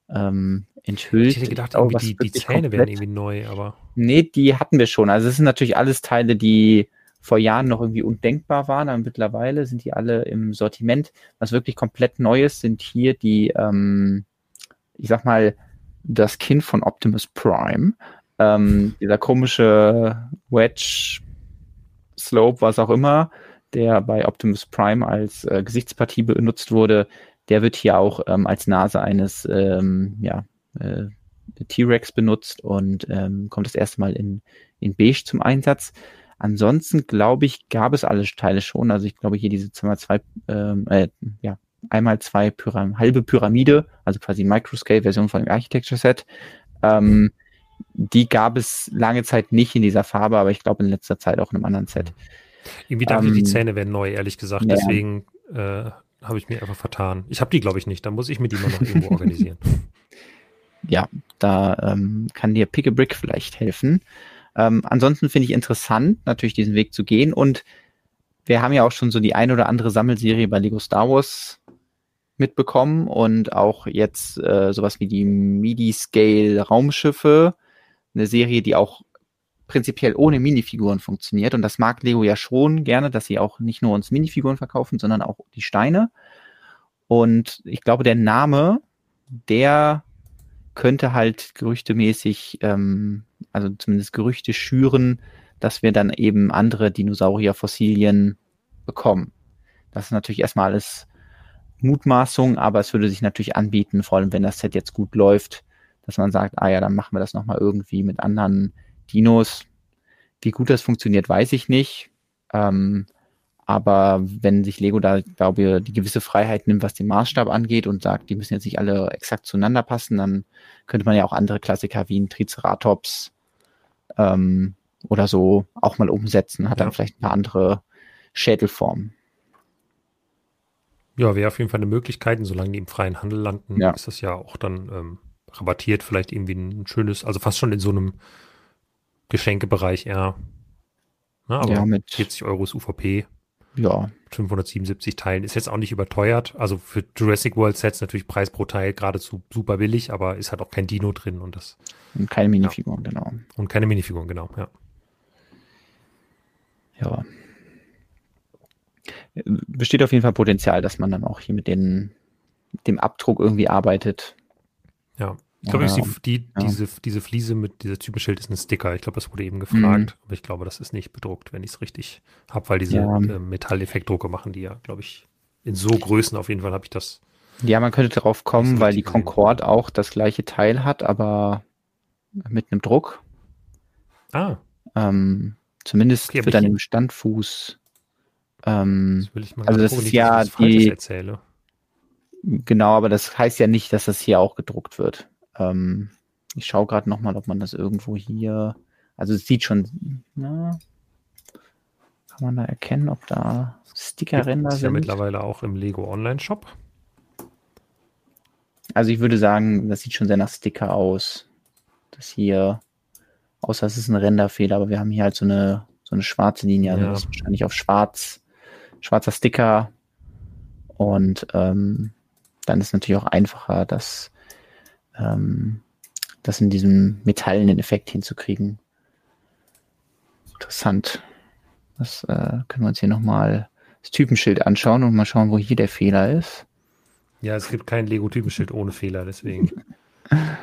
ähm, enthüllt. Ich hätte gedacht, auch, die, die Zähne wären irgendwie neu, aber. Nee, die hatten wir schon. Also es sind natürlich alles Teile, die vor Jahren noch irgendwie undenkbar waren, aber mittlerweile sind die alle im Sortiment. Was wirklich komplett Neues sind hier die ähm, ich sag mal, das Kind von Optimus Prime. Ähm, dieser komische Wedge Slope, was auch immer, der bei Optimus Prime als äh, Gesichtspartie benutzt wurde, der wird hier auch ähm, als Nase eines ähm, ja, äh, T-Rex benutzt und ähm, kommt das erste Mal in, in Beige zum Einsatz. Ansonsten glaube ich, gab es alle Teile schon. Also ich glaube hier diese 2x2 ähm, äh, ja, einmal zwei Pyram halbe Pyramide, also quasi Microscale-Version von dem Architecture-Set. Ähm, die gab es lange Zeit nicht in dieser Farbe, aber ich glaube in letzter Zeit auch in einem anderen Set. Irgendwie dachte ähm, ich, die Zähne wären neu, ehrlich gesagt. Ja. Deswegen äh, habe ich mir einfach vertan. Ich habe die, glaube ich, nicht. Da muss ich mir die mal noch irgendwo organisieren. Ja, da ähm, kann dir Pick a Brick vielleicht helfen. Ähm, ansonsten finde ich interessant, natürlich diesen Weg zu gehen. Und wir haben ja auch schon so die ein oder andere Sammelserie bei Lego Star Wars mitbekommen und auch jetzt äh, sowas wie die MIDI-Scale Raumschiffe, eine Serie, die auch prinzipiell ohne Minifiguren funktioniert und das mag Lego ja schon gerne, dass sie auch nicht nur uns Minifiguren verkaufen, sondern auch die Steine. Und ich glaube, der Name, der könnte halt gerüchtemäßig, ähm, also zumindest Gerüchte schüren, dass wir dann eben andere Dinosaurierfossilien bekommen. Das ist natürlich erstmal alles Mutmaßung, aber es würde sich natürlich anbieten, vor allem wenn das Set jetzt gut läuft, dass man sagt, ah ja, dann machen wir das nochmal irgendwie mit anderen Dinos. Wie gut das funktioniert, weiß ich nicht. Ähm, aber wenn sich Lego da, glaube ich, die gewisse Freiheit nimmt, was den Maßstab angeht und sagt, die müssen jetzt nicht alle exakt zueinander passen, dann könnte man ja auch andere Klassiker wie ein Triceratops ähm, oder so auch mal umsetzen, hat ja. dann vielleicht ein paar andere Schädelformen. Ja, wäre auf jeden Fall eine Möglichkeit, solange die im freien Handel landen, ja. ist das ja auch dann ähm, rabattiert, vielleicht irgendwie ein schönes, also fast schon in so einem Geschenkebereich eher. Na, aber ja, mit 40 Euro ist UVP. Ja. 577 Teilen ist jetzt auch nicht überteuert. Also für Jurassic World Sets natürlich Preis pro Teil geradezu super billig, aber ist halt auch kein Dino drin und das. Und keine Minifiguren, ja. genau. Und keine Minifiguren, genau, ja. Ja besteht auf jeden Fall Potenzial, dass man dann auch hier mit den, dem Abdruck irgendwie arbeitet. Ja. Ich glaube, ja, die, die, ja. diese, diese Fliese mit dieser Typenschild ist ein Sticker. Ich glaube, das wurde eben gefragt, mhm. aber ich glaube, das ist nicht bedruckt, wenn ich es richtig habe, weil diese ja. äh, Metalleffektdrucke machen die ja, glaube ich, in so Größen auf jeden Fall habe ich das Ja, man könnte darauf kommen, weil die Concorde auch das gleiche Teil hat, aber mit einem Druck. Ah. Ähm, zumindest okay, für deinen Standfuß. Ähm, also das ist ja die. Genau, aber das heißt ja nicht, dass das hier auch gedruckt wird. Ähm, ich schaue gerade nochmal, ob man das irgendwo hier. Also es sieht schon. Na, kann man da erkennen, ob da Sticker-Ränder sind? ja mittlerweile auch im Lego Online-Shop. Also ich würde sagen, das sieht schon sehr nach Sticker aus. Das hier, außer es ist ein Renderfehler, aber wir haben hier halt so eine, so eine schwarze Linie, also ja. das ist wahrscheinlich auf schwarz, schwarzer Sticker. Und ähm, dann ist es natürlich auch einfacher, das, ähm, das in diesem metallenen Effekt hinzukriegen. Interessant. Das äh, können wir uns hier nochmal das Typenschild anschauen und mal schauen, wo hier der Fehler ist. Ja, es gibt kein Lego-Typenschild ohne Fehler, deswegen.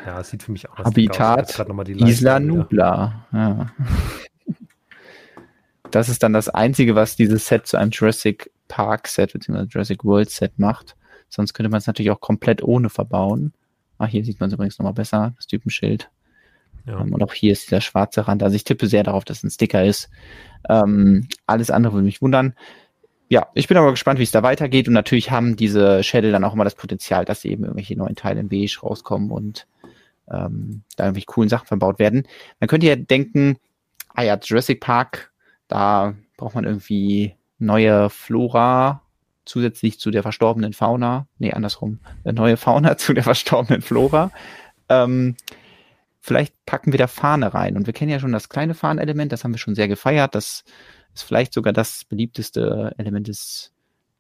Ja, es sieht für mich auch aus. Habitat Isla Nubla. Ja. Das ist dann das Einzige, was dieses Set zu einem Jurassic Park Set bzw. Jurassic World Set macht. Sonst könnte man es natürlich auch komplett ohne verbauen. Ah, hier sieht man es übrigens nochmal besser, das Typenschild. Ja. Um, ähm, und auch hier ist dieser schwarze Rand. Also ich tippe sehr darauf, dass es ein Sticker ist. Ähm, alles andere würde mich wundern ja, ich bin aber gespannt, wie es da weitergeht. Und natürlich haben diese Schädel dann auch immer das Potenzial, dass eben irgendwelche neuen Teile in Beige rauskommen und ähm, da irgendwelche coolen Sachen verbaut werden. Man könnte ja denken, ah ja, Jurassic Park, da braucht man irgendwie neue Flora zusätzlich zu der verstorbenen Fauna. Nee, andersrum. Neue Fauna zu der verstorbenen Flora. Ähm, vielleicht packen wir da Fahne rein. Und wir kennen ja schon das kleine Fahnenelement, das haben wir schon sehr gefeiert. Das ist vielleicht sogar das beliebteste Element des,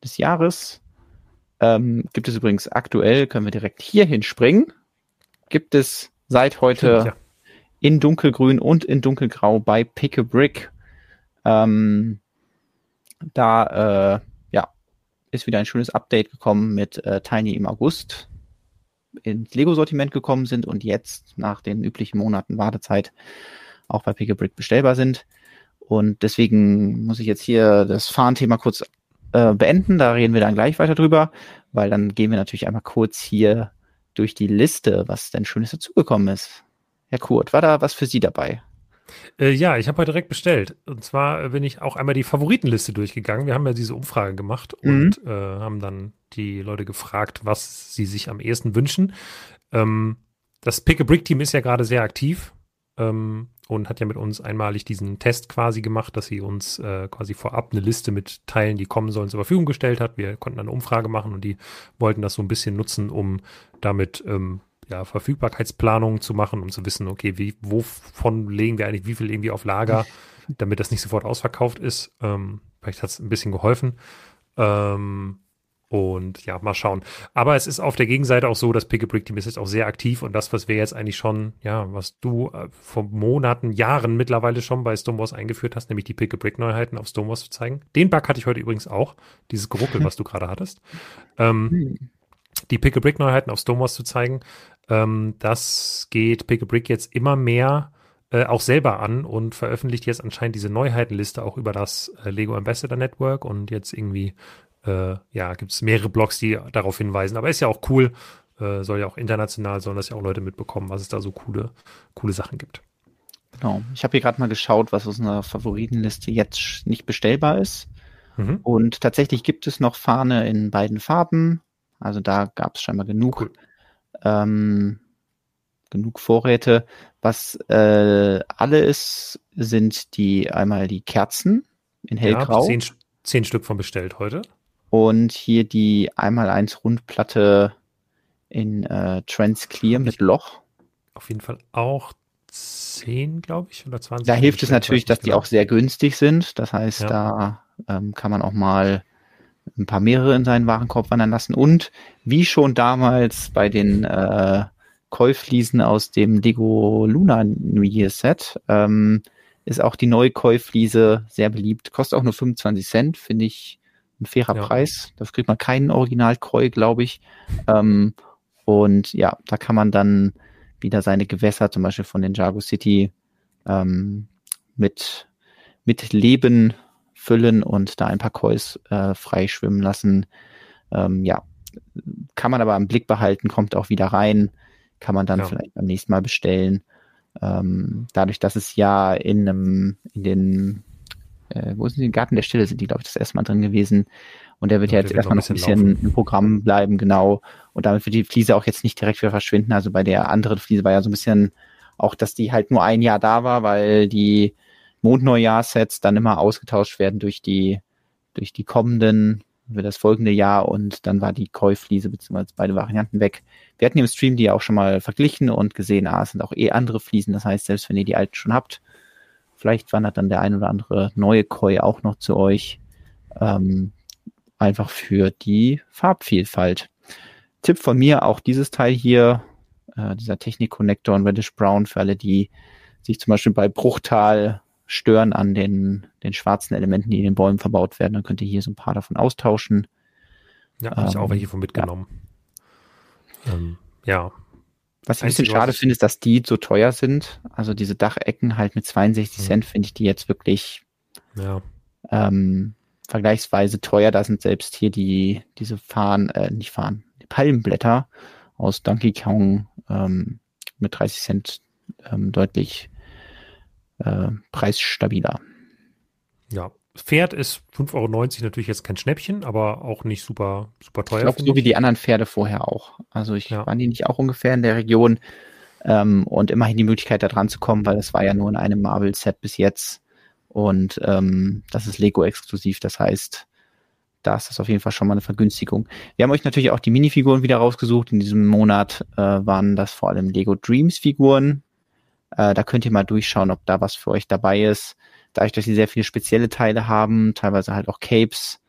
des Jahres. Ähm, gibt es übrigens aktuell, können wir direkt hier hinspringen, gibt es seit heute Stimmt, ja. in dunkelgrün und in dunkelgrau bei Pick a Brick. Ähm, da äh, ja, ist wieder ein schönes Update gekommen mit äh, Tiny im August ins Lego-Sortiment gekommen sind und jetzt nach den üblichen Monaten Wartezeit auch bei Pick a Brick bestellbar sind. Und deswegen muss ich jetzt hier das Fahrenthema kurz äh, beenden. Da reden wir dann gleich weiter drüber, weil dann gehen wir natürlich einmal kurz hier durch die Liste, was denn Schönes dazugekommen ist. Herr Kurt, war da was für Sie dabei? Äh, ja, ich habe heute direkt bestellt. Und zwar bin ich auch einmal die Favoritenliste durchgegangen. Wir haben ja diese Umfrage gemacht mhm. und äh, haben dann die Leute gefragt, was sie sich am ehesten wünschen. Ähm, das Pick-a-Brick-Team ist ja gerade sehr aktiv. Ähm, und hat ja mit uns einmalig diesen Test quasi gemacht, dass sie uns äh, quasi vorab eine Liste mit Teilen, die kommen sollen, zur Verfügung gestellt hat. Wir konnten eine Umfrage machen und die wollten das so ein bisschen nutzen, um damit ähm, ja, Verfügbarkeitsplanungen zu machen, um zu wissen, okay, wie, wovon legen wir eigentlich wie viel irgendwie auf Lager, damit das nicht sofort ausverkauft ist. Ähm, vielleicht hat es ein bisschen geholfen. Ähm, und ja, mal schauen. Aber es ist auf der Gegenseite auch so, das Pick a Brick Team ist jetzt auch sehr aktiv und das, was wir jetzt eigentlich schon, ja, was du äh, vor Monaten, Jahren mittlerweile schon bei Stonewalls eingeführt hast, nämlich die Pick a Brick Neuheiten auf Stonewalls zu zeigen. Den Bug hatte ich heute übrigens auch, dieses Geruckel, was du gerade hattest. Ähm, hm. die Pick a Brick Neuheiten auf Stonewalls zu zeigen, ähm, das geht Pick a Brick jetzt immer mehr äh, auch selber an und veröffentlicht jetzt anscheinend diese Neuheitenliste auch über das äh, Lego Ambassador Network und jetzt irgendwie äh, ja, gibt es mehrere Blogs, die darauf hinweisen. Aber ist ja auch cool, äh, soll ja auch international, sollen das ja auch Leute mitbekommen, was es da so coole, coole Sachen gibt. Genau. Ich habe hier gerade mal geschaut, was aus einer Favoritenliste jetzt nicht bestellbar ist. Mhm. Und tatsächlich gibt es noch Fahne in beiden Farben. Also da gab es scheinbar genug, cool. ähm, genug Vorräte. Was äh, alle ist, sind die einmal die Kerzen in hellgrau. Ja, zehn, zehn Stück von bestellt heute. Und hier die einmal eins Rundplatte in äh, Trans Clear mit Loch. Auf jeden Fall auch 10, glaube ich, oder 20. Da hilft es natürlich, dass die genau. auch sehr günstig sind. Das heißt, ja. da ähm, kann man auch mal ein paar mehrere in seinen Warenkorb wandern lassen. Und wie schon damals bei den äh, Käufliesen aus dem Lego Luna New Year Set, ähm, ist auch die neue Käufliese sehr beliebt. Kostet auch nur 25 Cent, finde ich ein fairer ja. Preis. Dafür kriegt man keinen Originalkreu, glaube ich. Ähm, und ja, da kann man dann wieder seine Gewässer, zum Beispiel von den Jago City, ähm, mit, mit Leben füllen und da ein paar Kois äh, freischwimmen lassen. Ähm, ja, kann man aber im Blick behalten, kommt auch wieder rein, kann man dann ja. vielleicht beim nächsten Mal bestellen. Ähm, dadurch, dass es ja in einem, in den, äh, wo sind die, Garten der Stille sind die, glaube ich, das erste Mal drin gewesen. Und der wird ja, ja jetzt erstmal noch ein bisschen, bisschen im Programm bleiben, genau. Und damit wird die Fliese auch jetzt nicht direkt wieder verschwinden. Also bei der anderen Fliese war ja so ein bisschen auch, dass die halt nur ein Jahr da war, weil die Mondneujahrsets dann immer ausgetauscht werden durch die, durch die kommenden, für das folgende Jahr und dann war die Koi-Fliese bzw. beide Varianten weg. Wir hatten im Stream die auch schon mal verglichen und gesehen, ah, es sind auch eh andere Fliesen. Das heißt, selbst wenn ihr die alten schon habt, vielleicht wandert dann der ein oder andere neue Koi auch noch zu euch. Ähm, einfach für die Farbvielfalt. Tipp von mir, auch dieses Teil hier, äh, dieser Technik-Connector und Reddish Brown für alle, die sich zum Beispiel bei Bruchtal stören an den, den schwarzen Elementen, die in den Bäumen verbaut werden. Dann könnt ihr hier so ein paar davon austauschen. Ja, habe ähm, ich auch welche von mitgenommen. Ja. Ähm, ja. Was ich ein bisschen schade finde, ist, dass die so teuer sind. Also diese Dachecken halt mit 62 mhm. Cent finde ich die jetzt wirklich ja. ähm, vergleichsweise teuer. Da sind selbst hier die, diese Fahnen, äh, nicht Fahnen, die Palmenblätter aus Donkey Kong ähm, mit 30 Cent ähm, deutlich äh, preisstabiler. Ja, Pferd ist 5,90 Euro natürlich jetzt kein Schnäppchen, aber auch nicht super, super teuer. Ich glaube, so wie die anderen Pferde vorher auch. Also ich ja. waren die nicht auch ungefähr in der Region ähm, und immerhin die Möglichkeit da dran zu kommen, weil es war ja nur in einem Marvel-Set bis jetzt und ähm, das ist Lego-exklusiv. Das heißt, da ist das auf jeden Fall schon mal eine Vergünstigung. Wir haben euch natürlich auch die Minifiguren wieder rausgesucht. In diesem Monat äh, waren das vor allem Lego Dreams Figuren. Äh, da könnt ihr mal durchschauen, ob da was für euch dabei ist. Dadurch, dass sie sehr viele spezielle Teile haben, teilweise halt auch Capes,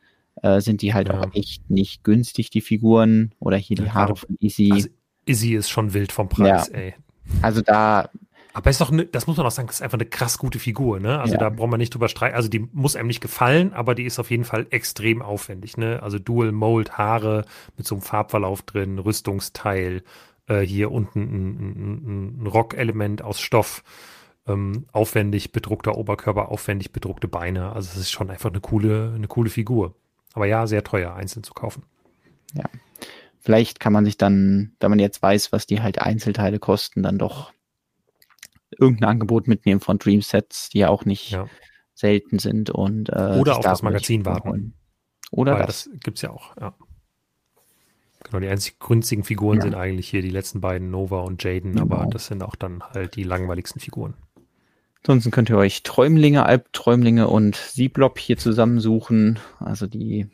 äh, sind die halt ja. auch echt nicht günstig, die Figuren. Oder hier die Haare von Izzy. Also Izzy ist schon wild vom Preis, ja. ey. Also da. Aber ist doch, ne, das muss man auch sagen, das ist einfach eine krass gute Figur, ne? Also ja. da braucht man nicht drüber streiten. Also die muss einem nicht gefallen, aber die ist auf jeden Fall extrem aufwendig, ne? Also Dual Mold Haare mit so einem Farbverlauf drin, Rüstungsteil, äh, hier unten ein, ein, ein Rockelement aus Stoff, ähm, aufwendig bedruckter Oberkörper, aufwendig bedruckte Beine. Also es ist schon einfach eine coole, eine coole Figur. Aber ja, sehr teuer einzeln zu kaufen. Ja. Vielleicht kann man sich dann, wenn man jetzt weiß, was die halt Einzelteile kosten, dann doch irgendein Angebot mitnehmen von Dream Sets, die ja auch nicht ja. selten sind und äh, oder auf das Magazin warten. Oder Weil das. das gibt's ja auch. Ja. Genau, die einzig günstigen Figuren ja. sind eigentlich hier die letzten beiden, Nova und Jaden, genau. aber das sind auch dann halt die langweiligsten Figuren. Ansonsten könnt ihr euch Träumlinge, Albträumlinge und Sieblob hier zusammensuchen, also die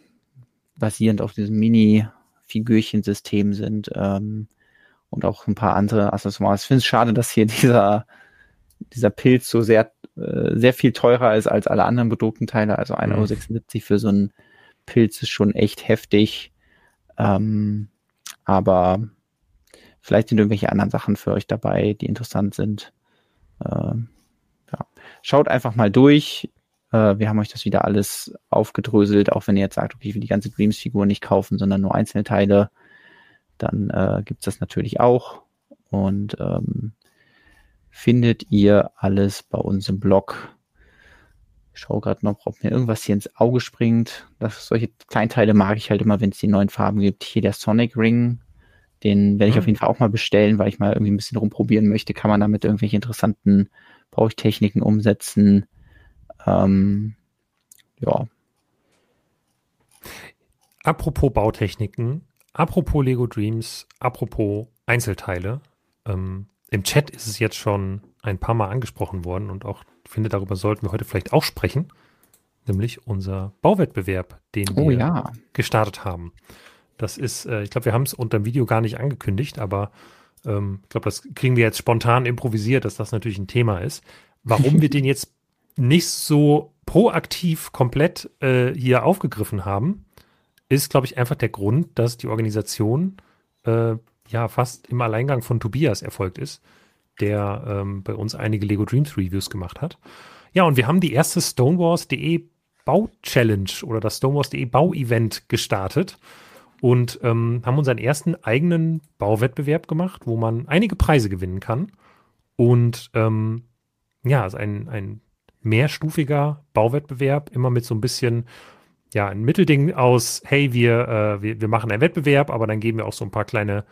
basierend auf diesem Mini-Figürchensystem sind ähm, und auch ein paar andere Accessoires. Ich finde es schade, dass hier dieser, dieser Pilz so sehr, äh, sehr viel teurer ist als alle anderen bedruckten Teile. Also 1,76 mhm. Euro für so einen Pilz ist schon echt heftig. Ähm, aber vielleicht sind irgendwelche anderen Sachen für euch dabei, die interessant sind. Ähm. Schaut einfach mal durch. Äh, wir haben euch das wieder alles aufgedröselt, auch wenn ihr jetzt sagt, okay, ich will die ganze Dreams-Figur nicht kaufen, sondern nur einzelne Teile. Dann äh, gibt es das natürlich auch. Und ähm, findet ihr alles bei uns im Blog ich schaue gerade noch, ob mir irgendwas hier ins Auge springt. Das, solche Kleinteile mag ich halt immer, wenn es die neuen Farben gibt. Hier der Sonic Ring. Den werde ich mhm. auf jeden Fall auch mal bestellen, weil ich mal irgendwie ein bisschen rumprobieren möchte. Kann man damit irgendwelche interessanten Bauchtechniken umsetzen? Ähm, ja. Apropos Bautechniken, apropos Lego Dreams, apropos Einzelteile. Ähm, Im Chat ist es jetzt schon ein paar Mal angesprochen worden und auch finde, darüber sollten wir heute vielleicht auch sprechen, nämlich unser Bauwettbewerb, den oh, wir ja. gestartet haben. Das ist, äh, ich glaube, wir haben es unter dem Video gar nicht angekündigt, aber ähm, ich glaube, das kriegen wir jetzt spontan improvisiert, dass das natürlich ein Thema ist. Warum wir den jetzt nicht so proaktiv komplett äh, hier aufgegriffen haben, ist, glaube ich, einfach der Grund, dass die Organisation äh, ja fast im Alleingang von Tobias erfolgt ist der ähm, bei uns einige Lego Dreams Reviews gemacht hat. Ja, und wir haben die erste Stonewars.de Bau-Challenge oder das Stonewars.de Bau-Event gestartet und ähm, haben unseren ersten eigenen Bauwettbewerb gemacht, wo man einige Preise gewinnen kann. Und ähm, ja, es ist ein, ein mehrstufiger Bauwettbewerb, immer mit so ein bisschen ja, ein Mittelding aus, hey, wir, äh, wir, wir machen einen Wettbewerb, aber dann geben wir auch so ein paar kleine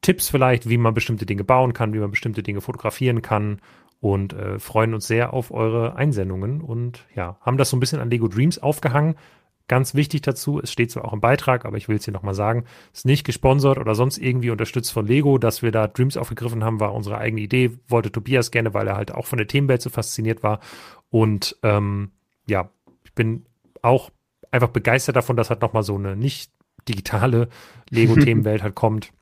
Tipps vielleicht, wie man bestimmte Dinge bauen kann, wie man bestimmte Dinge fotografieren kann und äh, freuen uns sehr auf eure Einsendungen und ja, haben das so ein bisschen an Lego Dreams aufgehangen. Ganz wichtig dazu, es steht zwar auch im Beitrag, aber ich will es hier nochmal sagen, ist nicht gesponsert oder sonst irgendwie unterstützt von Lego, dass wir da Dreams aufgegriffen haben, war unsere eigene Idee, wollte Tobias gerne, weil er halt auch von der Themenwelt so fasziniert war. Und ähm, ja, ich bin auch einfach begeistert davon, dass halt nochmal so eine nicht digitale Lego-Themenwelt halt kommt.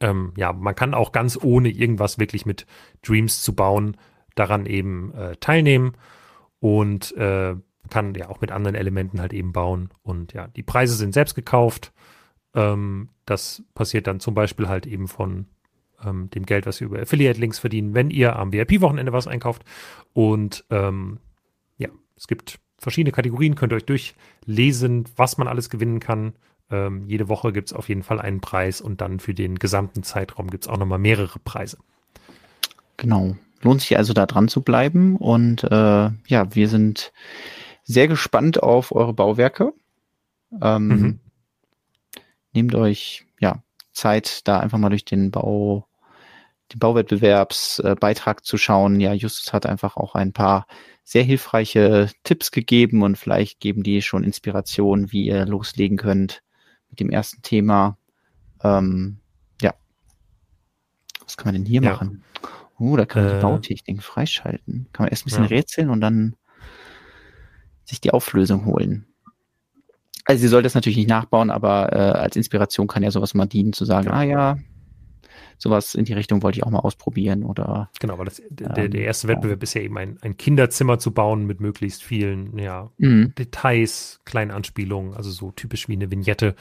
Ähm, ja, man kann auch ganz ohne irgendwas wirklich mit Dreams zu bauen, daran eben äh, teilnehmen. Und äh, kann ja auch mit anderen Elementen halt eben bauen. Und ja, die Preise sind selbst gekauft. Ähm, das passiert dann zum Beispiel halt eben von ähm, dem Geld, was wir über Affiliate-Links verdienen, wenn ihr am VIP-Wochenende was einkauft. Und ähm, ja, es gibt verschiedene Kategorien, könnt ihr euch durchlesen, was man alles gewinnen kann. Ähm, jede Woche gibt es auf jeden Fall einen Preis und dann für den gesamten Zeitraum gibt es auch nochmal mehrere Preise. Genau. Lohnt sich also da dran zu bleiben. Und äh, ja, wir sind sehr gespannt auf eure Bauwerke. Ähm, mhm. Nehmt euch ja Zeit, da einfach mal durch den Bau, den Bauwettbewerbsbeitrag äh, zu schauen. Ja, Justus hat einfach auch ein paar sehr hilfreiche Tipps gegeben und vielleicht geben die schon Inspiration, wie ihr loslegen könnt mit dem ersten Thema. Ähm, ja. Was kann man denn hier ja. machen? Oh, da kann man äh, die Bautechnik freischalten. Kann man erst ein bisschen ja. rätseln und dann sich die Auflösung holen. Also sie sollte das natürlich nicht nachbauen, aber äh, als Inspiration kann ja sowas mal dienen, zu sagen, ja. ah ja, sowas in die Richtung wollte ich auch mal ausprobieren oder. Genau, aber das, der, der ähm, erste Wettbewerb ja. ist ja eben ein, ein Kinderzimmer zu bauen mit möglichst vielen ja, mhm. Details, kleinen Anspielungen, also so typisch wie eine Vignette.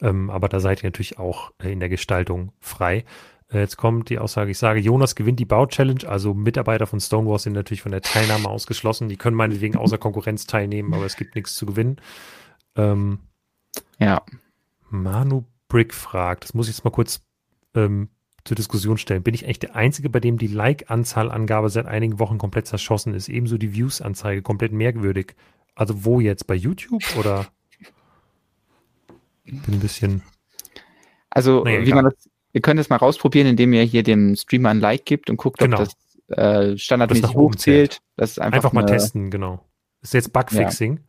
Ähm, aber da seid ihr natürlich auch äh, in der Gestaltung frei. Äh, jetzt kommt die Aussage, ich sage, Jonas gewinnt die Bau-Challenge, also Mitarbeiter von Stonewall sind natürlich von der Teilnahme ausgeschlossen. Die können meinetwegen außer Konkurrenz teilnehmen, aber es gibt nichts zu gewinnen. Ähm, ja. Manu Brick fragt, das muss ich jetzt mal kurz ähm, zur Diskussion stellen. Bin ich echt der Einzige, bei dem die Like-Anzahlangabe seit einigen Wochen komplett zerschossen ist? Ebenso die Views-Anzeige komplett merkwürdig. Also wo jetzt? Bei YouTube oder? Bin ein bisschen. Also, naja, wie man das, ihr könnt es mal rausprobieren, indem ihr hier dem Streamer ein Like gibt und guckt, genau. ob das äh, standardmäßig hochzählt. Das ist einfach, einfach mal testen, genau. Das ist jetzt Bugfixing.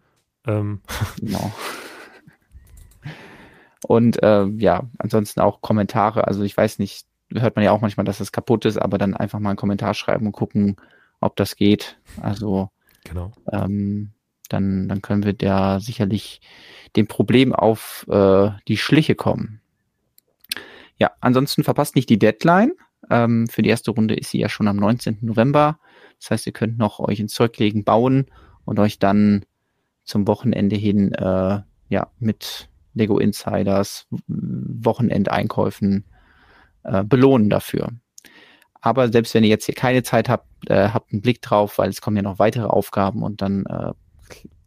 Ja. Ähm. Genau. Und äh, ja, ansonsten auch Kommentare. Also ich weiß nicht, hört man ja auch manchmal, dass es kaputt ist, aber dann einfach mal einen Kommentar schreiben und gucken, ob das geht. Also genau. ähm, dann, dann können wir da sicherlich dem Problem auf äh, die Schliche kommen. Ja, ansonsten verpasst nicht die Deadline. Ähm, für die erste Runde ist sie ja schon am 19. November. Das heißt, ihr könnt noch euch ins Zeug legen, bauen und euch dann zum Wochenende hin äh, ja mit Lego Insiders, Wochenendeinkäufen äh, belohnen dafür. Aber selbst wenn ihr jetzt hier keine Zeit habt, äh, habt einen Blick drauf, weil es kommen ja noch weitere Aufgaben und dann äh,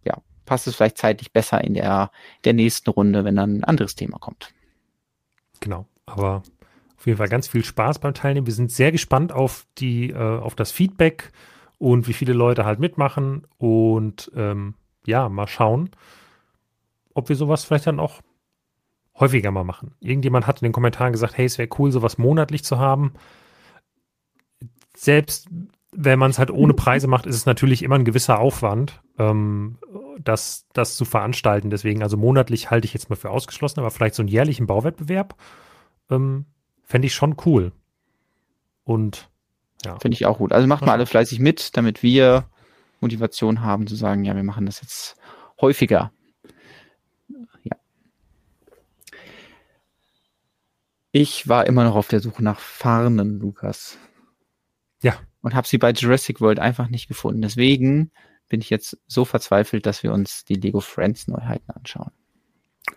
ja, passt es vielleicht zeitlich besser in der, der nächsten Runde, wenn dann ein anderes Thema kommt. Genau, aber auf jeden Fall ganz viel Spaß beim Teilnehmen. Wir sind sehr gespannt auf die, äh, auf das Feedback und wie viele Leute halt mitmachen und ähm, ja, mal schauen, ob wir sowas vielleicht dann auch häufiger mal machen. Irgendjemand hat in den Kommentaren gesagt, hey, es wäre cool, sowas monatlich zu haben. Selbst wenn man es halt ohne Preise macht, ist es natürlich immer ein gewisser Aufwand, ähm, das, das zu veranstalten. Deswegen, also monatlich halte ich jetzt mal für ausgeschlossen, aber vielleicht so einen jährlichen Bauwettbewerb ähm, fände ich schon cool. Und ja. Finde ich auch gut. Also macht mal alle fleißig mit, damit wir Motivation haben zu sagen, ja, wir machen das jetzt häufiger. Ich war immer noch auf der Suche nach Farnen, Lukas. Ja. Und habe sie bei Jurassic World einfach nicht gefunden. Deswegen bin ich jetzt so verzweifelt, dass wir uns die Lego Friends Neuheiten anschauen.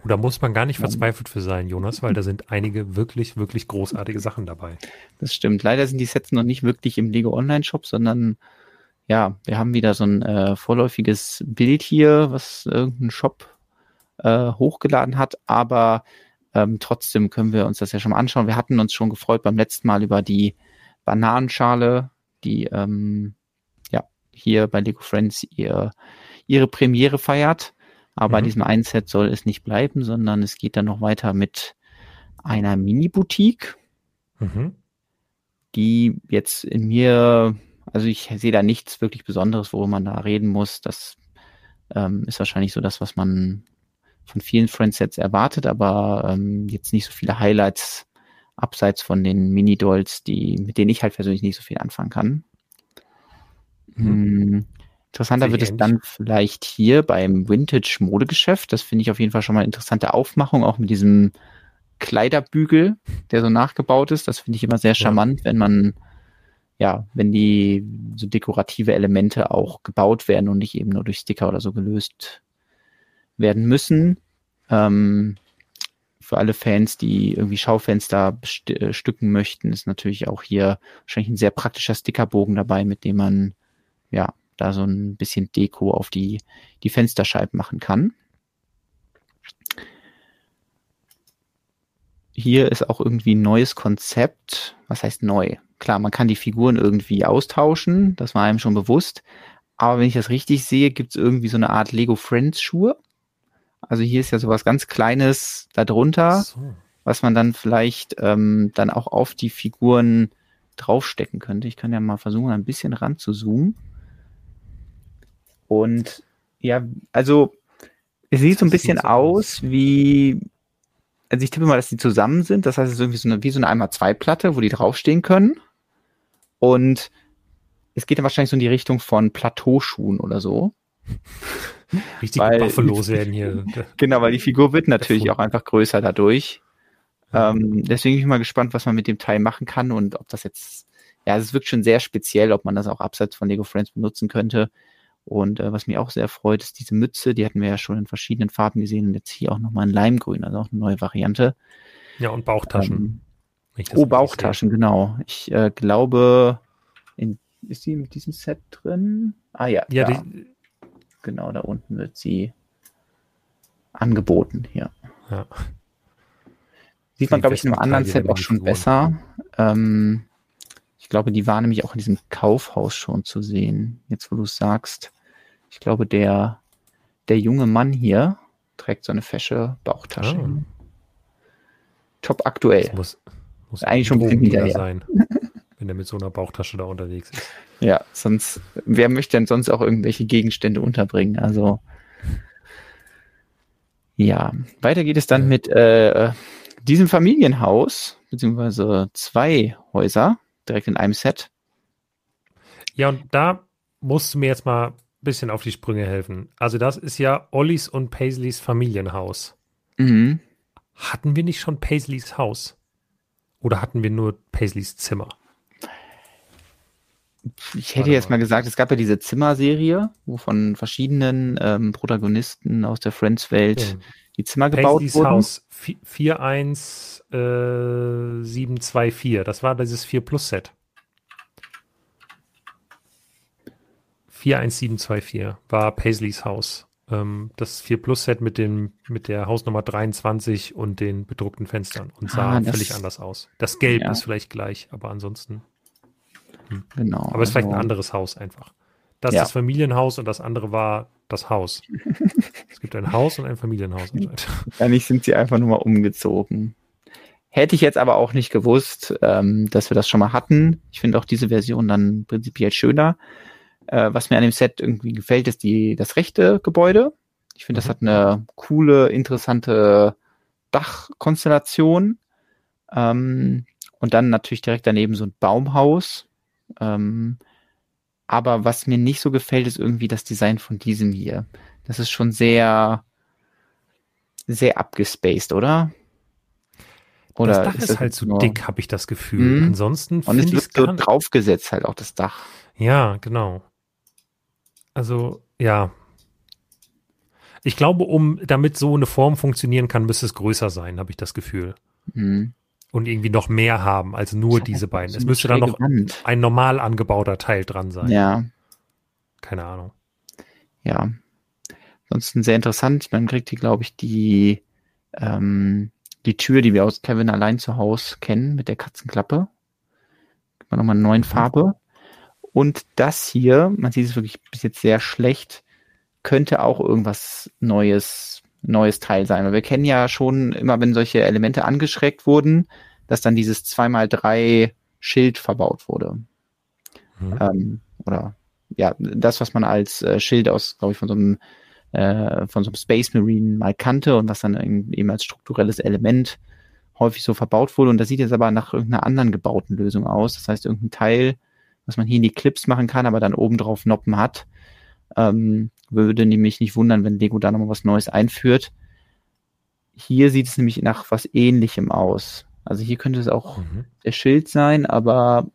Oh, da muss man gar nicht verzweifelt für sein, Jonas, weil da sind einige wirklich, wirklich großartige Sachen dabei. Das stimmt. Leider sind die Sets noch nicht wirklich im Lego Online Shop, sondern ja, wir haben wieder so ein äh, vorläufiges Bild hier, was irgendein Shop äh, hochgeladen hat, aber ähm, trotzdem können wir uns das ja schon mal anschauen. Wir hatten uns schon gefreut beim letzten Mal über die Bananenschale, die ähm, ja hier bei Lego Friends ihr, ihre Premiere feiert. Aber mhm. bei diesem einen Set soll es nicht bleiben, sondern es geht dann noch weiter mit einer Mini-Boutique, mhm. die jetzt in mir, also ich sehe da nichts wirklich Besonderes, worüber man da reden muss. Das ähm, ist wahrscheinlich so das, was man von vielen Friendsets erwartet, aber ähm, jetzt nicht so viele Highlights abseits von den Mini-Dolls, die, mit denen ich halt persönlich nicht so viel anfangen kann. Mhm. Interessanter wird es dann vielleicht hier beim Vintage-Modegeschäft. Das finde ich auf jeden Fall schon mal eine interessante Aufmachung, auch mit diesem Kleiderbügel, der so nachgebaut ist. Das finde ich immer sehr charmant, ja. wenn man, ja, wenn die so dekorative Elemente auch gebaut werden und nicht eben nur durch Sticker oder so gelöst werden müssen. Ähm, für alle Fans, die irgendwie Schaufenster bestücken äh, möchten, ist natürlich auch hier wahrscheinlich ein sehr praktischer Stickerbogen dabei, mit dem man ja da so ein bisschen Deko auf die, die Fensterscheiben machen kann. Hier ist auch irgendwie ein neues Konzept. Was heißt neu? Klar, man kann die Figuren irgendwie austauschen, das war einem schon bewusst. Aber wenn ich das richtig sehe, gibt es irgendwie so eine Art Lego Friends Schuhe. Also hier ist ja sowas ganz Kleines darunter, so. was man dann vielleicht ähm, dann auch auf die Figuren draufstecken könnte. Ich kann ja mal versuchen, ein bisschen ran zu zoomen. Und ja, also es sieht so ein bisschen aus wie, also ich tippe mal, dass die zusammen sind. Das heißt, es ist irgendwie so eine, wie so eine einmal zwei Platte, wo die draufstehen können. Und es geht dann wahrscheinlich so in die Richtung von Plateauschuhen oder so. Richtig Buffalos werden hier. Genau, weil die Figur wird natürlich auch einfach größer dadurch. Ähm, deswegen bin ich mal gespannt, was man mit dem Teil machen kann und ob das jetzt, ja, es wirkt schon sehr speziell, ob man das auch abseits von Lego Friends benutzen könnte. Und äh, was mich auch sehr freut, ist diese Mütze, die hatten wir ja schon in verschiedenen Farben gesehen und jetzt hier auch nochmal in Leimgrün, also auch eine neue Variante. Ja, und Bauchtaschen. Ähm, oh, Bauchtaschen, genau. Ich äh, glaube, in, ist die mit diesem Set drin? Ah ja, ja die, genau, da unten wird sie angeboten hier. Ja. Sieht man, glaube ich, in einem anderen Set auch schon besser. Ähm, ich glaube, die war nämlich auch in diesem Kaufhaus schon zu sehen. Jetzt, wo du es sagst. Ich glaube, der, der junge Mann hier trägt so eine fesche Bauchtasche. Oh. Top aktuell. Das muss, muss eigentlich schon ein bisschen wieder sein, wenn er mit so einer Bauchtasche da unterwegs ist. Ja, sonst, wer möchte denn sonst auch irgendwelche Gegenstände unterbringen? Also, ja, weiter geht es dann mit äh, diesem Familienhaus, beziehungsweise zwei Häuser direkt in einem Set. Ja, und da musst du mir jetzt mal ein bisschen auf die Sprünge helfen. Also, das ist ja Ollis und Paisleys Familienhaus. Mhm. Hatten wir nicht schon Paisleys Haus? Oder hatten wir nur Paisleys Zimmer? Ich hätte jetzt mal gesagt, es gab ja diese Zimmerserie, wo von verschiedenen ähm, Protagonisten aus der Friends-Welt ja. die Zimmer gebaut Paisley's wurden. Haus 41724, äh, das war dieses 4 Plus Set. 41724 war Paisleys Haus. Ähm, das 4 Plus Set mit, dem, mit der Hausnummer 23 und den bedruckten Fenstern und sah ah, völlig anders aus. Das Gelb ja. ist vielleicht gleich, aber ansonsten. Hm. Genau. Aber es ist vielleicht ein also anderes Haus einfach. Das ja. ist das Familienhaus und das andere war das Haus. es gibt ein Haus und ein Familienhaus. Wahrscheinlich sind sie einfach nur mal umgezogen. Hätte ich jetzt aber auch nicht gewusst, ähm, dass wir das schon mal hatten. Ich finde auch diese Version dann prinzipiell schöner. Äh, was mir an dem Set irgendwie gefällt, ist die, das rechte Gebäude. Ich finde, das mhm. hat eine coole, interessante Dachkonstellation. Ähm, und dann natürlich direkt daneben so ein Baumhaus ähm, aber was mir nicht so gefällt, ist irgendwie das Design von diesem hier. Das ist schon sehr, sehr abgespaced, oder? Oder das Dach ist, ist halt zu so dick, habe ich das Gefühl. Mhm. Ansonsten und es wird so draufgesetzt halt auch das Dach. Ja, genau. Also ja, ich glaube, um damit so eine Form funktionieren kann, müsste es größer sein, habe ich das Gefühl. Mhm und irgendwie noch mehr haben als nur diese beiden. Es müsste dann noch Wand. ein normal angebauter Teil dran sein. Ja. Keine Ahnung. Ja. Ansonsten sehr interessant. Man kriegt hier, glaube ich, die, ähm, die Tür, die wir aus Kevin allein zu Hause kennen, mit der Katzenklappe. Gibt man nochmal eine neue mhm. Farbe. Und das hier, man sieht es wirklich bis jetzt sehr schlecht, könnte auch irgendwas Neues, neues Teil sein. Weil wir kennen ja schon immer, wenn solche Elemente angeschreckt wurden, dass dann dieses 2x3 Schild verbaut wurde. Mhm. Ähm, oder ja, das, was man als äh, Schild aus, glaube ich, von so einem äh, von so einem Space Marine mal kannte und was dann eben als strukturelles Element häufig so verbaut wurde. Und das sieht jetzt aber nach irgendeiner anderen gebauten Lösung aus. Das heißt, irgendein Teil, was man hier in die Clips machen kann, aber dann oben drauf Noppen hat. Ähm, würde nämlich nicht wundern, wenn Lego da nochmal was Neues einführt. Hier sieht es nämlich nach was ähnlichem aus. Also hier könnte es auch mhm. der Schild sein, aber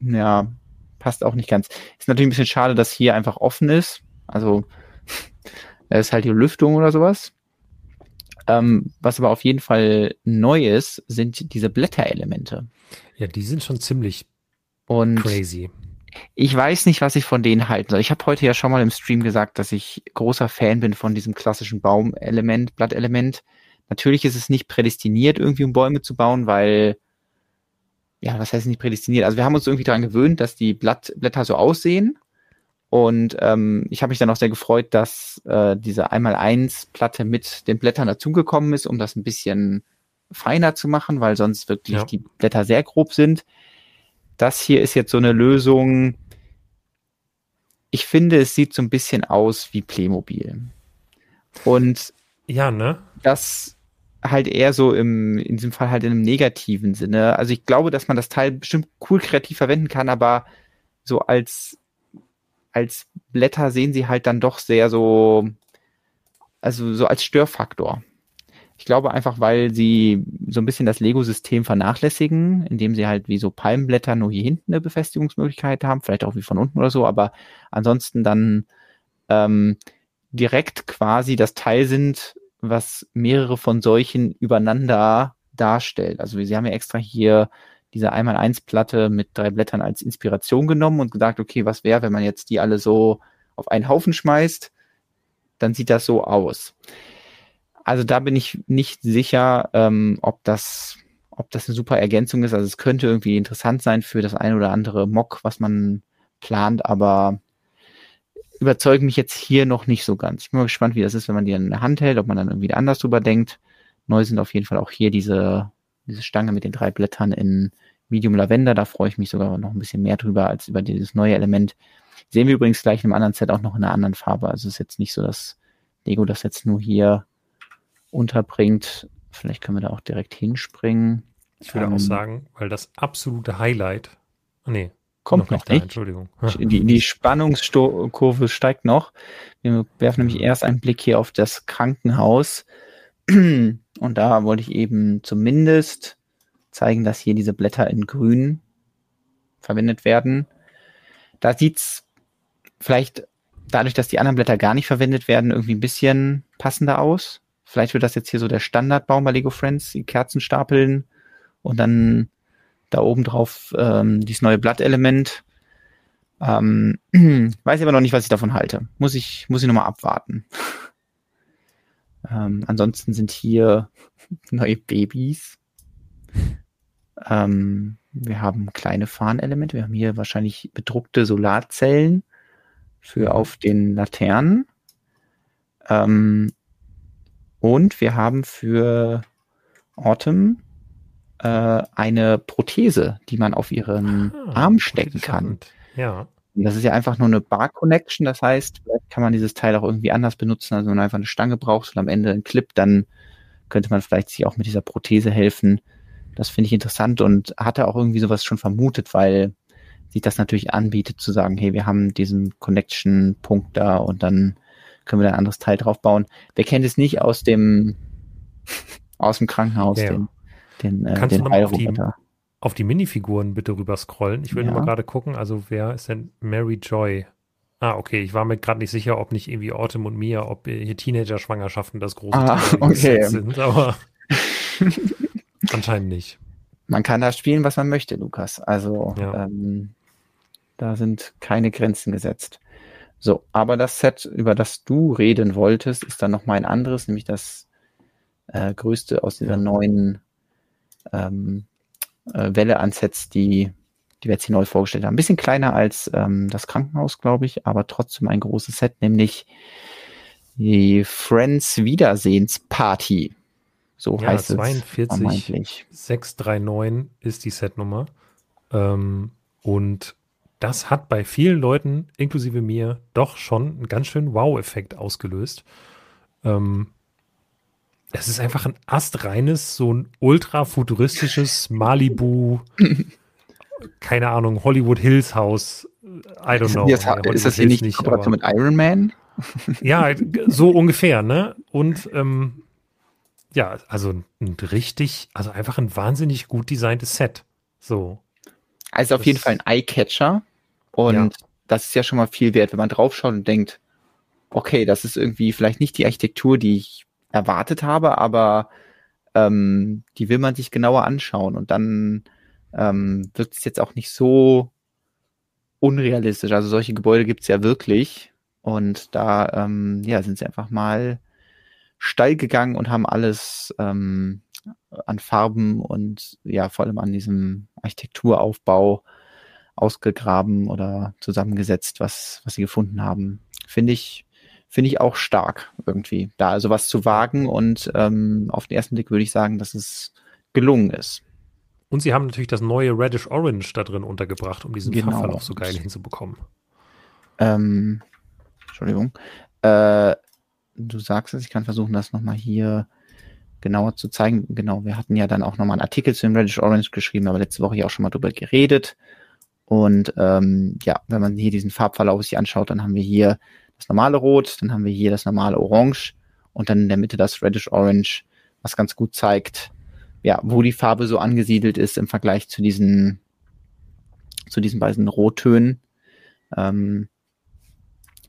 ja, passt auch nicht ganz. Ist natürlich ein bisschen schade, dass hier einfach offen ist. Also da ist halt die Lüftung oder sowas. Ähm, was aber auf jeden Fall neu ist, sind diese Blätterelemente. Ja, die sind schon ziemlich Und crazy. Ich weiß nicht, was ich von denen halten soll. Ich habe heute ja schon mal im Stream gesagt, dass ich großer Fan bin von diesem klassischen Baumelement, Blattelement. Natürlich ist es nicht prädestiniert, irgendwie um Bäume zu bauen, weil, ja, was heißt nicht prädestiniert? Also wir haben uns irgendwie daran gewöhnt, dass die Blatt, Blätter so aussehen. Und ähm, ich habe mich dann auch sehr gefreut, dass äh, diese Einmal-Eins-Platte mit den Blättern dazugekommen ist, um das ein bisschen feiner zu machen, weil sonst wirklich ja. die Blätter sehr grob sind. Das hier ist jetzt so eine Lösung. Ich finde, es sieht so ein bisschen aus wie Playmobil. Und ja, ne? Das halt eher so im, in diesem Fall halt in einem negativen Sinne. Also ich glaube, dass man das Teil bestimmt cool kreativ verwenden kann, aber so als, als Blätter sehen sie halt dann doch sehr so, also so als Störfaktor. Ich glaube einfach, weil sie so ein bisschen das Lego-System vernachlässigen, indem sie halt wie so Palmblätter nur hier hinten eine Befestigungsmöglichkeit haben, vielleicht auch wie von unten oder so, aber ansonsten dann ähm, direkt quasi das Teil sind, was mehrere von solchen übereinander darstellt. Also sie haben ja extra hier diese einmal eins Platte mit drei Blättern als Inspiration genommen und gesagt, okay, was wäre, wenn man jetzt die alle so auf einen Haufen schmeißt, dann sieht das so aus. Also da bin ich nicht sicher, ähm, ob das, ob das eine super Ergänzung ist. Also es könnte irgendwie interessant sein für das eine oder andere Mock, was man plant, aber überzeugen mich jetzt hier noch nicht so ganz. Ich bin mal gespannt, wie das ist, wenn man die in der Hand hält, ob man dann irgendwie anders drüber denkt. Neu sind auf jeden Fall auch hier diese, diese Stange mit den drei Blättern in Medium Lavender. Da freue ich mich sogar noch ein bisschen mehr drüber als über dieses neue Element. Sehen wir übrigens gleich in einem anderen Set auch noch in einer anderen Farbe. Also es ist jetzt nicht so, dass Lego das jetzt nur hier unterbringt. Vielleicht können wir da auch direkt hinspringen. Ich würde ähm, auch sagen, weil das absolute Highlight, nee, kommt noch, noch nicht. Entschuldigung. Die, die Spannungskurve steigt noch. Wir werfen nämlich erst einen Blick hier auf das Krankenhaus. Und da wollte ich eben zumindest zeigen, dass hier diese Blätter in grün verwendet werden. Da sieht's vielleicht dadurch, dass die anderen Blätter gar nicht verwendet werden, irgendwie ein bisschen passender aus. Vielleicht wird das jetzt hier so der Standardbaum bei Lego Friends, die Kerzen stapeln und dann da oben drauf ähm, dieses neue Blattelement. Ähm, weiß aber noch nicht, was ich davon halte. Muss ich, muss ich nochmal abwarten. ähm, ansonsten sind hier neue Babys. Ähm, wir haben kleine Fahnenelemente. Wir haben hier wahrscheinlich bedruckte Solarzellen für mhm. auf den Laternen. Ähm, und wir haben für Autumn äh, eine Prothese, die man auf ihren ah, Arm stecken kann. Ja. Und das ist ja einfach nur eine Bar-Connection. Das heißt, vielleicht kann man dieses Teil auch irgendwie anders benutzen. Also wenn man einfach eine Stange braucht und am Ende einen Clip, dann könnte man vielleicht sich auch mit dieser Prothese helfen. Das finde ich interessant und hatte auch irgendwie sowas schon vermutet, weil sich das natürlich anbietet zu sagen, hey, wir haben diesen Connection-Punkt da und dann können wir da ein anderes Teil drauf bauen. Wer kennt es nicht aus dem, aus dem Krankenhaus, ja. den, den, äh, Kannst den du auf die, auf die Minifiguren bitte rüber scrollen? Ich will ja. nur mal gerade gucken, also wer ist denn Mary Joy? Ah, okay, ich war mir gerade nicht sicher, ob nicht irgendwie Autumn und Mia, ob hier Teenager-Schwangerschaften das große ah, okay. sind, aber anscheinend nicht. Man kann da spielen, was man möchte, Lukas. Also ja. ähm, da sind keine Grenzen gesetzt. So, aber das Set, über das du reden wolltest, ist dann nochmal ein anderes, nämlich das äh, größte aus dieser neuen ähm, äh, Welle an Sets, die, die wir jetzt hier neu vorgestellt haben. Ein bisschen kleiner als ähm, das Krankenhaus, glaube ich, aber trotzdem ein großes Set, nämlich Die Friends Wiedersehensparty. So ja, heißt 42 es. 639 ist die Setnummer. Ähm, und das hat bei vielen Leuten, inklusive mir, doch schon einen ganz schönen Wow-Effekt ausgelöst. Ähm, es ist einfach ein astreines, so ein ultra futuristisches Malibu, keine Ahnung, Hollywood Hills Haus. I don't know. Ist das, ist das hier nicht, nicht Kooperation mit Iron Man? ja, so ungefähr, ne? Und ähm, ja, also ein richtig, also einfach ein wahnsinnig gut designtes Set. So. Also auf jeden Fall ein Eye-Catcher. Und ja. das ist ja schon mal viel wert, wenn man draufschaut und denkt, okay, das ist irgendwie vielleicht nicht die Architektur, die ich erwartet habe, aber ähm, die will man sich genauer anschauen und dann ähm, wird es jetzt auch nicht so unrealistisch. Also solche Gebäude gibt es ja wirklich und da ähm, ja, sind sie einfach mal steil gegangen und haben alles ähm, an Farben und ja, vor allem an diesem Architekturaufbau ausgegraben oder zusammengesetzt, was, was sie gefunden haben. Finde ich, finde ich auch stark irgendwie, da also was zu wagen und ähm, auf den ersten Blick würde ich sagen, dass es gelungen ist. Und sie haben natürlich das neue Reddish Orange da drin untergebracht, um diesen genau. Farbverlauf so geil hinzubekommen. Ähm, Entschuldigung. Äh, du sagst es, ich kann versuchen, das nochmal hier genauer zu zeigen. Genau, wir hatten ja dann auch nochmal einen Artikel zu dem Reddish Orange geschrieben, aber letzte Woche ja auch schon mal drüber geredet. Und ähm, ja, wenn man hier diesen Farbverlauf sich anschaut, dann haben wir hier das normale Rot, dann haben wir hier das normale Orange und dann in der Mitte das Reddish Orange, was ganz gut zeigt, ja, wo die Farbe so angesiedelt ist im Vergleich zu diesen, zu diesen beiden Rottönen. Ähm,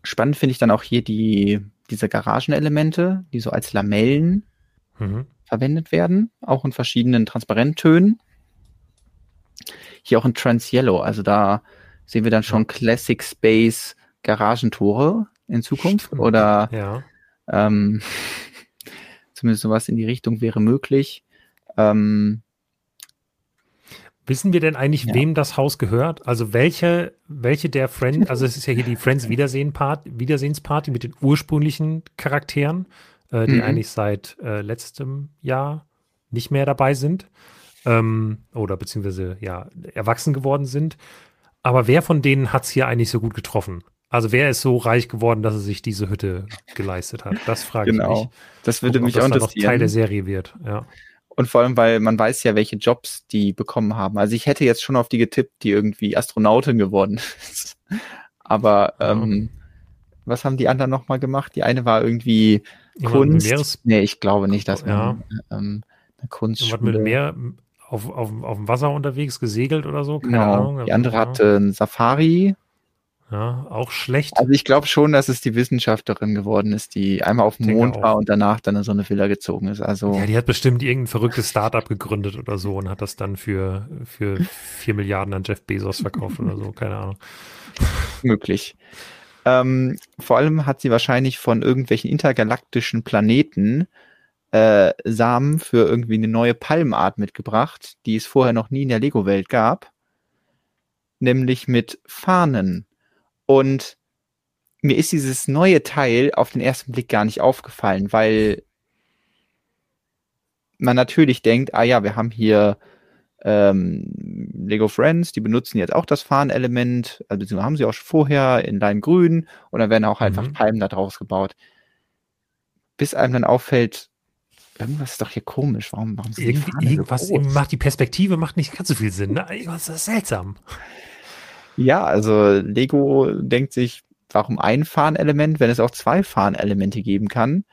spannend finde ich dann auch hier die, diese Garagenelemente, die so als Lamellen mhm. verwendet werden, auch in verschiedenen Transparenttönen. Hier auch in Trans Yellow, also da sehen wir dann schon Classic Space Garagentore, in Zukunft oder ja. ähm, zumindest sowas in die Richtung wäre möglich. Ähm, Wissen wir denn eigentlich, ja. wem das Haus gehört? Also welche, welche der Friends, also es ist ja hier die Friends Wiedersehen Wiedersehensparty mit den ursprünglichen Charakteren, äh, die mhm. eigentlich seit äh, letztem Jahr nicht mehr dabei sind ähm, oder beziehungsweise ja erwachsen geworden sind. Aber wer von denen hat es hier eigentlich so gut getroffen? Also wer ist so reich geworden, dass er sich diese Hütte geleistet hat? Das frage genau. ich mich. Das würde mich auch interessieren. noch Teil der Serie wird, ja. Und vor allem, weil man weiß ja, welche Jobs die bekommen haben. Also ich hätte jetzt schon auf die getippt, die irgendwie Astronautin geworden ist. Aber ähm, was haben die anderen nochmal gemacht? Die eine war irgendwie Kunst. Meeres nee, ich glaube nicht, dass man ja. ähm, eine Kunst. mit Meer auf, auf, auf dem Wasser unterwegs gesegelt oder so? Keine genau. Ahnung. Die andere hatte ein Safari ja, auch schlecht. Also ich glaube schon, dass es die Wissenschaftlerin geworden ist, die einmal auf dem Mond war und danach dann in so eine Villa gezogen ist. Also ja, die hat bestimmt irgendein verrücktes Startup gegründet oder so und hat das dann für für vier Milliarden an Jeff Bezos verkauft oder so, keine Ahnung. Möglich. Ähm, vor allem hat sie wahrscheinlich von irgendwelchen intergalaktischen Planeten äh, Samen für irgendwie eine neue Palmart mitgebracht, die es vorher noch nie in der Lego-Welt gab. Nämlich mit Fahnen. Und mir ist dieses neue Teil auf den ersten Blick gar nicht aufgefallen, weil man natürlich denkt, ah ja, wir haben hier ähm, Lego Friends, die benutzen jetzt auch das Fahnenelement, also beziehungsweise haben sie auch schon vorher in Lime-Grün und dann werden auch einfach mhm. Palmen da draus gebaut. Bis einem dann auffällt, irgendwas ist doch hier komisch. Warum, warum sind Irgendwie, die irgendwas so macht die Perspektive macht nicht ganz so viel Sinn. Ne? Irgendwas ist seltsam. Ja, also Lego denkt sich, warum ein Fahnelement, wenn es auch zwei Fahnenelemente geben kann?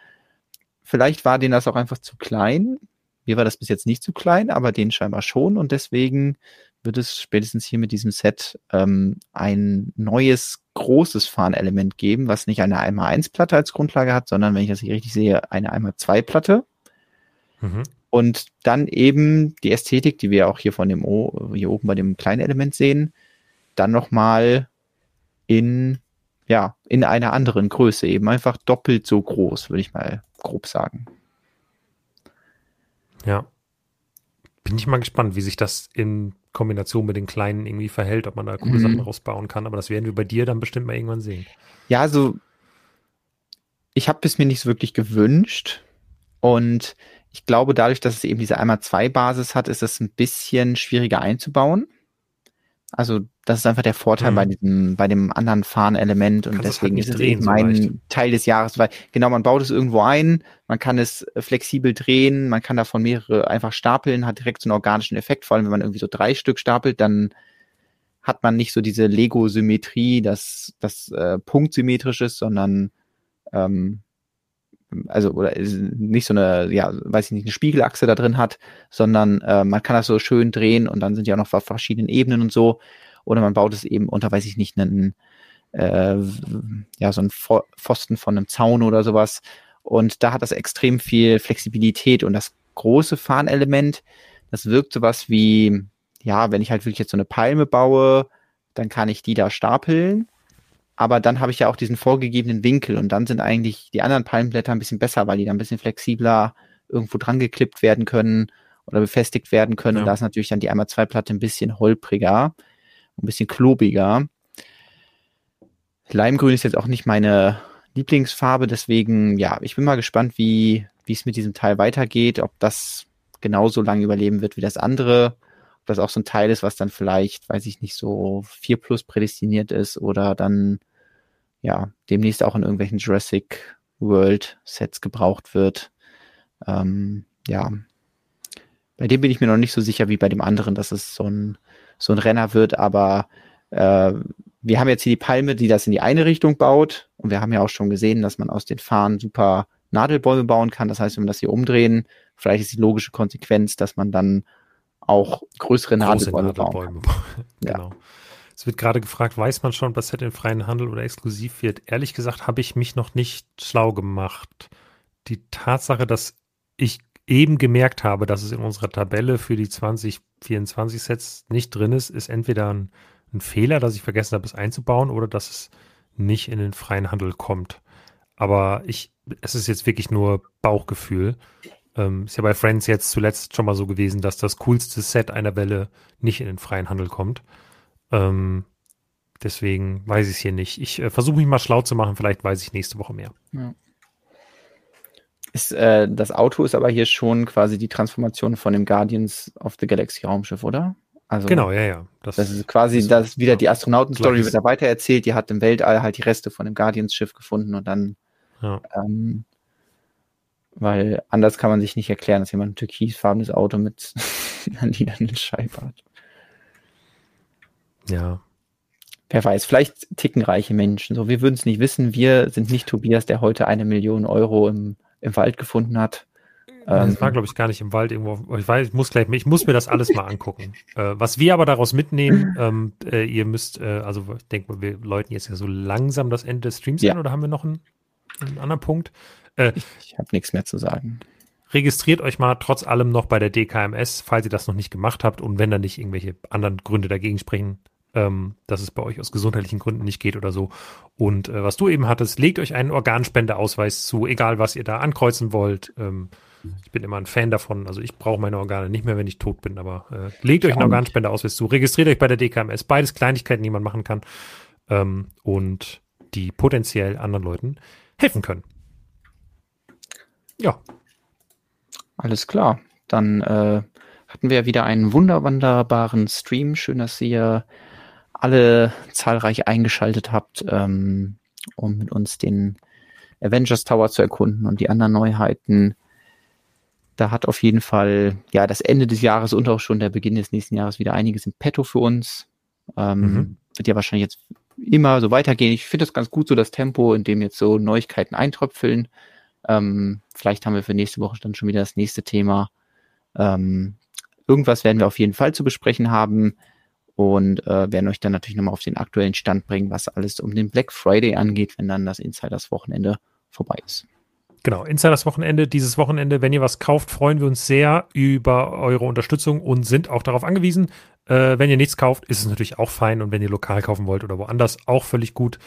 Vielleicht war denen das auch einfach zu klein. Mir war das bis jetzt nicht zu klein, aber denen scheinbar schon und deswegen wird es spätestens hier mit diesem Set ähm, ein neues großes Fahnenelement geben, was nicht eine 1x1-Platte als Grundlage hat, sondern, wenn ich das hier richtig sehe, eine 1x2-Platte. Mhm. Und dann eben die Ästhetik, die wir auch hier von dem o, hier oben bei dem kleinen Element sehen, dann nochmal in, ja, in einer anderen Größe, eben einfach doppelt so groß, würde ich mal grob sagen. Ja. Bin ich mal gespannt, wie sich das in Kombination mit den Kleinen irgendwie verhält, ob man da coole mhm. Sachen rausbauen kann. Aber das werden wir bei dir dann bestimmt mal irgendwann sehen. Ja, also ich habe es mir nicht so wirklich gewünscht. Und ich glaube, dadurch, dass es eben diese einmal zwei Basis hat, ist es ein bisschen schwieriger einzubauen. Also das ist einfach der Vorteil mhm. bei diesem, bei dem anderen Fahnenelement und Kannst deswegen halt ist es eben mein so Teil des Jahres, weil genau, man baut es irgendwo ein, man kann es flexibel drehen, man kann davon mehrere einfach stapeln, hat direkt so einen organischen Effekt, vor allem wenn man irgendwie so drei Stück stapelt, dann hat man nicht so diese Lego-Symmetrie, dass das äh, punktsymmetrisch ist, sondern ähm, also oder nicht so eine, ja, weiß ich nicht, eine Spiegelachse da drin hat, sondern äh, man kann das so schön drehen und dann sind ja noch verschiedene Ebenen und so. Oder man baut es eben unter, weiß ich nicht, einen, äh, ja, so einen Pfosten von einem Zaun oder sowas. Und da hat das extrem viel Flexibilität und das große Fahnelement, das wirkt sowas wie, ja, wenn ich halt wirklich jetzt so eine Palme baue, dann kann ich die da stapeln aber dann habe ich ja auch diesen vorgegebenen Winkel und dann sind eigentlich die anderen Palmblätter ein bisschen besser, weil die dann ein bisschen flexibler irgendwo dran geklippt werden können oder befestigt werden können. Ja. Und da ist natürlich dann die einmal zwei Platte ein bisschen holpriger, ein bisschen klobiger. Leimgrün ist jetzt auch nicht meine Lieblingsfarbe, deswegen, ja, ich bin mal gespannt, wie, wie es mit diesem Teil weitergeht, ob das genauso lange überleben wird wie das andere, ob das auch so ein Teil ist, was dann vielleicht, weiß ich nicht, so 4 plus prädestiniert ist oder dann ja demnächst auch in irgendwelchen Jurassic World Sets gebraucht wird. Ähm, ja, bei dem bin ich mir noch nicht so sicher wie bei dem anderen, dass es so ein, so ein Renner wird, aber äh, wir haben jetzt hier die Palme, die das in die eine Richtung baut und wir haben ja auch schon gesehen, dass man aus den Fahnen super Nadelbäume bauen kann. Das heißt, wenn wir das hier umdrehen, vielleicht ist die logische Konsequenz, dass man dann auch größere Nadelbäume, Nadelbäume bauen. genau. Ja. Es wird gerade gefragt, weiß man schon, was in freien Handel oder exklusiv wird? Ehrlich gesagt habe ich mich noch nicht schlau gemacht. Die Tatsache, dass ich eben gemerkt habe, dass es in unserer Tabelle für die 2024 Sets nicht drin ist, ist entweder ein, ein Fehler, dass ich vergessen habe, es einzubauen oder dass es nicht in den freien Handel kommt. Aber ich, es ist jetzt wirklich nur Bauchgefühl. Ähm, ist ja bei Friends jetzt zuletzt schon mal so gewesen, dass das coolste Set einer Welle nicht in den freien Handel kommt. Ähm, deswegen weiß ich es hier nicht. Ich äh, versuche mich mal schlau zu machen, vielleicht weiß ich nächste Woche mehr. Ja. Ist, äh, das Auto ist aber hier schon quasi die Transformation von dem Guardians of the Galaxy Raumschiff, oder? Also, genau, ja, ja. Das, das ist quasi ist das wieder die Astronautenstory wird da weiter erzählt. Die hat im Weltall halt die Reste von dem Guardians-Schiff gefunden und dann ja. ähm, weil anders kann man sich nicht erklären, dass jemand ein türkisfarbenes Auto mit lilanen Scheibe hat. Ja. Wer weiß, vielleicht ticken reiche Menschen. So, wir würden es nicht wissen. Wir sind nicht Tobias, der heute eine Million Euro im, im Wald gefunden hat. Das ähm, war, glaube ich, gar nicht im Wald irgendwo. Ich weiß, ich muss gleich, ich muss mir das alles mal angucken. äh, was wir aber daraus mitnehmen, ähm, äh, ihr müsst, äh, also ich denke, wir läuten jetzt ja so langsam das Ende des Streams ja. an oder haben wir noch einen, einen anderen Punkt? Äh, ich ich habe nichts mehr zu sagen. Registriert euch mal trotz allem noch bei der DKMS, falls ihr das noch nicht gemacht habt und wenn da nicht irgendwelche anderen Gründe dagegen sprechen, ähm, dass es bei euch aus gesundheitlichen Gründen nicht geht oder so. Und äh, was du eben hattest, legt euch einen Organspendeausweis zu, egal was ihr da ankreuzen wollt. Ähm, ich bin immer ein Fan davon. Also ich brauche meine Organe nicht mehr, wenn ich tot bin, aber äh, legt euch einen Organspendeausweis zu, registriert euch bei der DKMS. Beides Kleinigkeiten, die man machen kann ähm, und die potenziell anderen Leuten helfen können. Ja. Alles klar. Dann äh, hatten wir wieder einen wunderbaren Stream. Schön, dass ihr alle zahlreich eingeschaltet habt, ähm, um mit uns den Avengers Tower zu erkunden und die anderen Neuheiten. Da hat auf jeden Fall ja das Ende des Jahres und auch schon der Beginn des nächsten Jahres wieder einiges im Petto für uns. Ähm, mhm. Wird ja wahrscheinlich jetzt immer so weitergehen. Ich finde das ganz gut, so das Tempo, in dem jetzt so Neuigkeiten eintröpfeln. Ähm, vielleicht haben wir für nächste Woche dann schon wieder das nächste Thema. Ähm, irgendwas werden wir auf jeden Fall zu besprechen haben und äh, werden euch dann natürlich nochmal auf den aktuellen Stand bringen, was alles um den Black Friday angeht, wenn dann das Insiders Wochenende vorbei ist. Genau, Insiders Wochenende, dieses Wochenende, wenn ihr was kauft, freuen wir uns sehr über eure Unterstützung und sind auch darauf angewiesen. Äh, wenn ihr nichts kauft, ist es natürlich auch fein und wenn ihr lokal kaufen wollt oder woanders, auch völlig gut.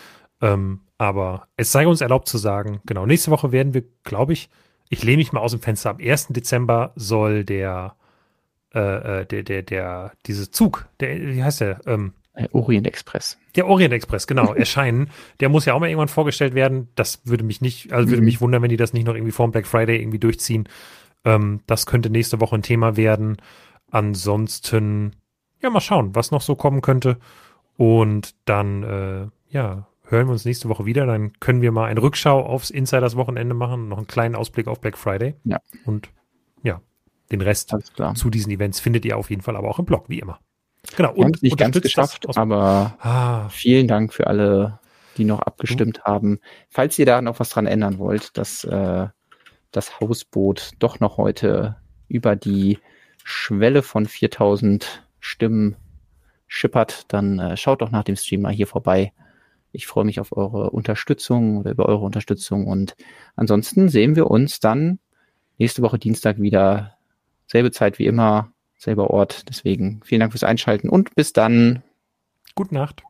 Ähm, aber es sei uns erlaubt zu sagen, genau, nächste Woche werden wir, glaube ich, ich lehne mich mal aus dem Fenster, am 1. Dezember soll der, äh, äh, der, der, der, dieser Zug, der, wie heißt der? Ähm, Äh, Orient Express. Der Orient Express, genau, erscheinen. Der muss ja auch mal irgendwann vorgestellt werden. Das würde mich nicht, also würde mhm. mich wundern, wenn die das nicht noch irgendwie vor dem Black Friday irgendwie durchziehen. Ähm, das könnte nächste Woche ein Thema werden. Ansonsten, ja, mal schauen, was noch so kommen könnte. Und dann, äh, ja, hören wir uns nächste Woche wieder. Dann können wir mal eine Rückschau aufs Insiders-Wochenende machen, noch einen kleinen Ausblick auf Black Friday. Ja. Und den Rest zu diesen Events findet ihr auf jeden Fall aber auch im Blog, wie immer. Genau. Und Haben nicht ganz geschafft, aber ah. vielen Dank für alle, die noch abgestimmt mhm. haben. Falls ihr da noch was dran ändern wollt, dass äh, das Hausboot doch noch heute über die Schwelle von 4000 Stimmen schippert, dann äh, schaut doch nach dem Stream mal hier vorbei. Ich freue mich auf eure Unterstützung oder über eure Unterstützung und ansonsten sehen wir uns dann nächste Woche Dienstag wieder. Selbe Zeit wie immer, selber Ort. Deswegen vielen Dank fürs Einschalten und bis dann. Gute Nacht.